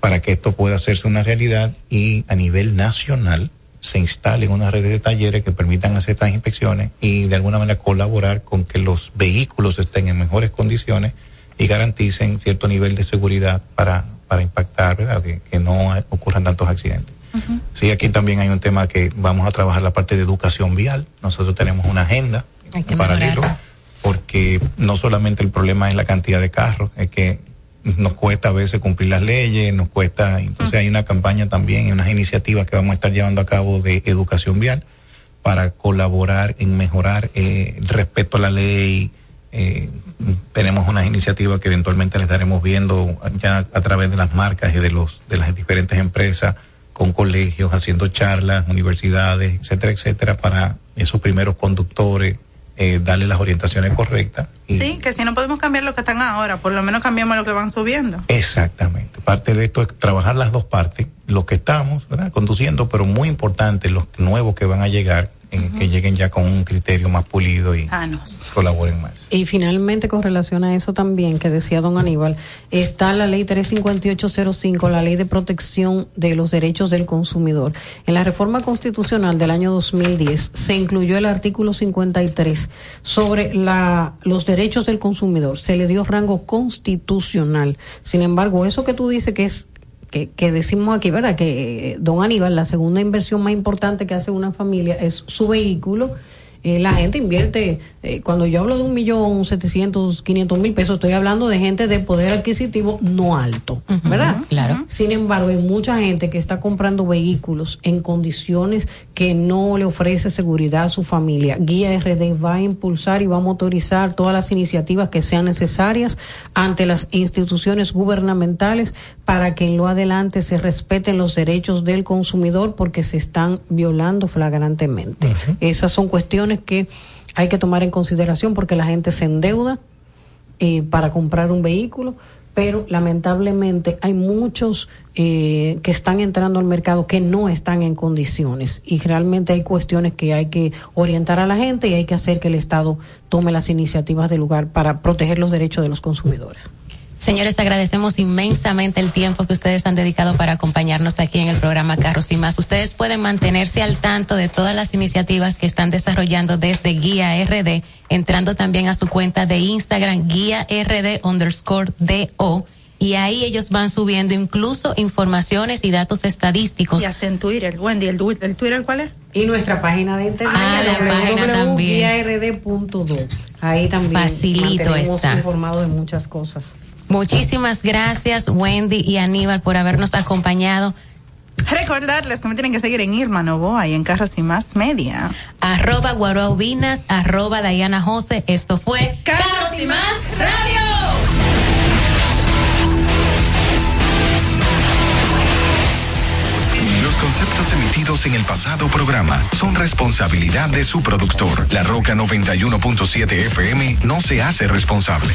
para que esto pueda hacerse una realidad y a nivel nacional se instalen una red de talleres que permitan hacer estas inspecciones y de alguna manera colaborar con que los vehículos estén en mejores condiciones y garanticen cierto nivel de seguridad para, para impactar, ¿verdad? Que, no ocurran tantos accidentes. Sí, aquí también hay un tema que vamos a trabajar la parte de educación vial. Nosotros tenemos una agenda paralelo porque no solamente el problema es la cantidad de carros, es que nos cuesta a veces cumplir las leyes, nos cuesta, entonces hay una campaña también unas iniciativas que vamos a estar llevando a cabo de educación vial para colaborar en mejorar eh, respeto a la ley. Eh, tenemos unas iniciativas que eventualmente les estaremos viendo ya a través de las marcas y de los de las diferentes empresas con colegios haciendo charlas, universidades, etcétera, etcétera, para esos primeros conductores, eh, darle las orientaciones correctas. sí, que si no podemos cambiar lo que están ahora, por lo menos cambiamos lo que van subiendo. Exactamente. Parte de esto es trabajar las dos partes, los que estamos conduciendo, pero muy importante, los nuevos que van a llegar, que lleguen ya con un criterio más pulido y colaboren más. Y finalmente, con relación a eso también que decía don Aníbal, está la ley 35805, la ley de protección de los derechos del consumidor. En la reforma constitucional del año 2010 se incluyó el artículo 53 sobre la, los derechos del consumidor. Se le dio rango constitucional. Sin embargo, eso que tú dices que es que, que, decimos aquí, ¿verdad? Que eh, don Aníbal, la segunda inversión más importante que hace una familia es su vehículo. Eh, la gente invierte eh, cuando yo hablo de un millón setecientos, quinientos mil pesos, estoy hablando de gente de poder adquisitivo no alto, ¿verdad? Claro. Sin embargo, hay mucha gente que está comprando vehículos en condiciones que no le ofrece seguridad a su familia. Guía RD va a impulsar y va a motorizar todas las iniciativas que sean necesarias ante las instituciones gubernamentales para que en lo adelante se respeten los derechos del consumidor porque se están violando flagrantemente. Esas son cuestiones que hay que tomar en consideración porque la gente se endeuda eh, para comprar un vehículo, pero lamentablemente hay muchos eh, que están entrando al mercado que no están en condiciones y realmente hay cuestiones que hay que orientar a la gente y hay que hacer que el Estado tome las iniciativas de lugar para proteger los derechos de los consumidores. Señores, agradecemos inmensamente el tiempo que ustedes han dedicado para acompañarnos aquí en el programa Carros y Más. Ustedes pueden mantenerse al tanto de todas las iniciativas que están desarrollando desde Guía RD, entrando también a su cuenta de Instagram, Guía RD underscore DO. Y ahí ellos van subiendo incluso informaciones y datos estadísticos. Y hasta en Twitter. Wendy, ¿el, Twitter cuál es? Y nuestra página de internet. Ah, la página también. Ahí también. Facilito está. informado de muchas cosas. Muchísimas gracias, Wendy y Aníbal, por habernos acompañado. Recordarles que me tienen que seguir en Irma Novoa y en Carros y Más Media. Arroba Guaraubinas, arroba Diana Jose. Esto fue Carros y Más Radio. Los conceptos emitidos en el pasado programa son responsabilidad de su productor. La Roca 91.7 FM no se hace responsable.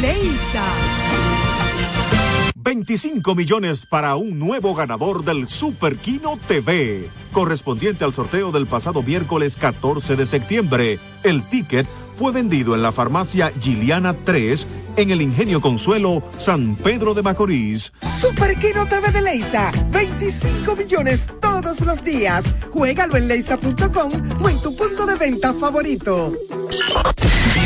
Leisa. 25 millones para un nuevo ganador del Super Kino TV, correspondiente al sorteo del pasado miércoles 14 de septiembre. El ticket fue vendido en la farmacia Giliana 3 en el Ingenio Consuelo, San Pedro de Macorís. Super Kino TV de Leisa, 25 millones todos los días. Juégalo en leisa.com o en tu punto de venta favorito.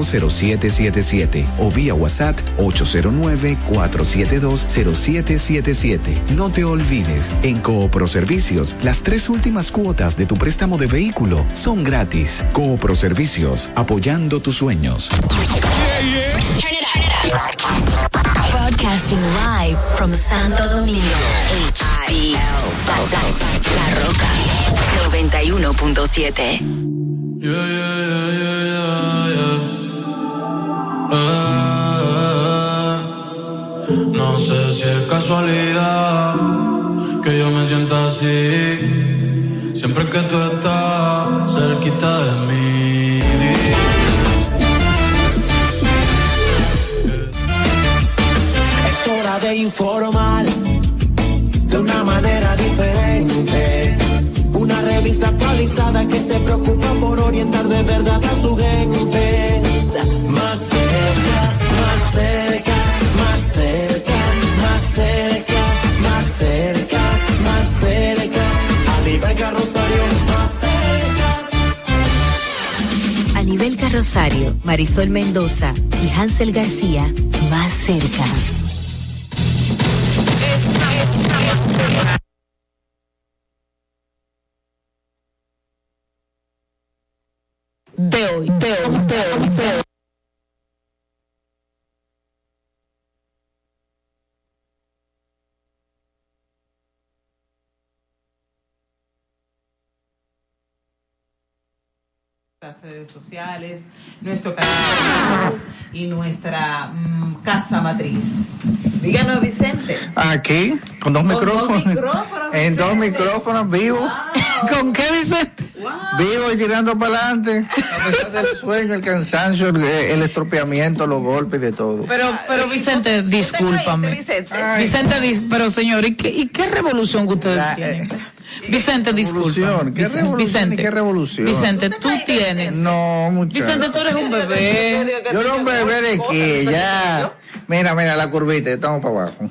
809-4720777 o vía WhatsApp 809-4720777. No te olvides, en Coopro Servicios, las tres últimas cuotas de tu préstamo de vehículo son gratis. Coopro Servicios, apoyando tus sueños. Broadcasting live from Santo Domingo. La, la Roca. 91.7. Yeah, Eh, no sé si es casualidad que yo me sienta así. Siempre que tú estás cerquita de mí. Es hora de informar de una manera diferente. Una revista actualizada que se preocupa por orientar de verdad a su gente. Más cerca, más cerca, más cerca, más cerca, más cerca, más cerca. A nivel carrosario, más cerca. A nivel carrosario, Marisol Mendoza y Hansel García, más cerca. de hoy, de hoy, de hoy, de hoy. Redes sociales, nuestro canal y nuestra mm, casa matriz. Díganos, Vicente. Aquí, con dos Con dos micrófonos. en dos micrófonos, vivo. ¿Con qué, Vicente? Vivo y tirando para adelante. A pesar del sueño, el cansancio, el, el estropeamiento, los golpes de todo. Pero, pero Vicente, discúlpame. Vicente, dis- pero señor, ¿y qué, y qué revolución que ustedes tienen? Vicente, disculpa. ¿Qué revolución Vicente, qué revolución? Vicente, tú tienes. No, muchacho. Vicente, tú eres un bebé. Yo era un bebé de que ya. Mira, mira la curvita, estamos para abajo.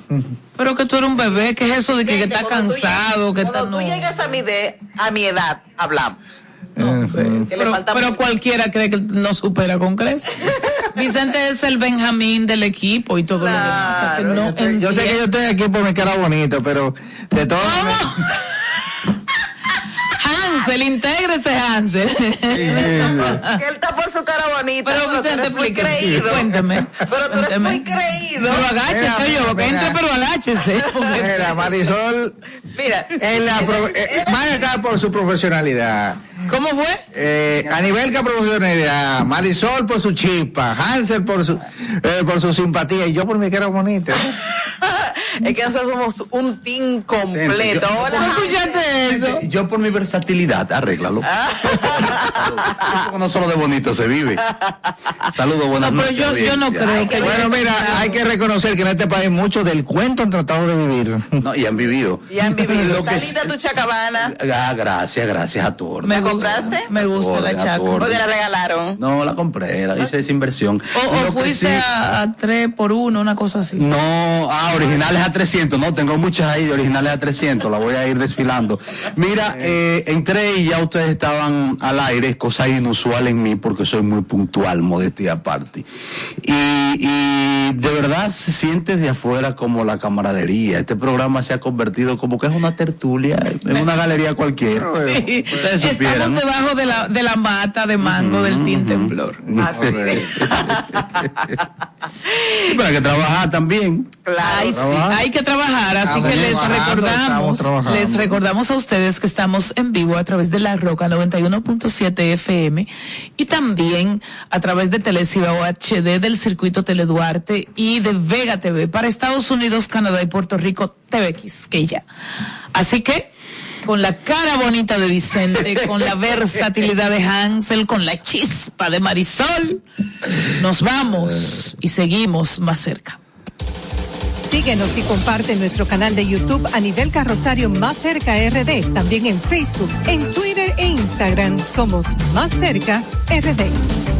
Pero que tú eres un bebé, ¿qué es eso de que, que está cuando tú cansado, que está Cuando no? tú llegas a mi, de, a mi edad, hablamos. Pero, pero cualquiera cree que no supera con creces. Vicente es el Benjamín del equipo y todo lo demás. O sea, que no yo sé que yo estoy aquí por mi cara bonito, pero de todo. Hansel, intégrese Hansel. que él está por su cara bonita. Pero tú Vicente, muy creído. Cuénteme. Pero tú eres muy creído. Pero agáchese, yo, que entre, pero agáchese. Mira, Marisol. Mira. En la pro- eh, está por su profesionalidad. ¿Cómo fue? Eh, a nivel que profesionalidad, Marisol por su chispa, Hansel por su eh, por su simpatía y yo por mi cara bonita. Es que nosotros somos un team completo. Hola. Yo- Yo por mi versatilidad, arréglalo. Porque no solo de bonito se vive. Saludos, buenas noches. Bueno, mira, hay que reconocer que en este país muchos del cuento han tratado de vivir. No, y han vivido. Y han vivido. Lo que tu chacabana. Ah, gracias, gracias a tu orden. ¿La compraste? Me gusta la chaca. ¿O te la regalaron? No, la compré, la hice esa inversión. O, fuiste sí- a, a tres por uno, una cosa así. No, ah, originales a 300, no, tengo muchas ahí de originales a 300, la voy a ir desfilando. Mira, eh, entré y ya ustedes estaban al aire, cosa inusual en mí porque soy muy puntual, modestia aparte. Y, y de verdad se siente de afuera como la camaradería. Este programa se ha convertido como que es una tertulia, en una galería cualquiera. Sí. Ustedes supieran. Estamos debajo de la, de la mata de mango del Team Temblor. Pero hay que trabajar también. Ay, sí, hay que trabajar, así que les recordamos, les recordamos a ustedes que estamos en vivo a través de la Roca 91.7 FM y también a través de Teleciba HD del circuito Teleduarte y de Vega TV para Estados Unidos, Canadá y Puerto Rico TV Quisqueya. Así que con la cara bonita de Vicente, con la versatilidad de Hansel, con la chispa de Marisol, nos vamos y seguimos más cerca. Síguenos y comparte nuestro canal de YouTube a nivel carrosario Más Cerca RD. También en Facebook, en Twitter e Instagram somos Más Cerca RD.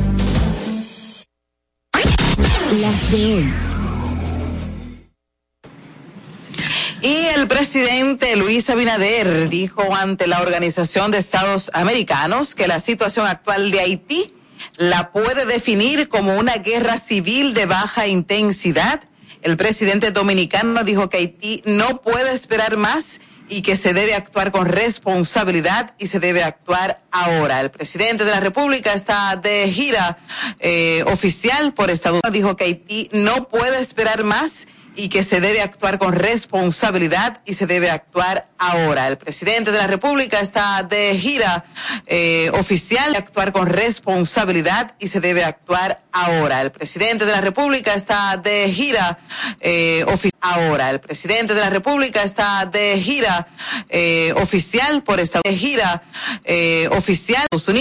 Y el presidente Luis Abinader dijo ante la Organización de Estados Americanos que la situación actual de Haití la puede definir como una guerra civil de baja intensidad. El presidente dominicano dijo que Haití no puede esperar más y que se debe actuar con responsabilidad y se debe actuar ahora. El presidente de la República está de gira eh, oficial por Estados Unidos. Dijo que Haití no puede esperar más y que se debe actuar con responsabilidad y se debe actuar ahora. El presidente de la República está de gira eh, oficial, actuar con responsabilidad y se debe actuar ahora. El presidente de la República está de gira eh, oficial ahora. El presidente de la República está de gira eh, oficial por esta de gira eh, oficial.